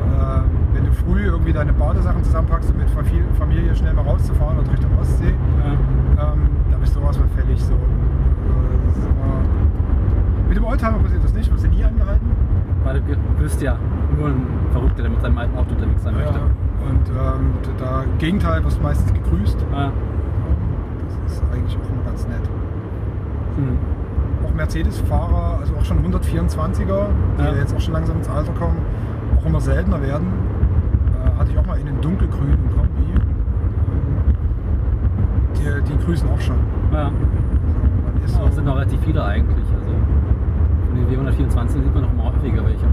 äh, wenn du früh irgendwie deine Badesachen zusammenpackst, um mit Famil- Familie schnell mal rauszufahren oder Richtung Ostsee, Ja. ähm, da bist du sowas mal fällig. So. Immer mit dem Oldtimer passiert das nicht, wirst du nie angehalten. Weil du bist ja nur ein Verrückter, der mit seinem alten Auto unterwegs sein möchte. Und ähm, da Gegenteil wirst du meistens gegrüßt. Das ist eigentlich auch immer ganz nett. Hm. Auch Mercedes-Fahrer, also auch schon 124er, die Ja. jetzt auch schon langsam ins Alter kommen, auch immer seltener werden. Äh, hatte ich auch mal in den dunkelgrünen Kombi. Ähm, die, die grüßen auch schon. Ja. Also Ja, es sind noch relativ viele eigentlich. Also von den W124 sieht man noch mal häufiger welche.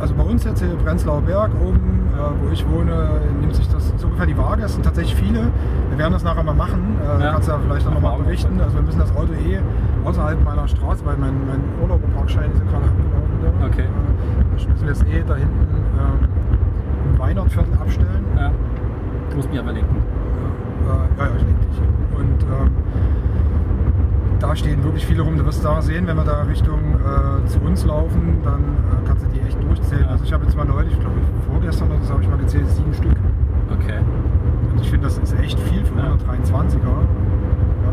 Also bei uns jetzt hier Prenzlauer Berg oben, äh, wo ich wohne, nimmt sich das so ungefähr die Waage. Es sind tatsächlich viele. Wir werden das nachher mal machen. Äh, Ja. Kannst du ja vielleicht auch nochmal mal berichten. Also wir müssen das Auto eh außerhalb meiner Straße, weil mein, mein Urlauberparkschein ist ja gerade abgelaufen. Da. Okay. Äh, das müssen wir jetzt eh da hinten ähm, im Weinertviertel abstellen. Ja. Du musst mich aber lenken. Äh, ja, ja, ich lenke dich. Und ähm, da stehen wirklich viele rum. Du wirst da sehen, wenn wir da Richtung äh, zu uns laufen, dann äh, kannst du die echt durchzählen. Ja. Also ich habe jetzt mal neulich, ich glaube vorgestern oder so, habe ich mal gezählt, sieben Stück. Okay. Und ich finde, das ist echt viel für Ja. 123er. Ja.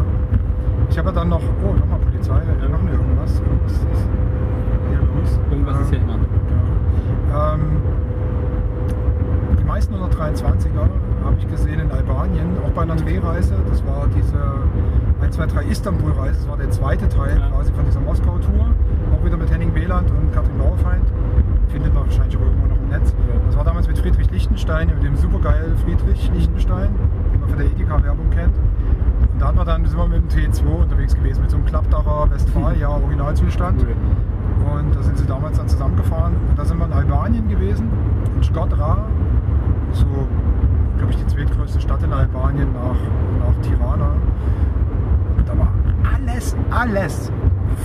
Ich habe ja dann noch, oh, nochmal Polizei, ja. machen wir irgendwas. Irgendwas ist hier los. Irgendwas ist Ähm, hier immer. ja. Ähm, die meisten 123er habe ich gesehen in Albanien, auch bei einer Drehreise. Das war diese 1, 2, 3 Istanbul-Reise. Das war der zweite Teil quasi von dieser Moskau-Tour. Auch wieder mit Henning Wieland und Katrin Bauerfeind. Findet man wahrscheinlich auch irgendwo noch im Netz. Das war damals mit Friedrich Lichtenstein, mit dem supergeil Friedrich Lichtenstein, den man von der Edeka-Werbung kennt. Und da hat man dann, sind wir mit dem T2 unterwegs gewesen, mit so einem Klappdacher Westfalia, Originalzustand. Und da sind sie damals dann zusammengefahren. Und da sind wir in Albanien gewesen, in Shkodra, so, glaube ich, die zweitgrößte Stadt in Albanien nach, nach Tirana. Alles, alles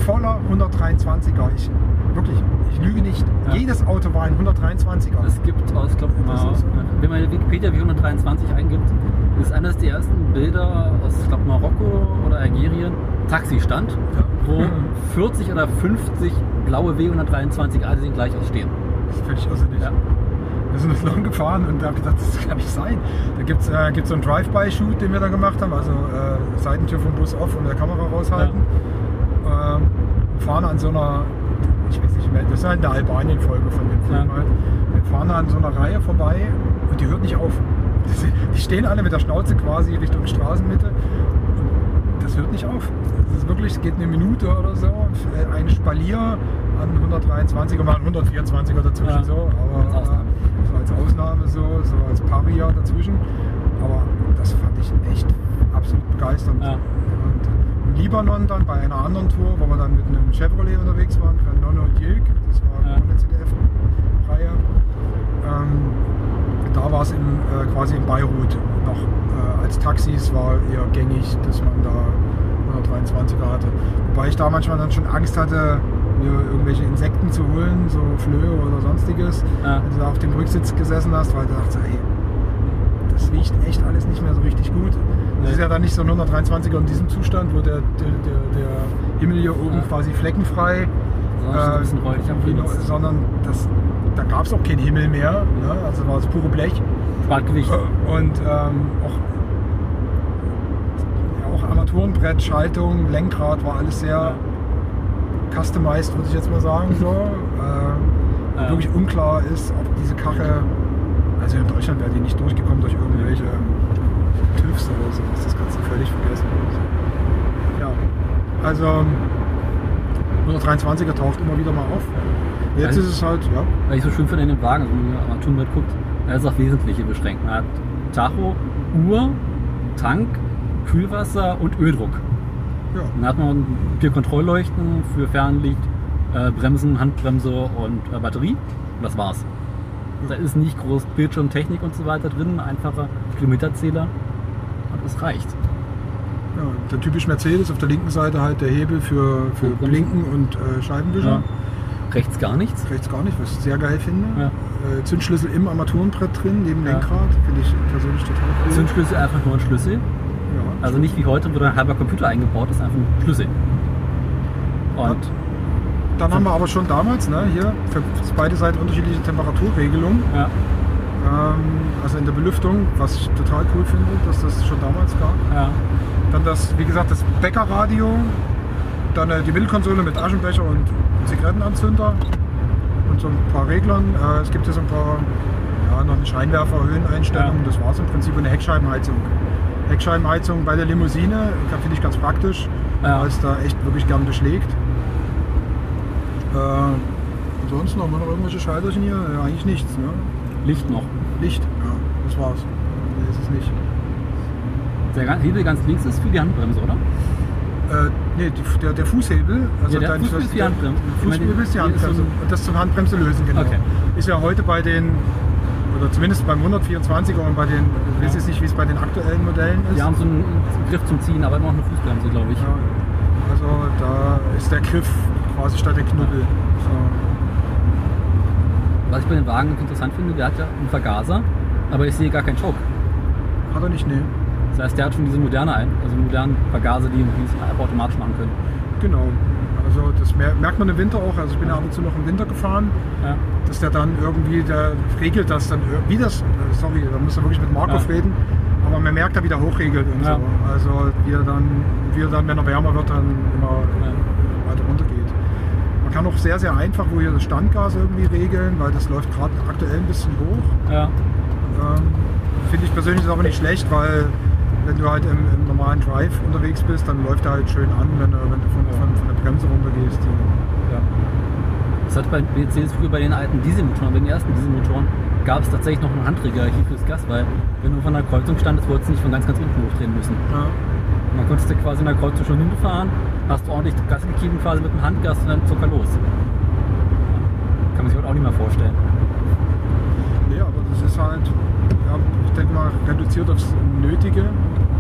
voller 123er. Ich, wirklich, ich lüge nicht. Ja. Jedes Auto war ein 123er. Es gibt aus, glaube Das mal, ist- wenn man in Wikipedia wie 123 eingibt, ist eines der ersten Bilder aus, ich glaube, Marokko oder Algerien, Taxistand, wo 40 oder 50 blaue W123 alle sehen gleich ausstehen. Das ist völlig irrsinnig. Ja. Wir sind das lang gefahren und da habe ich gedacht, das kann nicht sein. Da gibt es äh, gibt's so einen Drive-By-Shoot, den wir da gemacht haben, also äh, Seitentür vom Bus auf und der Kamera raushalten. Ähm, fahren an so einer, ich weiß nicht mehr, das ist halt eine Albanien-Folge von dem Film Ja. halt. Wir fahren an so einer Reihe vorbei und die hört nicht auf. Die stehen alle mit der Schnauze quasi Richtung Straßenmitte. Das hört nicht auf. Das ist wirklich, es geht eine Minute oder so. Ein Spalier an 123er, mal ein 124er dazwischen Ja. so. Aber Als Ausnahme. so so, als Paria dazwischen. Aber das fand ich echt absolut begeisternd. Ja. Und im Libanon dann bei einer anderen Tour, wo wir dann mit einem Chevrolet unterwegs waren, für Nonno und Jilk, das war Ja. eine CDF-Reihe. Ähm, da war es äh, quasi in Beirut noch äh, als Taxis war eher gängig, dass man da 123er hatte. Wobei ich da manchmal dann schon Angst hatte, mir irgendwelche Insekten zu holen, so Flöhe oder sonstiges, Ja. wenn du da auf dem Rücksitz gesessen hast, weil du dachte, ey, das riecht echt alles nicht mehr so richtig gut. Nee. ist ja dann nicht so ein 123er in diesem Zustand, wo der, der, der, der Himmel hier oben Ja. quasi fleckenfrei am genau, Himmel. sondern das, da gab es auch keinen Himmel mehr. Ne? Also war es pure Blech. Spart Gewicht. Und ähm, auch, auch Armaturenbrett, Schaltung, Lenkrad war alles sehr customized, würde ich jetzt mal sagen. So. äh, Ja. Wirklich unklar ist, ob diese Karre, also in Deutschland wäre die nicht durchgekommen durch irgendwelche TÜVs oder so. Das kannst du völlig vergessen. Ja, also 123er taucht immer wieder mal auf. Jetzt Also- ist es halt, ja, Weil ich so schön finde in dem Wagen, wenn man Armaturenbrett guckt, da ist auch Wesentliche beschränkt. Man hat Tacho, Uhr, Tank, Kühlwasser und Öldruck. Ja. Dann hat man vier Kontrollleuchten für Fernlicht, äh, Bremsen, Handbremse und äh, Batterie. Und das war's. Da ist nicht groß Bildschirmtechnik und so weiter drin, einfacher Kilometerzähler und es reicht. Ja, der typisch Mercedes auf der linken Seite halt der Hebel für, für Und. Blinken und äh, Scheibenwischer. Ja. Rechts gar nichts. Rechts gar nicht, was ich sehr geil finde. Ja. Äh, Zündschlüssel im Armaturenbrett drin, neben Ja. Lenkrad. Finde ich persönlich total cool. Zündschlüssel einfach nur ein Schlüssel. Also nicht wie heute, wo da ein halber Computer eingebaut ist, einfach ein Schlüssel. Und Dann haben wir aber schon damals, ne, hier für beide Seiten unterschiedliche Temperaturregelungen. ja, Ähm, also in der Belüftung, was ich total cool finde, dass das schon damals gab. ja, Dann das, wie gesagt, das Bäckerradio. Dann äh, die Mittelkonsole mit Aschenbecher und Zigarettenanzünder. Und so ein paar Reglern. Äh, es gibt hier so ein paar, ja, noch eine Scheinwerfer, Höheneinstellung. Ja. Das war es im Prinzip und eine Heckscheibenheizung. Heckscheibenheizung bei der Limousine, da finde ich ganz praktisch, Ja. weil es da echt wirklich gern beschlägt. Äh, ansonsten haben wir noch irgendwelche Schalterchen hier? Ja, eigentlich nichts. Ne? Licht noch. Licht, ja, das war's. Nee, ist es nicht. Der Hebel ganz links ist für die Handbremse, oder? Äh, nee, die, der, der Fußhebel. Also Ja, der dein- Fußhebel ist die Handbremse. Fußhebel ist die hier ist so Handbremse. das zum Handbremse lösen, genau. Okay. Ist ja heute bei den, oder zumindest beim 124er und bei den, ich weiß jetzt nicht, wie es bei den aktuellen Modellen ist. Die haben so einen Griff zum Ziehen, aber immer noch eine Fußbremse, glaube ich. Ja, also da ist der Griff quasi statt der Knubbel. So. Was ich bei dem Wagen interessant finde, der hat ja einen Vergaser, aber ich sehe gar keinen Choke. Hat er nicht, nee. Das heißt, der hat schon diese moderne ein, also modernen Vergaser, die es automatisch machen können. Genau. Also das mer- merkt man im Winter auch. Also ich bin ja ab und zu noch im Winter gefahren. Ja. Dass der dann irgendwie, der regelt das dann irgendwie das, äh, sorry, da muss er wirklich mit Markov Ja. reden, aber man merkt, er wieder hochregelt und Ja. so. Also wie er dann, wie er dann, wenn er wärmer wird, dann immer Ja. weiter runter geht. Man kann auch sehr, sehr einfach, wo hier das Standgas irgendwie regeln, weil das läuft gerade aktuell ein bisschen hoch. Ja. Ähm, Finde ich persönlich ist aber nicht schlecht, weil wenn du halt im, im normalen Drive unterwegs bist, dann läuft er halt schön an, wenn du, wenn du von, von, von der Bremse runtergehst. ja. Das hat bei Mercedes früher bei den alten Dieselmotoren, bei den ersten Dieselmotoren, gab es tatsächlich noch einen Handträger hier fürs Gas, weil wenn du von der Kreuzung standest, wolltest du nicht von ganz, ganz unten hochdrehen müssen. Ja. Und dann konntest du quasi in der Kreuzung schon hinfahren, hast du ordentlich Gas gegeben, quasi mit dem Handgas und dann zucker los. Kann man sich heute auch nicht mehr vorstellen. Nee, aber das ist halt, ja, ich denke mal, reduziert aufs Nötige.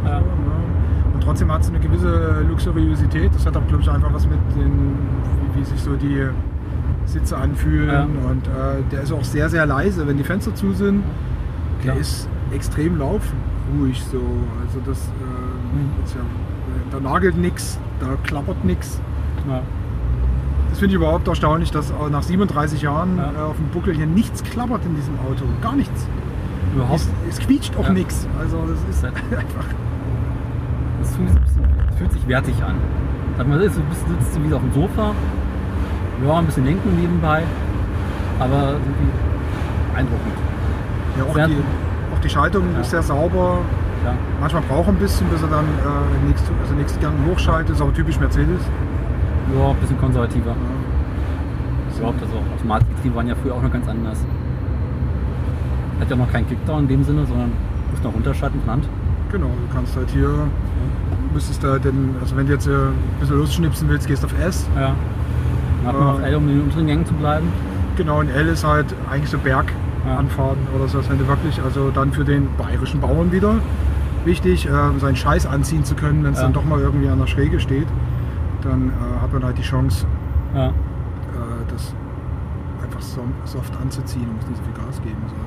Ja. So, ne? Und trotzdem hat es eine gewisse Luxuriosität. Das hat auch, glaube ich, einfach was mit den, wie, wie sich so die Sitze anfühlen. Ja. Und äh, der ist auch sehr, sehr leise, wenn die Fenster zu sind. Der ist extrem laufruhig so. Also das, äh, ist ja, da nagelt nichts, da klappert nichts. Das finde ich überhaupt erstaunlich, dass nach 37 Jahren Ja. äh, auf dem Buckel hier nichts klappert in diesem Auto. Gar nichts. Überhaupt. Es, es quietscht auch nichts. Also das ist einfach. Das fühlt, sich fühlt wertig an. Sag mal, du bist, sitzt du wieder auf dem Sofa, ja, ein bisschen lenken nebenbei, aber irgendwie beeindruckend. Ja, auch, Sehr- die, auch die Schaltung Ja. ist sehr sauber. Ja. Manchmal braucht ein bisschen, bis er dann äh, nächste, also nächsten Gang hochschaltet. Ist aber typisch Mercedes. ja, ein bisschen konservativer. Ja. Überhaupt, also Automatikgetriebe waren ja früher auch noch ganz anders. Hat ja noch keinen Kickdown in dem Sinne, sondern muss noch runterschalten von Hand. Genau, du kannst halt hier, müsstest da denn, also wenn du jetzt äh, ein bisschen losschnipsen willst, gehst du auf S. Ja. Hat man Ja. noch L, um in den unteren Gängen zu bleiben. Genau, und L ist halt eigentlich so Berganfahrten oder so, wenn du wirklich, also dann für den bayerischen Bauern wieder wichtig, äh, seinen Scheiß anziehen zu können, wenn es Ja. dann doch mal irgendwie an der Schräge steht. Dann äh, hat man halt die Chance, Ja. äh, das einfach so, soft anzuziehen und muss nicht so viel Gas geben. So, auf.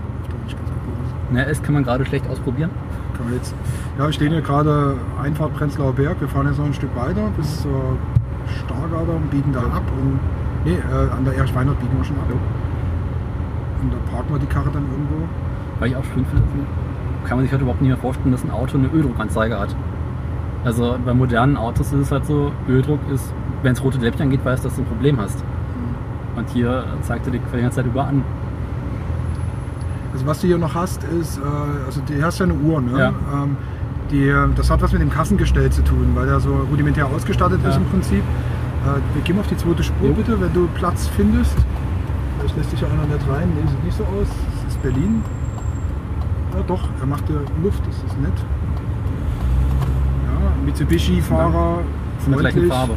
Na, S kann man gerade schlecht ausprobieren. Kann man jetzt, ja, wir stehen hier gerade Einfahrt Prenzlauer Berg. Wir fahren jetzt noch ein Stück weiter bis zur Stargarder und biegen da ab. Und, nee, äh, an der Erich Weinert biegen wir schon ab. Und da parken wir die Karre dann irgendwo. Weil ich auch schön finde, kann man sich heute überhaupt nicht mehr vorstellen, dass ein Auto eine Öldruckanzeige hat. Also bei modernen Autos ist es halt so, Öldruck ist, wenn es rote Lämpchen angeht, weißt du, dass du ein Problem hast. Und hier zeigt er dir die ganze Zeit über an. Also was du hier noch hast, ist, äh, also du hast ja eine Uhr, ne? Ja. Ähm, die, das hat was mit dem Kassengestell zu tun, weil der so rudimentär ausgestattet ist Ja. im Prinzip. Äh, wir gehen auf die zweite Spur Jo. bitte, wenn du Platz findest. Vielleicht lässt sich ja einer nicht rein. Nee, sieht nicht so aus. Das ist Berlin. Ja doch, er macht ja Luft, das ist nett. Ja, Mitsubishi-Fahrer, Von der gleichen. Farbe.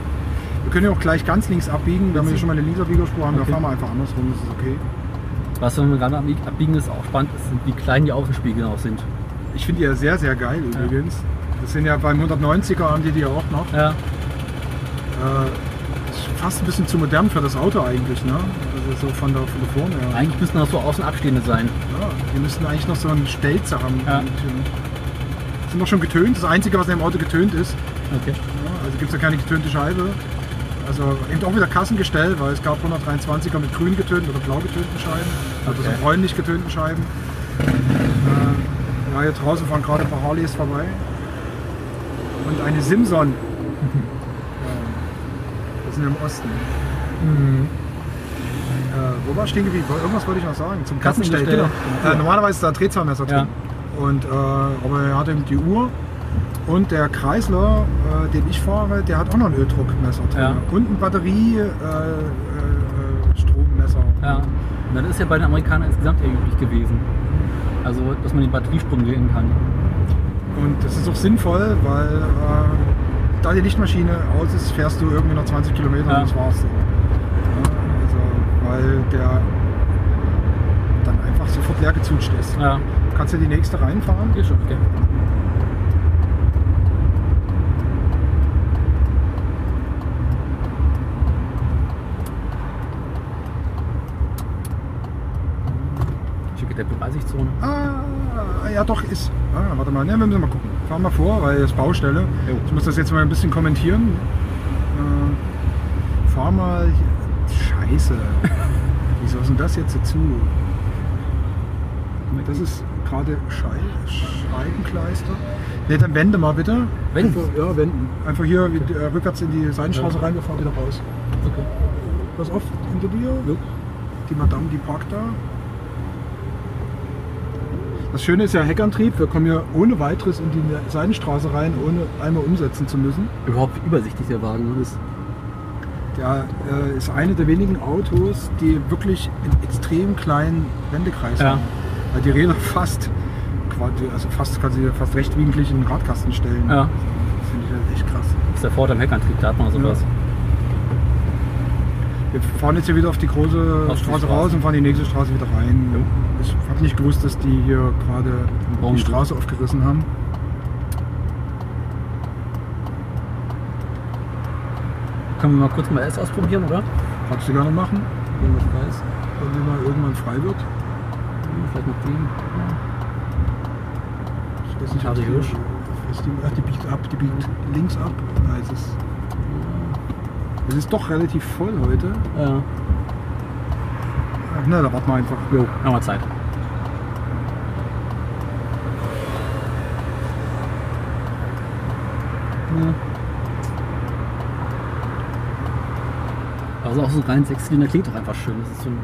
Wir können ja auch gleich ganz links abbiegen, da haben wir ja schon mal eine Linksabbiegerspur haben, da Okay. fahren wir einfach andersrum, das ist okay. Was wenn wir gerade abbiegen ist, auch spannend ist, sind, wie klein die Außenspiegel auch sind. Ich finde die ja sehr, sehr geil übrigens. Das sind ja beim 190er haben die die ja auch noch. Ja. Äh, ist fast ein bisschen zu modern für das Auto eigentlich, ne? Also so von der, von der Form her. Eigentlich müssten das so außen abstehende sein. Ja, die müssten eigentlich noch so einen Stelzer haben. Ja. Sind noch schon getönt. Das Einzige, was in dem Auto getönt ist. Okay. Ja, also gibt es ja keine getönte Scheibe. Also eben auch wieder Kassengestell, weil es gab 123er mit grün getönten oder blau getönten Scheiben. Also Okay. so bräunlich getönten Scheiben. Ja, hier draußen fahren gerade ein paar Harleys vorbei. Und eine Simson. ja, das sind wir im Osten. Äh, wo war stehen geblieben? Irgendwas wollte ich noch sagen. Zum Kassengestell, Kassengestell. genau. Äh, normalerweise ist da ein Drehzahlmesser drin. Und, äh, aber er hat eben die Uhr. Und der Kreisler, äh, den ich fahre, der hat auch noch ein Öldruckmesser drin. Ja. Und ein Batterie-Strommesser. Äh, äh, Strommesser. Ja. Und das ist ja bei den Amerikanern insgesamt eher üblich gewesen. Also, dass man den Batteriesprung wählen kann. Und das ist auch sinnvoll, weil äh, da die Lichtmaschine aus ist, fährst du irgendwie noch 20 Kilometer Ja. und das war's. So. Ja, also, weil der dann einfach sofort leer gezutscht ist. Ja. Kannst du die nächste reinfahren? Geht schon, okay. Schicke der 30-Zone. Ah, ja doch, ist. Ah, warte mal, ne, wir müssen mal gucken. Fahren wir vor, weil das Baustelle. Jo. Ich muss das jetzt mal ein bisschen kommentieren. Äh, fahr mal. Scheiße. Wieso ist denn das jetzt dazu? Das ist gerade Schei Scheibenkleister. Ne, dann wende mal bitte. Wenden? Einfach, ja, wenden. Einfach hier wie- äh, rückwärts in die Seitenstraße rein, wir fahren wieder raus. Okay. Pass auf, hinter dir. Die Madame, die parkt da. Das Schöne ist ja Heckantrieb. Wir kommen hier ohne weiteres in die Seitenstraße rein, ohne einmal umsetzen zu müssen. Überhaupt wie übersichtlich der Wagen ist. Der äh, ist eine der wenigen Autos, die wirklich einen extrem kleinen Wendekreis Ja. haben. Weil die Räder fast, quasi- also fast, sie fast rechtwinklig in den Radkasten stellen. Ja. Das finde ich halt echt krass. Das ist der Vorteil am Heckantrieb, da hat man sowas. Wir fahren jetzt hier wieder auf die große Auf die Straße Straße. raus und fahren die nächste Straße wieder rein. Jo. Ich habe nicht gewusst, dass die hier gerade die? Straße aufgerissen haben. Können wir mal kurz mal S ausprobieren, oder? Kannst du gerne machen, Wenn frei ist. wenn die mal irgendwann frei wird. Vielleicht mit dem. Ich weiß nicht, ob die- Hirsch. Ist die, ach, die biegt ab, die biegt links ab. Nein, es ist, es ist doch relativ voll heute. Ja. Na, da warten wir einfach. Jo, haben wir Zeit. Ja. Also auch so rein Sechszylinder klingt doch einfach schön. Das ist so ein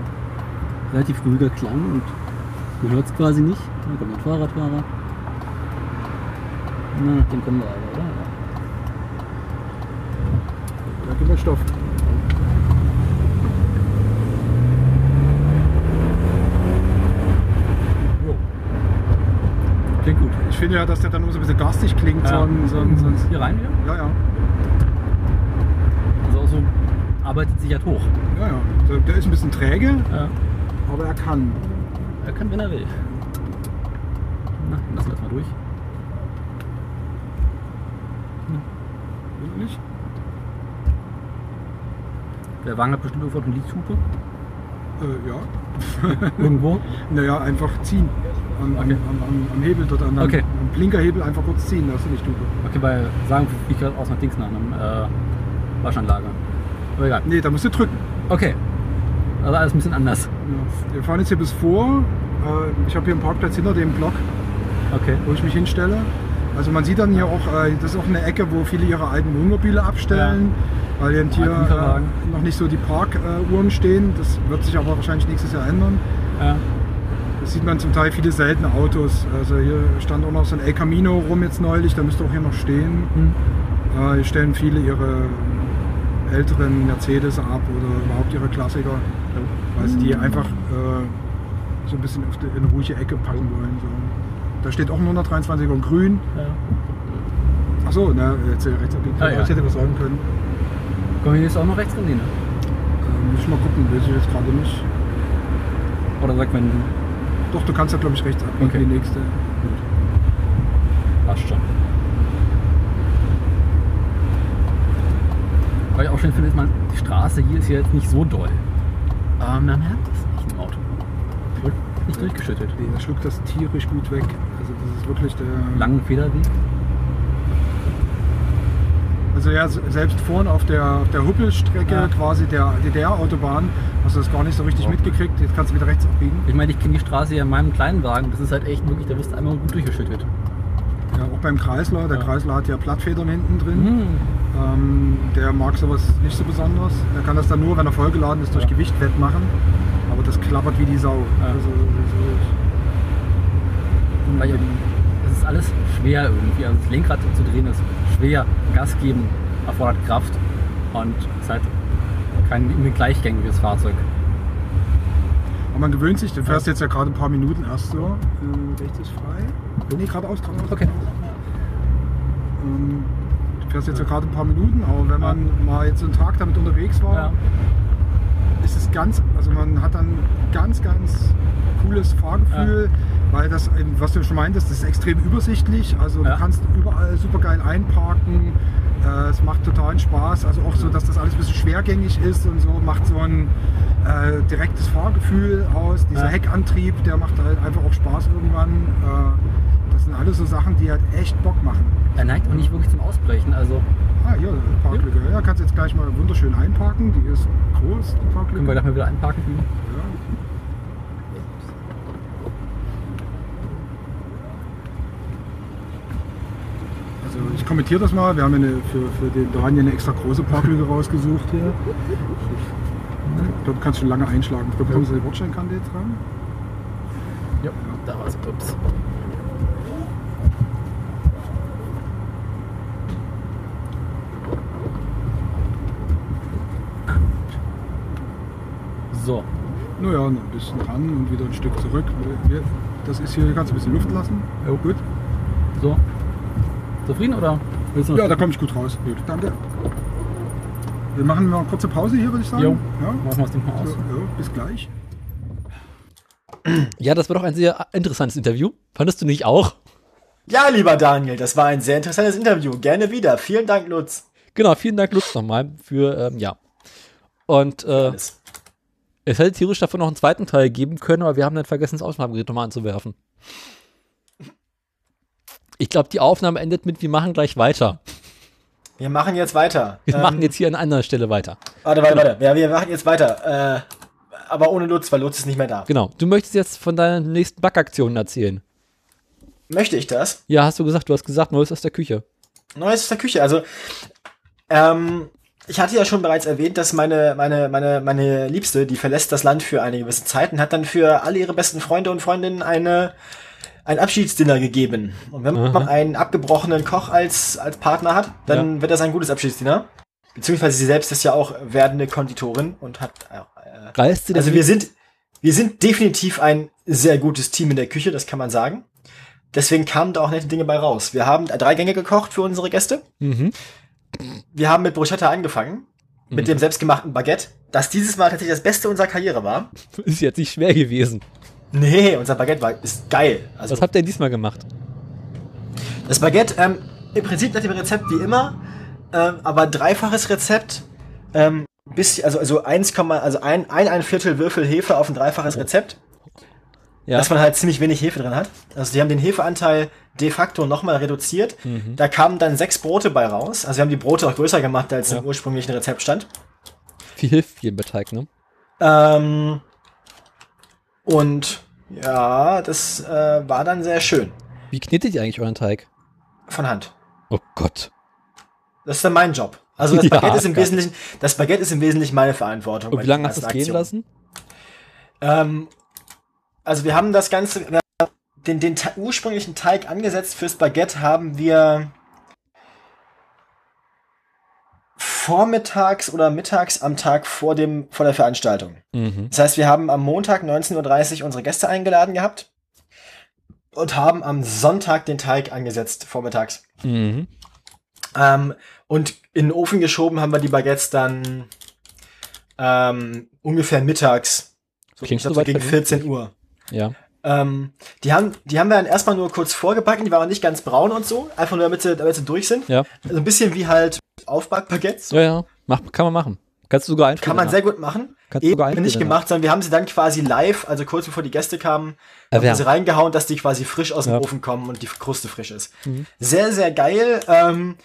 relativ ruhiger Klang und man hört es quasi nicht. Da kommt ein Fahrradfahrer. Na, nach dem kommen wir aber, oder? Da gibt es Stoff. Klingt gut. Ich finde ja, dass der dann immer so ein bisschen garstig klingt. So Ja. ein, so ein, so ein, Hier rein wieder? ja, ja. Arbeitet sich halt hoch. ja, ja. Der, der ist ein bisschen träge, Ja. aber er kann. Er kann, wenn er will. Na, lassen wir das mal durch. Will er nicht? Der Wagen hat bestimmt irgendwo eine Lichthupe. Äh, ja. Irgendwo. Naja, einfach ziehen. Am, Okay. am, am, am Hebel dort an. Okay. Am Blinkerhebel einfach kurz ziehen, da hast du nicht Dupe. Okay, bei Sagen fliegt gerade aus nach Dings nach einem äh, Waschanlage. Aber egal. Nee, da musst du drücken. Okay. Also alles ein bisschen anders. Ja. Wir fahren jetzt hier bis vor. Äh, ich habe hier einen Parkplatz hinter dem Block, Okay. wo ich mich hinstelle. Also man sieht dann hier auch, äh, das ist auch eine Ecke, wo viele ihre alten Wohnmobile abstellen, weil eben hier äh, noch nicht so die Parkuhren stehen. Das wird sich aber wahrscheinlich nächstes Jahr ändern. Ja. Das sieht man zum Teil viele seltene Autos. Also hier stand auch noch so ein El Camino rum jetzt neulich, der müsste auch hier noch stehen. Hm. Äh, hier stellen viele ihre älteren Mercedes ab oder überhaupt ihre Klassiker, weil sie die einfach äh, so ein bisschen auf die, in eine ruhige Ecke packen wollen. So. Da steht auch ein 123er und grün. ja. Achso, ne, jetzt hier rechts abbiegen. Ah, ja. Ich hätte was sagen können. Kommen wir jetzt auch noch rechts? Nee, ne? Äh, muss ich mal gucken, weiß ich jetzt gerade nicht. Oder sagt man, Doch, du kannst ja glaube ich rechts abbiegen, Okay. die nächste. passt schon. Was ich auch schön finde, ist, man, die Straße hier ist ja jetzt nicht so doll. Aber man merkt es nicht im Auto. Wird nicht durchgeschüttet. Nee, der schluckt das tierisch gut weg. Also das ist wirklich der. Langen Federweg. Also ja, selbst vorne auf der, auf der Huppelstrecke Ja. quasi der DDR-Autobahn hast du das gar nicht so richtig Ja. mitgekriegt. Jetzt kannst du wieder rechts abbiegen. Ich meine, ich kenne die Straße ja in meinem kleinen Wagen. Das ist halt echt wirklich, da wirst du einmal gut durchgeschüttet. Beim Kreisler. Der Ja. Kreisler hat ja Plattfedern hinten drin. Mhm. Ähm, der mag sowas nicht so besonders. Er kann das dann nur, wenn er vollgeladen ist, durch Ja. Gewicht wettmachen. Aber das klappert wie die Sau. Ja. Also, so, ja, das ist alles schwer irgendwie. Also das Lenkrad zu drehen ist schwer. Gas geben erfordert Kraft und ist halt kein gleichgängiges Fahrzeug. aber man gewöhnt sich. Du fährst jetzt ja gerade ein paar Minuten erst so. Äh, rechts ist frei. Nee, geradeaus, geradeaus. Okay. Ähm, du fährst jetzt ja gerade ein paar Minuten, aber wenn man mal jetzt so einen Tag damit unterwegs war, Ja. ist es ganz, also man hat dann ganz, ganz cooles Fahrgefühl, weil das, was du schon meintest, das ist extrem übersichtlich. Also Ja. du kannst überall super geil einparken. Äh, es macht totalen Spaß. Also auch so, dass das alles ein bisschen schwergängig ist und so, macht so ein äh, direktes Fahrgefühl aus. Dieser Ja. Heckantrieb, der macht halt einfach auch Spaß irgendwann. Äh, das sind alles so Sachen, die halt echt Bock machen. Er neigt auch nicht wirklich zum Ausbrechen. Also Ah, hier, Parklücke. Ja, kannst jetzt gleich mal wunderschön einparken. Die ist groß, die können wir Parklücke. gleich mal wieder einparken. Ja. Also ich kommentiere das mal. Wir haben eine, für, für den Daniel eine extra große Parklücke rausgesucht hier. Ich glaube, du kannst schon lange einschlagen. Ich glaube, unsere Bordsteinkante jetzt dran. Ja, da war es. Ups. So, Naja, noch ein bisschen ran und wieder ein Stück zurück. Das ist hier, kannst du ein bisschen Luft lassen. Jo. gut. so. Zufrieden oder willst du noch Ja, da komme ich gut raus. Gut, danke. Wir machen mal eine kurze Pause hier, würde ich sagen. Jo. Ja? Machen wir das Ding mal aus. So, ja, bis gleich. Ja, das war doch ein sehr interessantes Interview. Fandest du nicht auch? Ja, lieber Daniel, das war ein sehr interessantes Interview. Gerne wieder. Vielen Dank, Lutz. Genau, vielen Dank, Lutz, nochmal für, ähm, ja. Und äh, Alles. Es hätte theoretisch davon noch einen zweiten Teil geben können, aber wir haben dann vergessen, das Aufnahmegerät nochmal anzuwerfen. Ich glaube, die Aufnahme endet mit, wir machen gleich weiter. Wir machen jetzt weiter. Wir Ähm, machen jetzt hier an anderer Stelle weiter. Warte, warte, warte. Ja, wir machen jetzt weiter. Äh, aber ohne Lutz, weil Lutz ist nicht mehr da. Genau. Du möchtest jetzt von deinen nächsten Backaktionen erzählen. Möchte ich das? Ja, hast du gesagt, du hast gesagt, Neues aus der Küche. Neues aus der Küche. Also, ähm, ich hatte ja schon bereits erwähnt, dass meine, meine, meine, meine Liebste, die verlässt das Land für eine gewisse Zeit und hat dann für alle ihre besten Freunde und Freundinnen eine, ein Abschiedsdinner gegeben. Und wenn man Aha. einen abgebrochenen Koch als, als Partner hat, dann wird das ein gutes Abschiedsdinner. Beziehungsweise sie selbst ist ja auch werdende Konditorin und hat, äh, Reist du denn also wir sind, wir sind definitiv ein sehr gutes Team in der Küche, das kann man sagen. Deswegen kamen da auch nette Dinge bei raus. Wir haben drei Gänge gekocht für unsere Gäste. Mhm. Wir haben mit Bruschetta angefangen, mit Mhm. dem selbstgemachten Baguette, das dieses Mal tatsächlich das Beste unserer Karriere war. Ist jetzt nicht schwer gewesen. Nee, unser Baguette war, ist geil. Also Was habt ihr diesmal gemacht? das Baguette, ähm, im Prinzip nach dem Rezept wie immer, ähm, aber dreifaches Rezept, ähm, bis, also, also 1, also ein, ein, ein Viertel Würfel Hefe auf ein dreifaches Rezept. Ja. dass man halt ziemlich wenig Hefe drin hat. Also die haben den Hefeanteil de facto nochmal reduziert. Mhm. Da kamen dann sechs Brote bei raus. Also wir haben die Brote auch größer gemacht, als Ja. im ursprünglichen Rezept stand. Viel hilft viel bei Teig, ne? Ähm, und ja, das äh, war dann sehr schön. Wie knetet ihr eigentlich euren Teig? Von Hand. Oh Gott. Das ist dann mein Job. Also das Ja, Baguette ist im. Wesentlichen, das Baguette ist im Wesentlichen meine Verantwortung. Und wie lange hast du es gehen lassen? Ähm, also wir haben das Ganze, den, den ursprünglichen Teig angesetzt fürs Baguette haben wir vormittags oder mittags am Tag vor dem, vor der Veranstaltung. Mhm. Das heißt, wir haben am Montag 19.30 Uhr unsere Gäste eingeladen gehabt und haben am Sonntag den Teig angesetzt, vormittags. Mhm. Ähm, und in den Ofen geschoben haben wir die Baguettes dann ähm, ungefähr mittags. So, ich glaube, so gegen vernünftig. 14 Uhr. Ja. Ähm, die haben, die haben wir dann erstmal nur kurz vorgebacken, die waren nicht ganz braun und so, einfach nur damit sie, damit sie durch sind. Ja. Also ein bisschen wie halt Aufbackbaguettes. Ja, ja. Mach, kann man machen. Kannst du sogar einfrieren. Kann man sehr gut machen. Kannst Eben sogar nicht gemacht, sondern wir haben sie dann quasi live, also kurz bevor die Gäste kamen, haben wir Erwärmt. sie reingehauen, dass die quasi frisch aus dem Ja. Ofen kommen und die Kruste frisch ist. Mhm. Sehr, sehr geil. Ähm,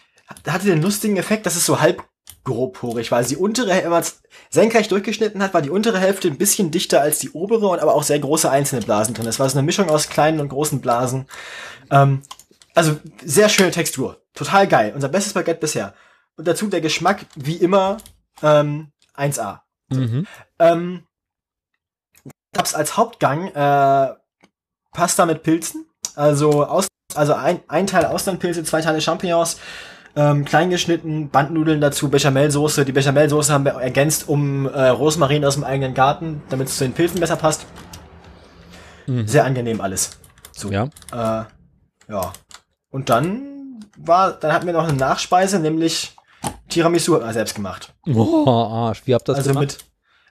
hatte den lustigen Effekt, dass es so halb grobporig war. Also die untere, wenn man es senkrecht durchgeschnitten hat, war die untere Hälfte ein bisschen dichter als die obere und aber auch sehr große einzelne Blasen drin. Das war so eine Mischung aus kleinen und großen Blasen. Ähm, also sehr schöne Textur. Total geil. Unser bestes Baguette bisher. Und dazu der Geschmack, wie immer, ähm, 1A. Mhm. Ähm, gab's als Hauptgang äh, Pasta mit Pilzen. Also, aus, also ein, ein Teil Austernpilze, zwei Teile Champignons, ähm, klein geschnitten, Bandnudeln dazu, Bechamelsoße. Die Bechamelsoße haben wir ergänzt um äh, Rosmarin aus dem eigenen Garten, damit es zu den Pilzen besser passt. Mhm. Sehr angenehm alles. So. Ja. Äh, ja. Und dann war, dann hatten wir noch eine Nachspeise, nämlich Tiramisu hat man selbst gemacht. Oh, Arsch. Wie habt ihr das also gemacht?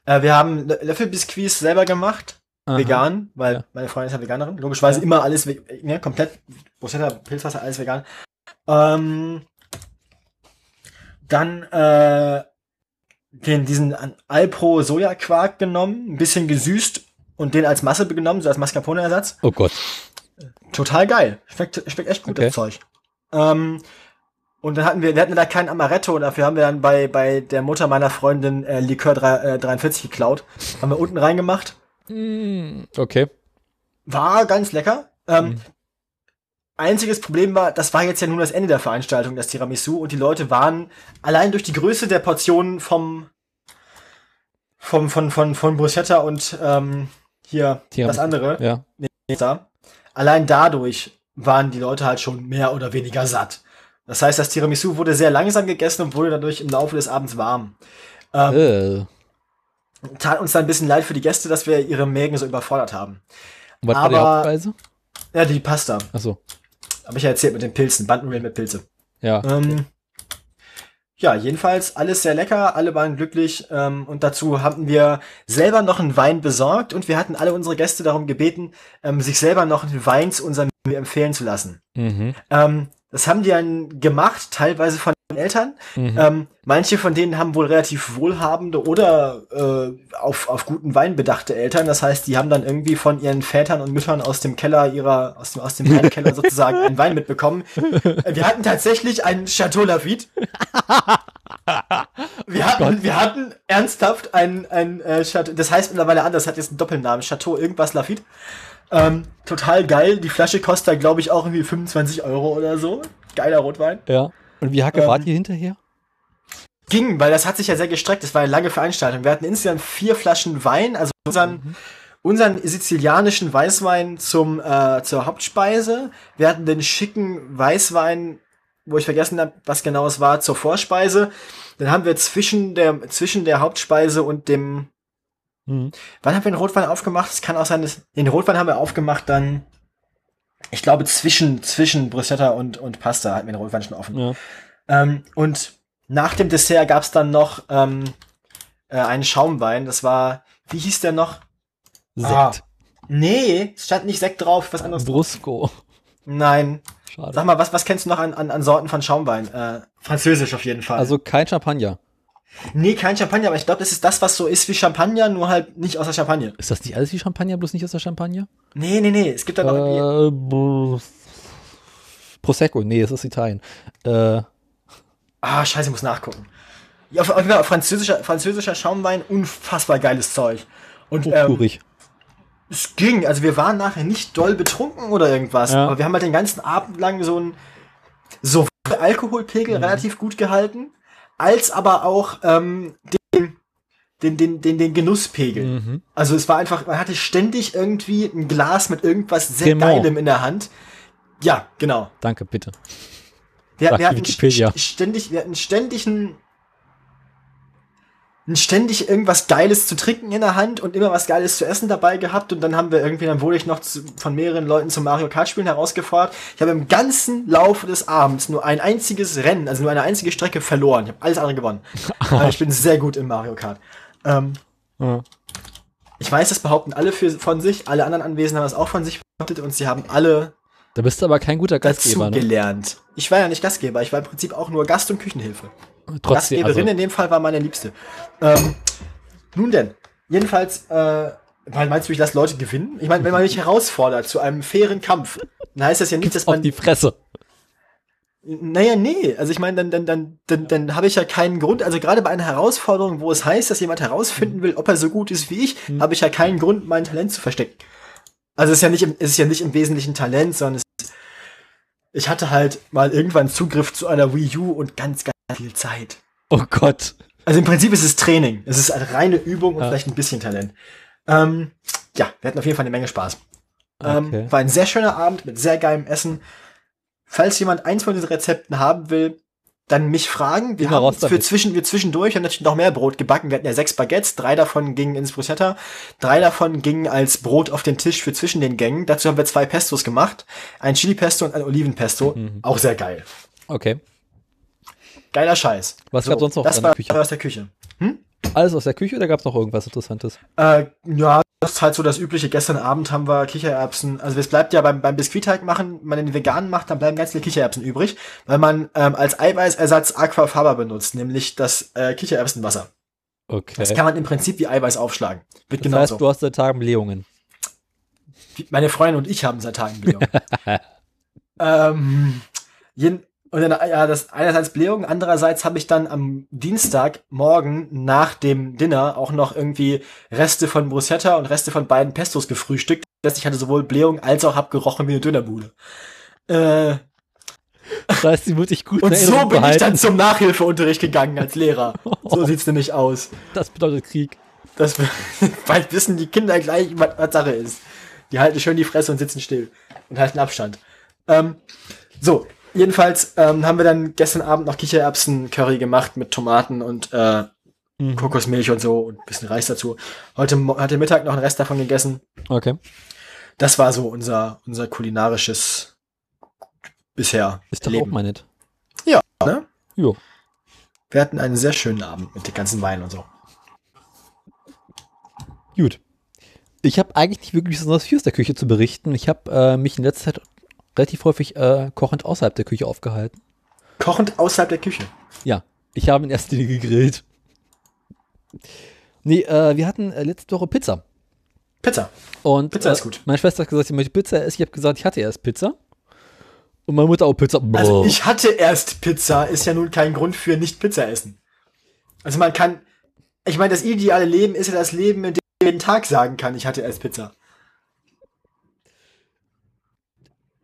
mit, äh, wir haben Lö- Löffelbiskuits selber gemacht, Aha. vegan, weil Ja. meine Freundin ist ja Veganerin. Logischerweise Ja. immer alles, ne, komplett, Bruschetta, Pilzwasser, alles vegan. Ähm, dann äh, den, diesen Alpro Sojaquark genommen, ein bisschen gesüßt und den als Masse genommen, so als Mascarpone-Ersatz. Oh Gott. Total geil. Schmeckt, schmeckt echt gut, Okay. das Zeug. Ähm, und dann hatten wir, wir hatten da kein Amaretto, dafür haben wir dann bei, bei der Mutter meiner Freundin äh, Likör 3, äh, 43 geklaut. Haben wir unten reingemacht. Mm, Okay. War ganz lecker. Ähm, Mhm. Einziges Problem war, das war jetzt ja nun das Ende der Veranstaltung, das Tiramisu, und die Leute waren allein durch die Größe der Portionen vom, vom, von, von, von Bruschetta und ähm, hier Tiramisu. das andere, Ja. da. Allein dadurch waren die Leute halt schon mehr oder weniger satt. Das heißt, das Tiramisu wurde sehr langsam gegessen und wurde dadurch im Laufe des Abends warm. Ähm, Äh. tat uns dann ein bisschen leid für die Gäste, dass wir ihre Mägen so überfordert haben. Und was war die aber- Hauptspeise? Ja, die Pasta. Achso. Habe ich ja erzählt mit den Pilzen. Bandnudeln mit Pilze. Ja. Ähm, ja, jedenfalls alles sehr lecker, alle waren glücklich ähm, und dazu hatten wir selber noch einen Wein besorgt und wir hatten alle unsere Gäste darum gebeten, ähm, sich selber noch einen Wein zu unserem Menü empfehlen zu lassen. Mhm. Ähm, Das haben die dann gemacht, teilweise von den Eltern. Mhm. Ähm, manche von denen haben wohl relativ wohlhabende oder äh, auf, auf guten Wein bedachte Eltern. Das heißt, die haben dann irgendwie von ihren Vätern und Müttern aus dem Keller ihrer, aus dem, aus dem Weinkeller sozusagen einen Wein mitbekommen. Wir hatten tatsächlich einen Chateau Lafitte. Wir hatten, wir hatten ernsthaft ein, ein äh, Chateau, das heißt mittlerweile anders, hat jetzt einen Doppelnamen, Chateau irgendwas Lafitte. Ähm, total geil. Die Flasche kostet, glaube ich, auch irgendwie 25 Euro oder so. Geiler Rotwein. Ja. Und wie hacke Ähm, wart ihr hinterher? Ging, weil das hat sich ja sehr gestreckt. Das war eine lange Veranstaltung. Wir hatten insgesamt vier Flaschen Wein, also unseren, unseren sizilianischen Weißwein zum, äh, zur Hauptspeise. Wir hatten den schicken Weißwein, wo ich vergessen habe, was genau es war, zur Vorspeise. Dann haben wir zwischen der, zwischen der Hauptspeise und dem, Mhm. wann haben wir den Rotwein aufgemacht? Es kann auch sein, dass, den Rotwein haben wir aufgemacht dann, ich glaube, zwischen, zwischen Bruschetta und, und Pasta hatten wir den Rotwein schon offen. Ja. Ähm, und nach dem Dessert gab's dann noch ähm, äh, einen Schaumwein. Das war, wie hieß der noch? Sekt. Ah. Nee, es stand nicht Sekt drauf, was anderes. Brusco. Nein. Schade. Sag mal, was, was kennst du noch an, an, an Sorten von Schaumwein? Äh, Französisch auf jeden Fall. Also kein Champagner. Nee, kein Champagner, aber ich glaube, das ist das, was so ist wie Champagner, nur halt nicht aus der Champagne. Ist das nicht alles wie Champagner, bloß nicht aus der Champagner? Nee, nee, nee. Es gibt da noch. Äh, Prosecco, nee, das ist Italien. Äh, Ah, scheiße, ich muss nachgucken. Ja, auf, auf jeden Fall französischer, französischer Schaumwein, unfassbar geiles Zeug. Und ähm, hochkurig. Es ging, also wir waren nachher nicht doll betrunken oder irgendwas, Ja. aber wir haben halt den ganzen Abend lang so ein so Alkoholpegel relativ gut gehalten, als aber auch ähm, den, den, den, den, den Genusspegel. Mhm. Also es war einfach, man hatte ständig irgendwie ein Glas mit irgendwas sehr Cremant. Geilem in der Hand. Ja, genau. Danke, bitte. Wir, Sagt wir hatten st- ständig, wir hatten ständig ein, ein ständig irgendwas Geiles zu trinken in der Hand und immer was Geiles zu essen dabei gehabt und dann haben wir irgendwie, dann wurde ich noch zu, von mehreren Leuten zum Mario Kart Spielen herausgefordert. Ich habe im ganzen Laufe des Abends nur ein einziges Rennen, also nur eine einzige Strecke verloren. Ich habe alles andere gewonnen. Aber ich bin sehr gut im Mario Kart. Ähm, Ja. ich weiß, das behaupten alle für, von sich, alle anderen Anwesenden haben es auch von sich behauptet und sie haben alle Da bist du aber kein guter dazu Gastgeber, ne? gelernt. Ich war ja nicht Gastgeber, ich war im Prinzip auch nur Gast- und Küchenhilfe. Trotzdem, Gastgeberin also, in dem Fall war meine Liebste. Ähm, nun denn, jedenfalls, äh, weil meinst du, ich lasse Leute gewinnen? Ich meine, wenn man mich herausfordert zu einem fairen Kampf, dann heißt das ja nicht, dass auf man. die Fresse. Naja, nee. Also ich meine, dann, dann, dann, dann, dann habe ich ja keinen Grund. Also gerade bei einer Herausforderung, wo es heißt, dass jemand herausfinden will, ob er so gut ist wie ich, Hm. habe ich ja keinen Grund, mein Talent zu verstecken. Also es ist ja nicht, im, es ist ja nicht im Wesentlichen Talent, sondern es ist, ich hatte halt mal irgendwann Zugriff zu einer Wii U und ganz, ganz viel Zeit. Oh Gott. Also im Prinzip ist es Training. Es ist eine reine Übung und Ja. vielleicht ein bisschen Talent. Ähm, ja, wir hatten auf jeden Fall eine Menge Spaß. Ähm, Okay. war ein sehr schöner Abend mit sehr geilem Essen. Falls jemand eins von diesen Rezepten haben will, dann mich fragen. Wir Immer haben für, zwischen, wir zwischendurch haben natürlich noch mehr Brot gebacken. Wir hatten ja sechs Baguettes, drei davon gingen ins Bruschetta, drei davon gingen als Brot auf den Tisch für zwischen den Gängen. Dazu haben wir zwei Pestos gemacht. Ein Chili-Pesto und ein Olivenpesto. Mhm. Auch sehr geil. Okay. Geiler Scheiß. Was gab's sonst noch Das war Küche? aus der Küche. Alles aus der Küche oder gab es noch irgendwas Interessantes? Äh, ja, das ist halt so das Übliche. Gestern Abend haben wir Kichererbsen. Also es bleibt ja beim, beim Biskuitteig machen, wenn man den veganen macht, dann bleiben ganz viele Kichererbsen übrig, weil man ähm, als Eiweißersatz Aquafaba benutzt, nämlich das äh, Kichererbsenwasser. Okay. Das kann man im Prinzip wie Eiweiß aufschlagen. Wird das genauso. heißt, du hast seit Tagen Blähungen. Meine Freundin und ich haben seit Tagen Blähungen. ähm, jeden, und dann, ja, das einerseits Blähungen, andererseits habe ich dann am Dienstagmorgen nach dem Dinner auch noch irgendwie Reste von Bruschetta und Reste von beiden Pestos gefrühstückt. Das ich hatte sowohl Blähungen als auch hab gerochen wie eine Dönerbude. Äh, Das heißt, sie wird dich gut und so bin ich behalten. dann zum Nachhilfeunterricht gegangen als Lehrer. So sieht's nämlich aus. Das bedeutet Krieg. Das, bald wissen die Kinder gleich, was, was Sache ist. Die halten schön die Fresse und sitzen still und halten Abstand. Ähm, so, jedenfalls ähm, haben wir dann gestern Abend noch Kichererbsen-Curry gemacht mit Tomaten und äh, Mhm. Kokosmilch und so und ein bisschen Reis dazu. Heute, heute Mittag noch einen Rest davon gegessen. Okay. Das war so unser, unser kulinarisches bisher. Ist doch Leben. auch mal nett. Ne? Jo. Wir hatten einen sehr schönen Abend mit den ganzen Weinen und so. Gut. Ich habe eigentlich nicht wirklich besonders viel aus der Küche zu berichten. Ich habe äh, mich in letzter Zeit relativ häufig äh, kochend außerhalb der Küche aufgehalten. Kochend außerhalb der Küche. Ja, ich habe in erster Linie gegrillt. Nee, äh, wir hatten äh, letzte Woche Pizza. Pizza. Und Pizza äh, ist gut. Meine Schwester hat gesagt, sie möchte Pizza essen. Ich habe gesagt, ich hatte erst Pizza. Und meine Mutter auch Pizza. Also ich hatte erst Pizza, ist ja nun kein Grund für nicht Pizza essen. Also man kann, ich meine, das ideale Leben ist ja das Leben, in dem man jeden Tag sagen kann, ich hatte erst Pizza.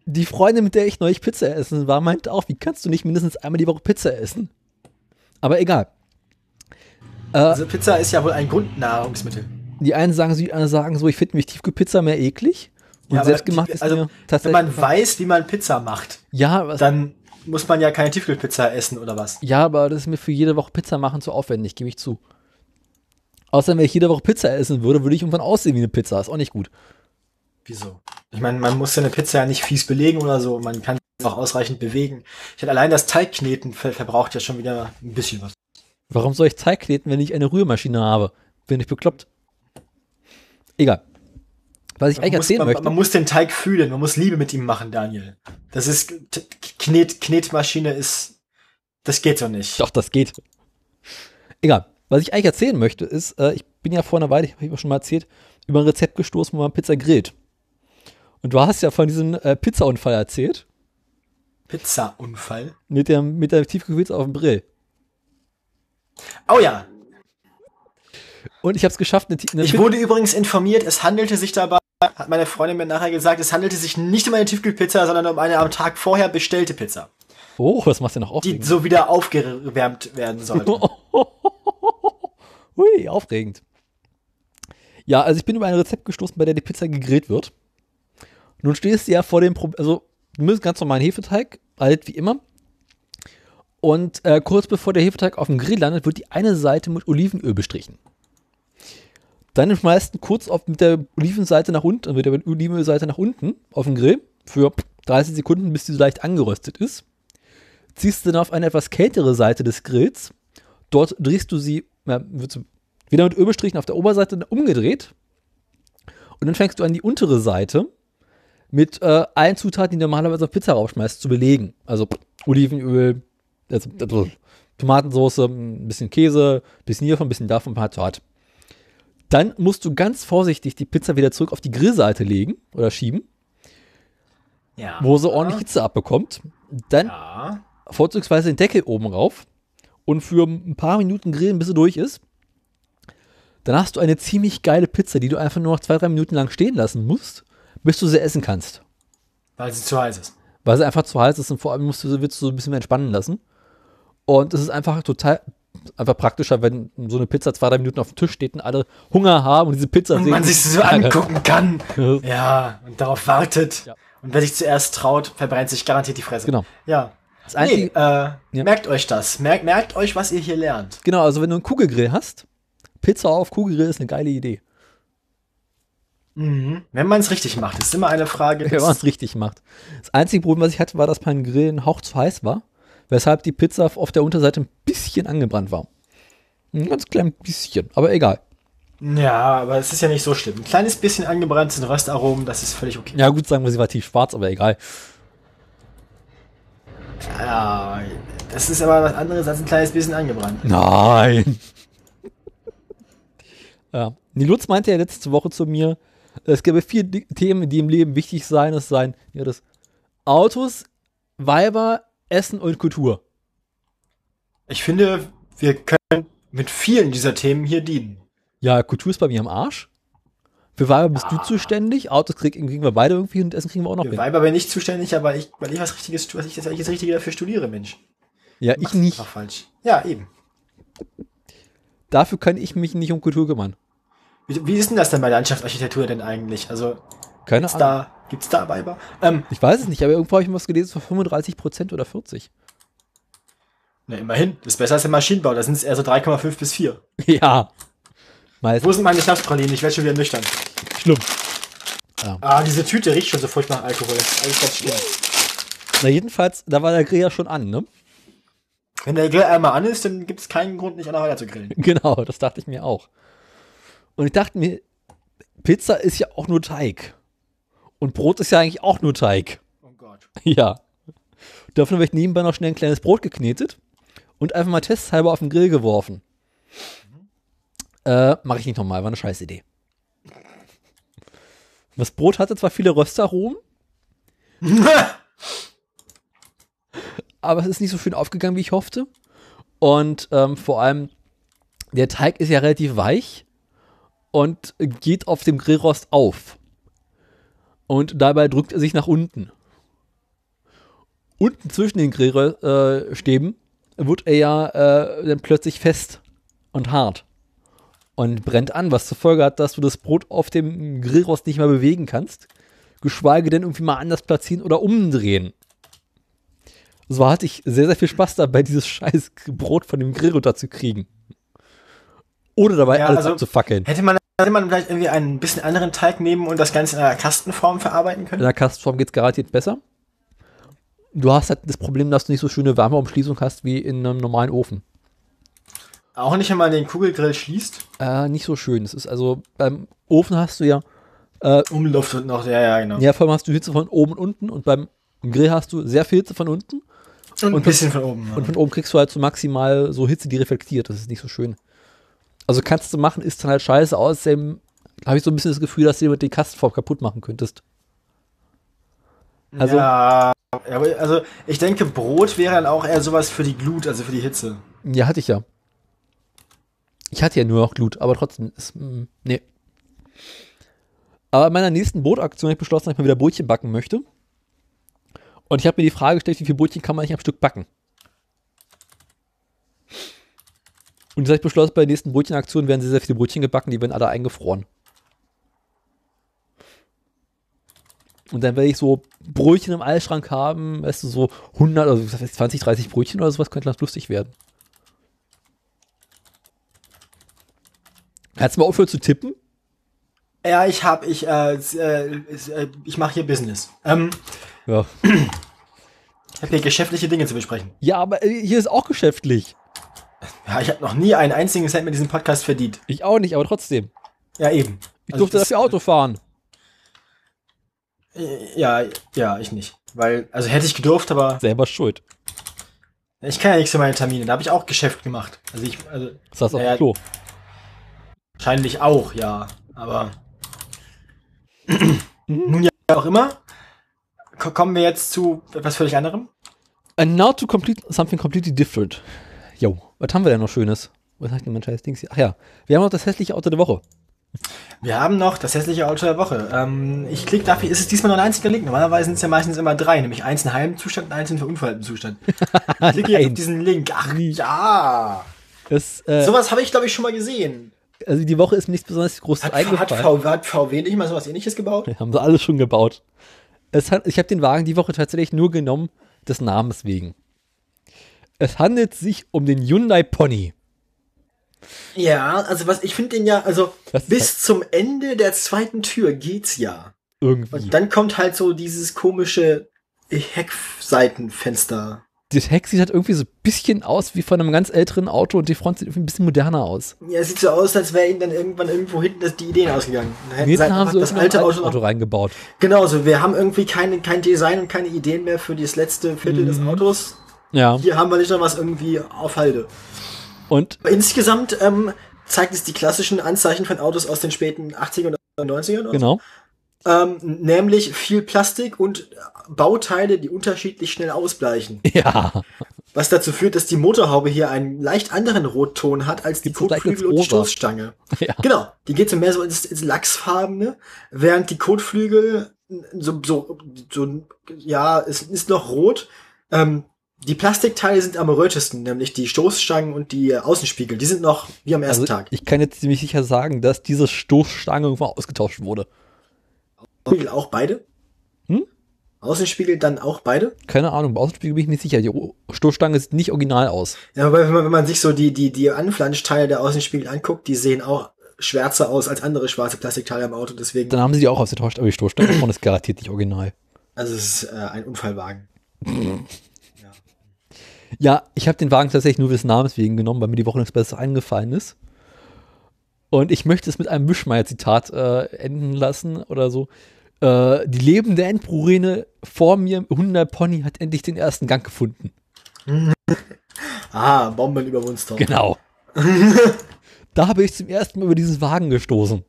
Die Freundin, mit der ich neulich Pizza essen war, meinte auch, wie kannst du nicht mindestens einmal die Woche Pizza essen? Aber egal. Äh, Also Pizza ist ja wohl ein Grundnahrungsmittel. die einen sagen so, die anderen sagen so, ich finde mich Tiefkühlpizza mehr eklig. Und Ja, selbstgemacht die- ist also, mir Wenn tatsächlich. man weiß, wie man Pizza macht, ja, was, dann muss man ja keine Tiefkühlpizza essen oder was. ja, aber das ist mir für jede Woche Pizza machen zu aufwendig, gebe ich zu. Außerdem, wenn ich jede Woche Pizza essen würde, würde ich irgendwann aussehen wie eine Pizza. Ist auch nicht gut. Wieso? Ich meine, man muss ja eine Pizza ja nicht fies belegen oder so. Man kann sie auch ausreichend bewegen. Ich hatte allein das Teigkneten ver verbraucht ja schon wieder ein bisschen was. Warum soll ich Teig kneten, wenn ich eine Rührmaschine habe? Bin ich bekloppt? Egal. Was ich Man eigentlich muss, erzählen man, möchte. man muss den Teig fühlen, man muss Liebe mit ihm machen, Daniel. Das ist Knet, Knetmaschine ist das geht so nicht. Doch, das geht. Egal. Was ich eigentlich erzählen möchte, ist, äh, ich bin ja vor einer Weile, ich habe ich schon mal erzählt, über ein Rezept gestoßen, wo man Pizza grillt. Und du hast ja von diesem äh, Pizzaunfall erzählt, Pizzaunfall. mit der, mit der Tiefkühlpizza auf dem Grill. Oh ja, Und ich habe es geschafft, eine, eine ich wurde übrigens informiert, es handelte sich dabei, hat meine Freundin mir nachher gesagt, es handelte sich nicht um eine Tiefkühlpizza, sondern um eine am Tag vorher bestellte Pizza, Oh, das macht ja noch die aufregend. so wieder aufgewärmt werden sollte. Hui, aufregend. Ja, also ich bin über ein Rezept gestoßen, bei der die Pizza gegrillt wird. Nun stehst du ja vor dem Problem, also du nimmst ganz normalen Hefeteig, alt wie immer. Und äh, kurz bevor der Hefeteig auf dem Grill landet, wird die eine Seite mit Olivenöl bestrichen. Dann schmeißt du kurz auf, mit der Olivenseite nach unten, mit der Olivenölseite nach unten auf den Grill für 30 Sekunden, bis die so leicht angeröstet ist. Ziehst du dann auf eine etwas kältere Seite des Grills. Dort drehst du sie, ja, wird sie wieder mit Öl bestrichen auf der Oberseite umgedreht. Und dann fängst du an, die untere Seite mit äh, allen Zutaten, die du normalerweise auf Pizza raufschmeißt, zu belegen. Also Olivenöl, also, also Tomatensauce, ein bisschen Käse, ein bisschen hiervon, ein bisschen davon, ein paar hat. Dann musst du ganz vorsichtig die Pizza wieder zurück auf die Grillseite legen oder schieben, Ja. wo sie ordentlich Hitze abbekommt. Dann Ja. vorzugsweise den Deckel oben rauf und für ein paar Minuten grillen, bis sie durch ist. Dann hast du eine ziemlich geile Pizza, die du einfach nur noch zwei, drei Minuten lang stehen lassen musst, bis du sie essen kannst. Weil sie zu heiß ist. Weil sie einfach zu heiß ist und vor allem musst du, willst du so ein bisschen mehr entspannen lassen. Und es ist einfach total einfach praktischer, wenn so eine Pizza zwei, drei Minuten auf dem Tisch steht und alle Hunger haben und diese Pizza Und man sich so angucken kann. Ja. Ja, und darauf wartet. Ja. Und wer sich zuerst traut, verbrennt sich garantiert die Fresse. Genau. Ja. Das Nee, Einzige, äh, merkt euch das. Merkt, merkt euch, was ihr hier lernt. Genau, also wenn du einen Kugelgrill hast, Pizza auf Kugelgrill ist eine geile Idee. Mhm. Wenn man es richtig macht, ist immer eine Frage. Wenn man es richtig macht. Das einzige Problem, was ich hatte, war, dass mein Grill ein Hauch zu heiß war, weshalb die Pizza auf der Unterseite ein bisschen angebrannt war. Ein ganz klein bisschen, aber egal. ja, aber es ist ja nicht so schlimm. Ein kleines bisschen angebrannt sind Röstaromen, das ist völlig okay. Ja, gut, sagen wir, sie war tief schwarz, aber egal. Ja, das ist aber was anderes als ein kleines bisschen angebrannt. Nein. ja. Nilutz meinte ja letzte Woche zu mir, es gäbe vier Themen, die im Leben wichtig seien. Es seien ja, das Autos, Weiber, Essen und Kultur. Ich finde, wir können mit vielen dieser Themen hier dienen. Ja, Kultur ist bei mir am Arsch. Für Weiber bist du zuständig, Autos krieg, kriegen wir beide irgendwie und Essen kriegen wir auch noch Für hin. Weiber bin ich zuständig, aber ich, weil ich was Richtiges was ich das das Richtige dafür studiere, Mensch. Ja, ich Mach's nicht. falsch. Ja, eben. Dafür kann ich mich nicht um Kultur kümmern. Wie, wie ist denn das denn bei Landschaftsarchitektur denn eigentlich? Also, Keine gibt's Ahnung. da, gibt's da Weiber? Ähm, Ich weiß es nicht, aber irgendwo habe ich was gelesen von 35 Prozent oder 40. na, immerhin. Das ist besser als im Maschinenbau. Da sind es eher so 3,5 bis 4. Ja. Meist Wo sind meine Schnapspralinen? Ich werde schon wieder nüchtern. schlimm. Ah, diese Tüte riecht schon so furchtbar nach Alkohol. Alles ganz schlimm. Na, jedenfalls, da war der Grill ja schon an, ne? Wenn der Grill einmal an ist, dann gibt es keinen Grund, nicht einer weiter zu grillen. Genau, das dachte ich mir auch. Und ich dachte mir, Pizza ist ja auch nur Teig. Und Brot ist ja eigentlich auch nur Teig. Oh Gott. Ja. Davon habe ich nebenbei noch schnell ein kleines Brot geknetet und einfach mal testhalber auf den Grill geworfen. Äh, mache ich nicht nochmal, war eine scheiß Idee. Das Brot hatte zwar viele Röstaromen, aber es ist nicht so schön aufgegangen, wie ich hoffte. Und ähm, vor allem, der Teig ist ja relativ weich und geht auf dem Grillrost auf. Und dabei drückt er sich nach unten. Unten zwischen den Grillstäben wird er ja äh, dann plötzlich fest und hart und brennt an, was zur Folge hat, dass du das Brot auf dem Grillrost nicht mehr bewegen kannst, geschweige denn irgendwie mal anders platzieren oder umdrehen. So hatte ich sehr, sehr viel Spaß dabei, dieses scheiß Brot von dem Grill runterzukriegen. Ohne dabei Ja, alles also- abzufackeln. Hätte man, hätte man vielleicht irgendwie einen bisschen anderen Teig nehmen und das Ganze in einer Kastenform verarbeiten In können? der Kastenform geht es garantiert besser. Du hast halt das Problem, dass du nicht so schöne Wärmeumschließung hast wie in einem normalen Ofen. Auch nicht, wenn man den Kugelgrill schließt. Äh, nicht so schön. Das ist also, beim Ofen hast du ja, Umluft und noch, ja, ja, genau. ja, vor allem hast du Hitze von oben und unten und beim Grill hast du sehr viel Hitze von unten und ein und- bisschen von oben. Ja. und von oben kriegst du halt so maximal so Hitze, die reflektiert. Das ist nicht so schön. Also kannst du machen, ist dann halt scheiße. Außerdem habe ich so ein bisschen das Gefühl, dass du dir die Kastenform kaputt machen könntest. Also, ja, also ich denke, Brot wäre dann auch eher sowas für die Glut, also für die Hitze. Ja, hatte ich ja. Ich hatte ja nur noch Glut, aber trotzdem ist, mm, nee. Aber in meiner nächsten Brotaktion habe ich beschlossen, dass ich mal wieder Brötchen backen möchte. Und ich habe mir die Frage gestellt, wie viele Brötchen kann man eigentlich am Stück backen? Und ich beschlossen, bei der nächsten Brötchenaktion werden sehr, sehr viele Brötchen gebacken, die werden alle eingefroren. Und dann werde ich so Brötchen im Eisschrank haben, weißt du, so 100, also was weiß ich, 20, 30 Brötchen oder sowas, könnte ganz lustig werden. Kannst du mal aufhören zu tippen? Ja, ich hab, ich, äh, äh, äh, ich mache hier Business. Ähm, Ja. ich habe hier geschäftliche Dinge zu besprechen. Ja, aber äh, hier ist auch geschäftlich. Ja, ich habe noch nie einen einzigen Cent mit diesem Podcast verdient. Ich auch nicht, aber trotzdem. Ja, eben. Ich Also durfte das- dafür Auto fahren. Äh, Ja, ja, ich nicht. Weil, also hätte ich gedurft, aber Selber schuld. ich kann ja nichts für meine Termine. Da habe ich auch Geschäft gemacht. Also ich, also Das heißt auf Ja, Klo. wahrscheinlich auch, ja. Aber nun ja auch immer. Ko- Kommen wir jetzt zu etwas völlig anderem. And now to complete something completely different. Jo, was haben wir denn noch Schönes? Was sagt denn mein scheiß Dings hier? Ach ja, wir haben noch das hässliche Auto der Woche. Wir haben noch das hässliche Auto der Woche. Ähm, ich klicke dafür, ist es diesmal nur ein einziger Link. Normalerweise sind es ja meistens immer drei, nämlich eins in Heimzustand und eins in verunfalltem Zustand. Ich klicke jetzt auf diesen Link. Ach ja. Das, äh, Sowas habe ich, glaube ich, schon mal gesehen. also die Woche ist mir nichts besonders Großes Hat, hat, eingefallen. VW, hat VW nicht mal sowas ähnliches gebaut? haben sie alles schon gebaut. Hat, ich habe den Wagen die Woche tatsächlich nur genommen, des Namens wegen. Es handelt sich um den Hyundai Pony. Ja, also was ich finde den ja, also bis zum Ende der zweiten Tür geht's ja. Irgendwie. Und dann kommt halt so dieses komische Heckseitenfenster. das Heck sieht halt irgendwie so ein bisschen aus wie von einem ganz älteren Auto und die Front sieht irgendwie ein bisschen moderner aus. Ja, es sieht so aus, als wäre ihnen dann irgendwann irgendwo hinten das, die Ideen ausgegangen. Dann Jetzt halt haben einfach sie das alte Auto, Auto reingebaut. Genau so. Wir haben irgendwie keine, kein Design und keine Ideen mehr für das letzte Viertel des Mhm. Autos. Ja. Hier haben wir nicht noch was irgendwie auf Halde. Und insgesamt ähm, zeigt es die klassischen Anzeichen von Autos aus den späten 80ern und 90ern. oder so. genau. Ähm, nämlich viel Plastik und Bauteile, die unterschiedlich schnell ausbleichen. Ja. Was dazu führt, dass die Motorhaube hier einen leicht anderen Rotton hat als die Kotflügel und die. Stoßstange. Ja. Genau, die geht so mehr so ins, ins Lachsfarbene, während die Kotflügel so, so, so ja, es ist noch rot. Ähm, die Plastikteile sind am rötesten, nämlich die Stoßstangen und die äh, Außenspiegel. Die sind noch wie am ersten Also Tag. ich kann jetzt ziemlich sicher sagen, dass diese Stoßstange irgendwann ausgetauscht wurde. Außenspiegel auch beide? Hm? Außenspiegel dann auch beide? Keine Ahnung, beim Außenspiegel bin ich nicht sicher. Die Stoßstange sieht nicht original aus. Ja, aber wenn man, wenn man sich so die, die, die Anflanschteile der Außenspiegel anguckt, die sehen auch schwärzer aus als andere schwarze Plastikteile am Auto. Deswegen, Dann haben sie die auch ausgetauscht, aber die Stoßstange vorne ist garantiert nicht original. also es ist äh, ein Unfallwagen. Ja, ich habe den Wagen tatsächlich nur des Namens wegen genommen, weil mir die Woche nichts Besseres eingefallen ist. Und ich möchte es mit einem Wischmeier-Zitat äh, enden lassen oder so. Äh, die lebende Endprurine vor mir, 100 Pony, hat endlich den ersten Gang gefunden. Ah, Bomben über Wunstorf. Genau. da habe ich zum ersten Mal über diesen Wagen gestoßen.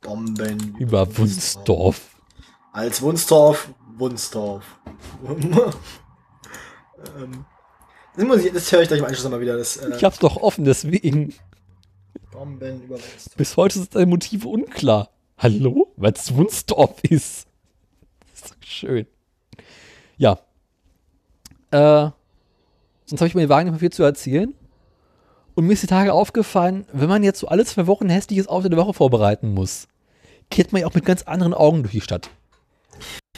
Bomben Über Wunsdorf. Als Wunstorf, Wunstorf. ähm, das, ich, das höre ich gleich im Anschluss nochmal wieder. Das, äh, Ich hab's doch offen, deswegen. Bomben über Wunstorf. Bis heute sind deine Motive unklar. Hallo? Was Wunsdorf ist. Das ist so schön. Ja. Äh, sonst habe ich mir den Wagen nicht mehr viel zu erzählen. Und mir ist die Tage aufgefallen, wenn man jetzt so alle zwei Wochen hässliches Auto der Woche vorbereiten muss, geht man ja auch mit ganz anderen Augen durch die Stadt.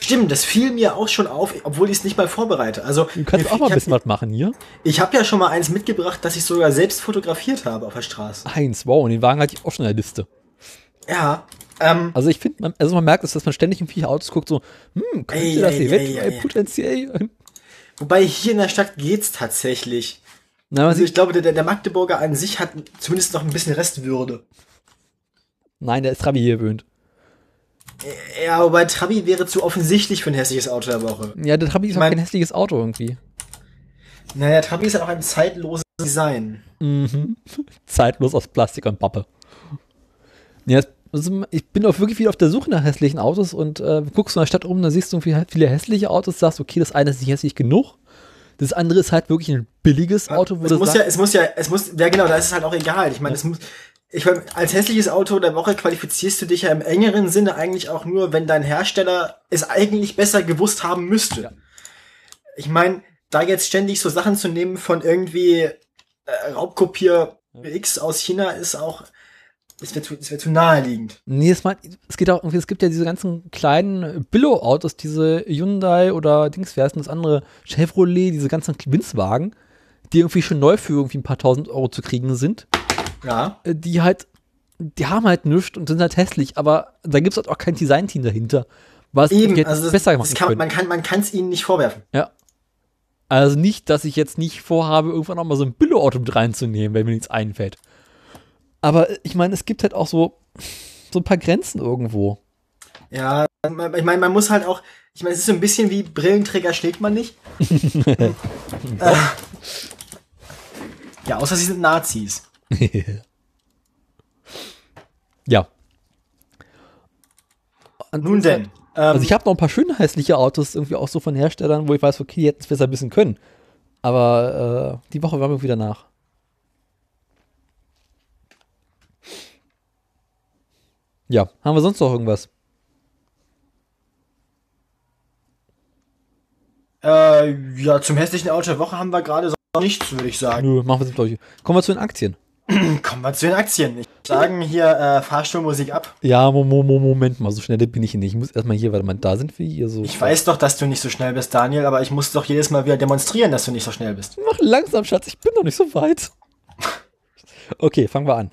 Stimmt, das fiel mir auch schon auf, obwohl ich es nicht mal vorbereite. Also, Du kannst auch mal ein bisschen was machen hier. Ich habe ja schon mal eins mitgebracht, das ich sogar selbst fotografiert habe auf der Straße. Eins, wow, und den Wagen hatte ich auch schon in der Liste. Ja, ähm, Also ich finde, man, also man merkt es, dass man ständig in viele Autos guckt, so, hm, könnte Ey, das ey, eventuell ey, potenziell. wobei hier in der Stadt geht's tatsächlich. Na, Also ich glaube, der, der Magdeburger an sich hat zumindest noch ein bisschen Restwürde. nein, der ist Trabi hier gewöhnt. Ja, wobei Trabi wäre zu offensichtlich für ein hässliches Auto der Woche. Ja, der Trabi ist auch mein- kein hässliches Auto irgendwie. Naja, Trabi ist ja auch ein zeitloses Design. Mhm. Zeitlos aus Plastik und Pappe. Ja, also ich bin auch wirklich wieder auf der Suche nach hässlichen Autos und äh, guckst du in der Stadt rum, da siehst du irgendwie viele hässliche Autos, sagst, okay, das eine ist nicht hässlich genug. Das andere ist halt wirklich ein billiges Auto, wo es muss sagst, ja, es muss ja, es muss, ja genau, da ist es halt auch egal. Ich meine, es muss, ich meine, als hässliches Auto der Woche qualifizierst du dich ja im engeren Sinne eigentlich auch nur, wenn dein Hersteller es eigentlich besser gewusst haben müsste. Ja. Ich meine, da jetzt ständig so Sachen zu nehmen von irgendwie äh, Raubkopier X aus China ist auch, es wäre zu, wär zu naheliegend. Nee, es, meint, es geht auch irgendwie, es gibt ja diese ganzen kleinen Billo-Autos, diese Hyundai oder Dings, wer ist denn das andere? Chevrolet, diese ganzen Winzwagen, die irgendwie schon neu für irgendwie ein paar tausend Euro zu kriegen sind, Ja. äh, die halt, die haben halt nichts und sind halt hässlich, aber da gibt es halt auch kein Design-Team dahinter, was Eben, jetzt also besser machen kann, können. man kann, man kann es ihnen nicht vorwerfen. Ja. Also nicht, dass ich jetzt nicht vorhabe, irgendwann auch mal so ein Billo-Auto mit reinzunehmen, wenn mir nichts einfällt. Aber ich meine, es gibt halt auch so, so ein paar Grenzen irgendwo. Ja, ich meine, man muss halt auch, ich meine, es ist so ein bisschen wie Brillenträger schlägt man nicht. äh, ja, außer sie sind Nazis. ja. Und Nun denn. Ähm, Also ich habe noch ein paar schöne hässliche Autos, irgendwie auch so von Herstellern, wo ich weiß, okay, die hätten es besser wissen können. Aber äh, die Woche waren wir wieder nach. Ja, haben wir sonst noch irgendwas? äh, ja, zum hässlichen Auto der Woche haben wir gerade so nichts, würde ich sagen. Nö, machen wir es mit euch. Kommen wir zu den Aktien. Kommen wir zu den Aktien. Ich sagen hier äh, Fahrstuhlmusik ab. Ja, Mo Mo Mo Moment mal, so schnell bin ich hier nicht. Ich muss erstmal hier, warte mal, da sind wir hier so. Ich weiß doch, dass du nicht so schnell bist, Daniel, aber ich muss doch jedes Mal wieder demonstrieren, dass du nicht so schnell bist. Mach langsam, Schatz, ich bin noch nicht so weit. Okay, fangen wir an.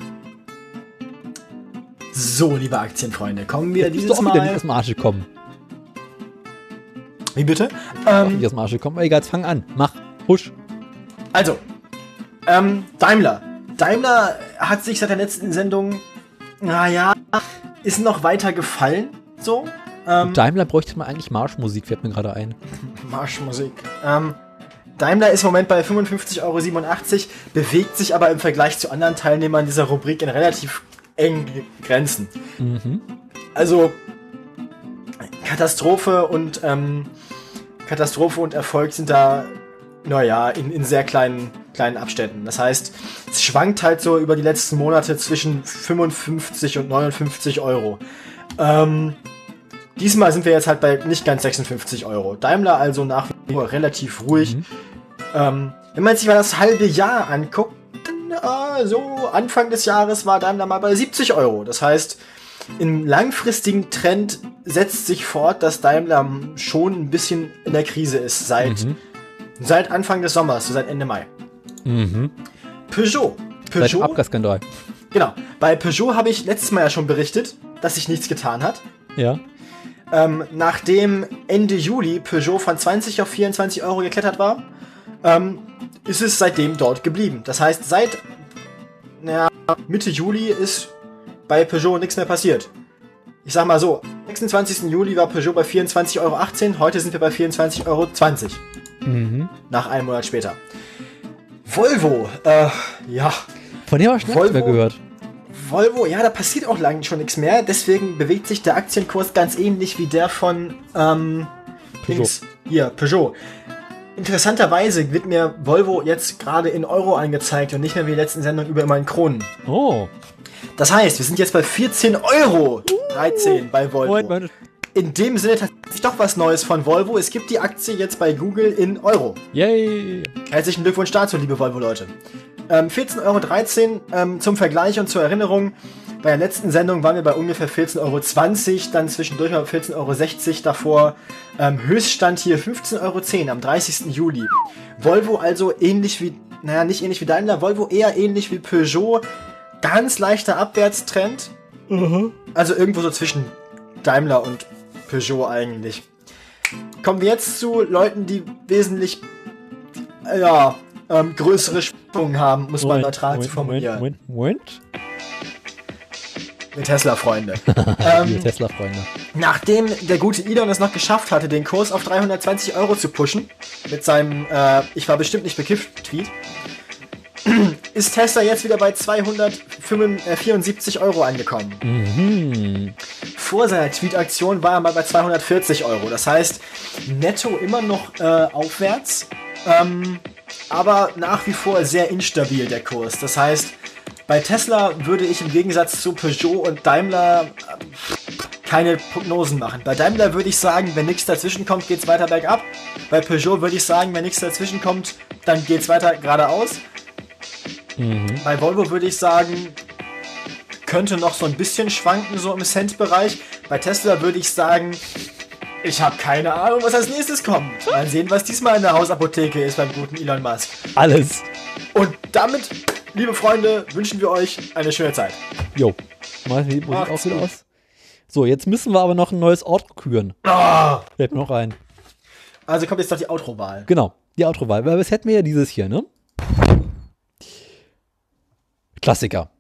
So, liebe Aktienfreunde, kommen wir Jetzt bist du dieses auch wieder nicht Mal. aus dem Arsch gekommen. Wie bitte? Ähm, nicht aus dem Arsch gekommen. Aber egal, jetzt fang an. Mach. Husch. Also, ähm, Daimler. Daimler hat sich seit der letzten Sendung, naja, ist noch weiter gefallen, so. Ähm, Daimler bräuchte mal eigentlich Marschmusik, fällt mir gerade ein. Marschmusik. Ähm, Daimler ist im Moment bei 55,87 Euro, bewegt sich aber im Vergleich zu anderen Teilnehmern dieser Rubrik in relativ engen Grenzen. Mhm. Also Katastrophe und ähm, Katastrophe und Erfolg sind da, naja, in, in sehr kleinen, kleinen Abständen. Das heißt, es schwankt halt so über die letzten Monate zwischen 55 und 59 Euro. Ähm, diesmal sind wir jetzt halt bei nicht ganz 56 Euro. Daimler also nach wie vor relativ ruhig. Mhm. Ähm, wenn man sich mal das halbe Jahr anguckt, dann äh, so Anfang des Jahres war Daimler mal bei 70 Euro. Das heißt, im langfristigen Trend setzt sich fort, dass Daimler schon ein bisschen in der Krise ist seit, Mhm. seit Anfang des Sommers, so seit Ende Mai. Mhm. Peugeot. Peugeot, Abgasskandal. genau. Bei Peugeot habe ich letztes Mal ja schon berichtet, dass sich nichts getan hat. Ja. Ähm, nachdem Ende Juli Peugeot von 20 auf 24 Euro geklettert war, ähm, ist es seitdem dort geblieben. Das heißt, seit naja, Mitte Juli ist bei Peugeot nichts mehr passiert. Ich sag mal so, 26. Juli war Peugeot bei 24,18 Euro. Heute sind wir bei 24,20 Euro. Mhm. Nach einem Monat später. Volvo, äh, ja. Von dem habe ich schon Volvo? lange nicht mehr gehört. Volvo, ja, da passiert auch lange schon nichts mehr. Deswegen bewegt sich der Aktienkurs ganz ähnlich wie der von ähm, Peugeot. Dings. hier, Peugeot. Interessanterweise wird mir Volvo jetzt gerade in Euro angezeigt und nicht mehr wie die letzten Sendung über immer in Kronen. Oh. Das heißt, wir sind jetzt bei 14 Euro 13 bei Volvo. Moment, Moment. In dem Sinne tatsächlich doch was Neues von Volvo. Es gibt die Aktie jetzt bei Google in Euro. Yay. Herzlichen Glückwunsch dazu, liebe Volvo-Leute. Ähm, 14,13 Euro ähm, zum Vergleich und zur Erinnerung. Bei der letzten Sendung waren wir bei ungefähr 14,20 Euro, dann zwischendurch mal 14,60 Euro davor. Ähm, Höchststand hier 15,10 Euro am 30. Juli. Volvo also ähnlich wie, naja, nicht ähnlich wie Daimler, Volvo eher ähnlich wie Peugeot. Ganz leichter Abwärtstrend. Also irgendwo so zwischen Daimler und Peugeot eigentlich. Kommen wir jetzt zu Leuten, die wesentlich ja, ähm, größere Schwungungen haben, muss man neutral zu formulieren. Moment, Moment, Wir Tesla-Freunde. Moment. ähm, Wir Tesla-Freunde. nachdem der gute Elon es noch geschafft hatte, den Kurs auf 320 Euro zu pushen, mit seinem äh, Ich war bestimmt nicht bekifft Tweet, ist Tesla jetzt wieder bei 274 Euro angekommen. Mhm. Vor seiner Tweet-Aktion war er mal bei 240 Euro. Das heißt, netto immer noch äh, aufwärts, ähm, aber nach wie vor sehr instabil der Kurs. Das heißt, bei Tesla würde ich im Gegensatz zu Peugeot und Daimler äh, keine Prognosen machen. Bei Daimler würde ich sagen, wenn nichts dazwischen kommt, geht's weiter bergab. Bei Peugeot würde ich sagen, wenn nichts dazwischen kommt, dann geht's weiter geradeaus. Mhm. Bei Volvo würde ich sagen, könnte noch so ein bisschen schwanken, so im Cent-Bereich. Bei Tesla würde ich sagen, ich habe keine Ahnung, was als nächstes kommt. Mal sehen, was diesmal in der Hausapotheke ist beim guten Elon Musk. Alles. Und damit, liebe Freunde, wünschen wir euch eine schöne Zeit. Jo. Mal wie muss auch wieder aus. So, jetzt müssen wir aber noch ein neues Ort küren. Ah, Fällt mir noch ein. also kommt jetzt noch die Outro-Wahl. Genau, die Outro-Wahl. Weil das hätten wir ja dieses hier, ne? Klassiker.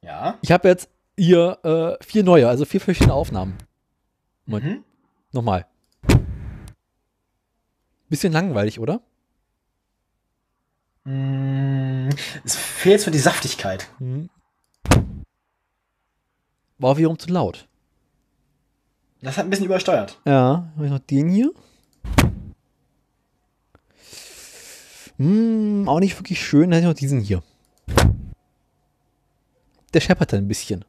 Ja. Ich habe jetzt hier äh, vier neue, also vier verschiedene Aufnahmen. Moment. Mhm. Nochmal. Bisschen langweilig, oder? Mm, Es fehlt so die Saftigkeit. Mhm. War wiederum zu laut. Das hat ein bisschen übersteuert. Ja, habe ich noch den hier. Hm, auch nicht wirklich schön. Dann hätte ich noch diesen hier. Der scheppert ein bisschen.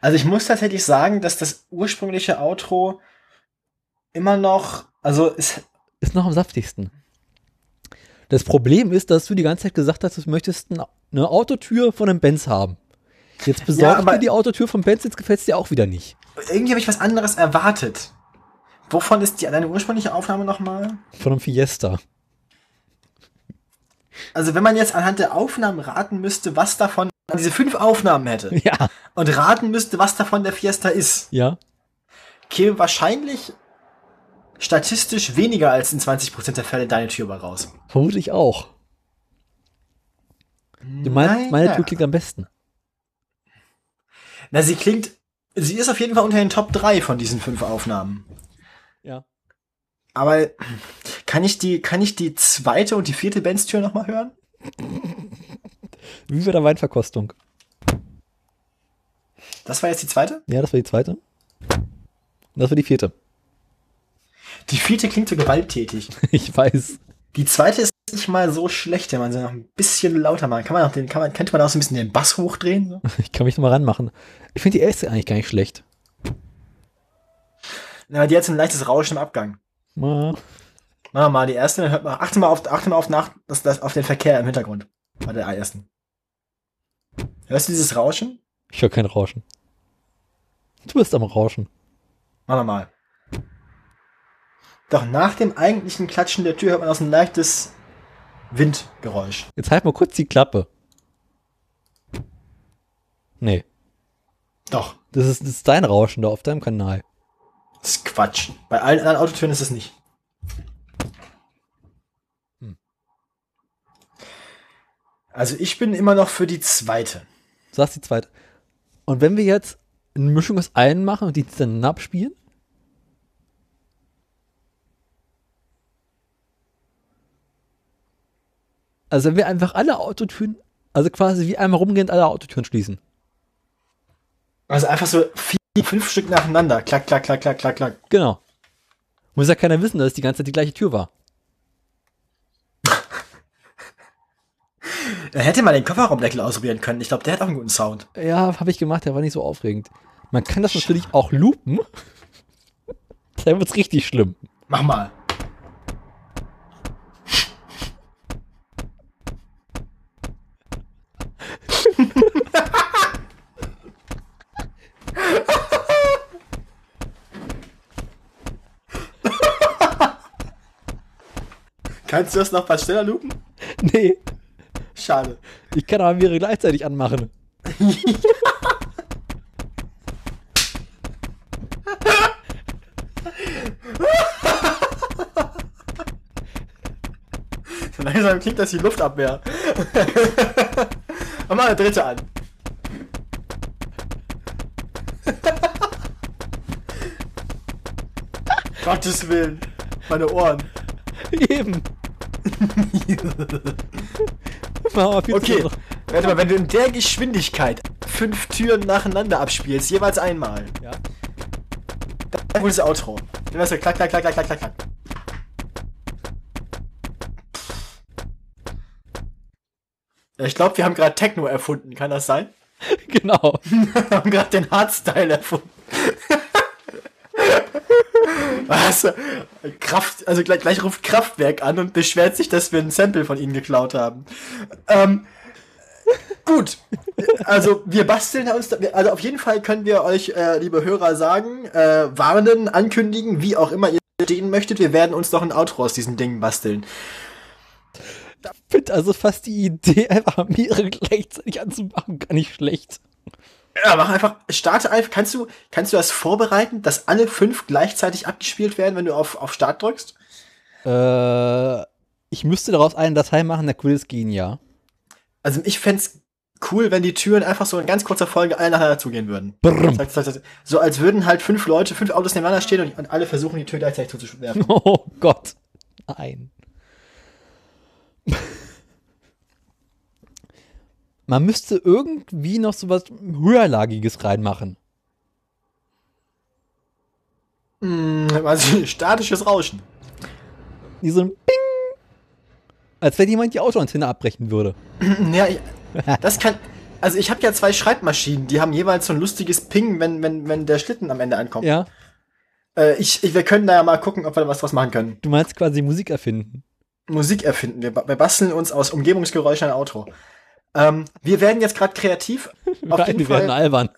Also ich muss tatsächlich sagen, dass das ursprüngliche Outro immer noch, also ist, Ist noch am saftigsten. Das Problem ist, dass du die ganze Zeit gesagt hast, du möchtest ein- eine Autotür von einem Benz haben. Jetzt besorgt aber- dir die Autotür vom Benz, jetzt gefällt es dir auch wieder nicht. Irgendwie habe ich was anderes erwartet. Wovon ist die deine ursprüngliche Aufnahme nochmal? Von einem Fiesta. Also wenn man jetzt anhand der Aufnahmen raten müsste, was davon diese fünf Aufnahmen hätte Ja. und raten müsste, was davon der Fiesta ist, Ja. käme wahrscheinlich statistisch weniger als in 20% der Fälle deine Tür raus. Vermute ich auch. Du meinst, meine. Tür klingt am besten. Na, sie klingt, sie ist auf jeden Fall unter den Top 3 von diesen fünf Aufnahmen. Ja. Aber kann ich die, kann ich die zweite und die vierte Benz-Tür nochmal hören? Wie bei der Weinverkostung. Das war jetzt die zweite? Ja, das war die zweite. Und das war die vierte. Die vierte klingt so gewalttätig. Ich weiß. Die zweite ist nicht mal so schlecht, wenn man sie noch ein bisschen lauter machen. Kann man auch den, kann man, könnte man auch so ein bisschen den Bass hochdrehen? So? Ich kann mich noch mal ranmachen. Ich finde die erste eigentlich gar nicht schlecht. Na, die hat so ein leichtes Rauschen im Abgang. Machen wir mal die erste, dann hört man, achte mal auf, achte mal auf, nach, das, das, auf den Verkehr im Hintergrund. Bei der ersten. Hörst du dieses Rauschen? Ich höre kein Rauschen. Du bist am Rauschen. Machen wir mal. Doch nach dem eigentlichen Klatschen der Tür hört man auch so ein leichtes Windgeräusch. Jetzt halt mal kurz die Klappe. Nee. Doch, Das ist, das ist dein Rauschen da auf deinem Kanal. das ist Quatsch. Bei allen anderen Autotüren ist es nicht. Hm. Also ich bin immer noch für die zweite. Du sagst die zweite. Und wenn wir jetzt eine Mischung aus allen machen und die dann abspielen? Also wenn wir einfach alle Autotüren, also quasi wie einmal rumgehend alle Autotüren schließen. Also einfach so vier, fünf Stück nacheinander. Klack, klack, klack, klack, klack, klack. Genau. Muss ja keiner wissen, dass es die ganze Zeit die gleiche Tür war. Dann hätte man den Kofferraumdeckel ausprobieren können. Ich glaube, der hat auch einen guten Sound. Ja, habe ich gemacht, der war nicht so aufregend. Man kann das natürlich auch loopen. Dann wird's richtig schlimm. Mach mal. Kannst du das noch was schneller loopen? Nee, Schade. ich kann aber mehrere gleichzeitig anmachen. So langsam klingt das wie Luftabwehr. Mach mal eine dritte an. Gottes Willen. Meine Ohren. Eben. Okay. Warte mal, wenn du in der Geschwindigkeit fünf Türen nacheinander abspielst, jeweils einmal. Ja. Dann gutes Outro. Dann weißt du, klack, klack, klack, klack, klack, klack, Ich glaube, wir haben gerade Techno erfunden. Kann das sein? Genau. Wir haben gerade den Hardstyle erfunden. Was? Kraft, also gleich, gleich ruft Kraftwerk an und beschwert sich, dass wir ein Sample von ihnen geklaut haben. Ähm, gut. Also wir basteln uns, da- also auf jeden Fall können wir euch, äh, liebe Hörer, sagen, äh, warnen, ankündigen, wie auch immer ihr stehen möchtet, wir werden uns noch ein Outro aus diesen Dingen basteln. finde also fast die Idee, einfach mehrere gleichzeitig anzumachen, gar nicht schlecht. Ja, mach einfach, starte einfach, kannst du, kannst du das vorbereiten, dass alle fünf gleichzeitig abgespielt werden, wenn du auf, auf Start drückst? Äh, ich müsste daraus eine Datei machen, der Quiz gehen, ja. Also ich fänd's cool, wenn die Türen einfach so in ganz kurzer Folge alle nacheinander zugehen würden. Brrm. So als würden halt fünf Leute, fünf Autos nebeneinander stehen und, und alle versuchen, die Tür gleichzeitig zuzuwerfen. Oh Gott. Nein. Man müsste irgendwie noch so was höherlagiges reinmachen. Hm, also statisches Rauschen. Wie so ein Ping. Als wenn jemand die Autoantenne abbrechen würde. Ja, ich, das kann. Also ich habe ja zwei Schreibmaschinen, die haben jeweils so ein lustiges Ping, wenn, wenn, wenn der Schlitten am Ende ankommt. Ja. Äh, ich, ich, wir können da ja mal gucken, ob wir was draus machen können. Du meinst quasi Musik erfinden. Musik erfinden. Wir, wir basteln uns aus Umgebungsgeräuschen ein Outro. Ähm, wir werden jetzt gerade kreativ. Auf Nein, jeden wir werden Fall albern.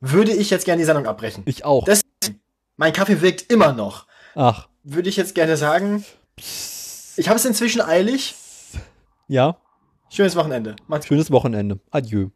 würde ich jetzt gerne die Sendung abbrechen. Ich auch. Das- Mein Kaffee wirkt immer noch. Ach, Würde ich jetzt gerne sagen. Ich habe es inzwischen eilig. ja. Schönes Wochenende. Macht's. Schönes Wochenende. Adieu.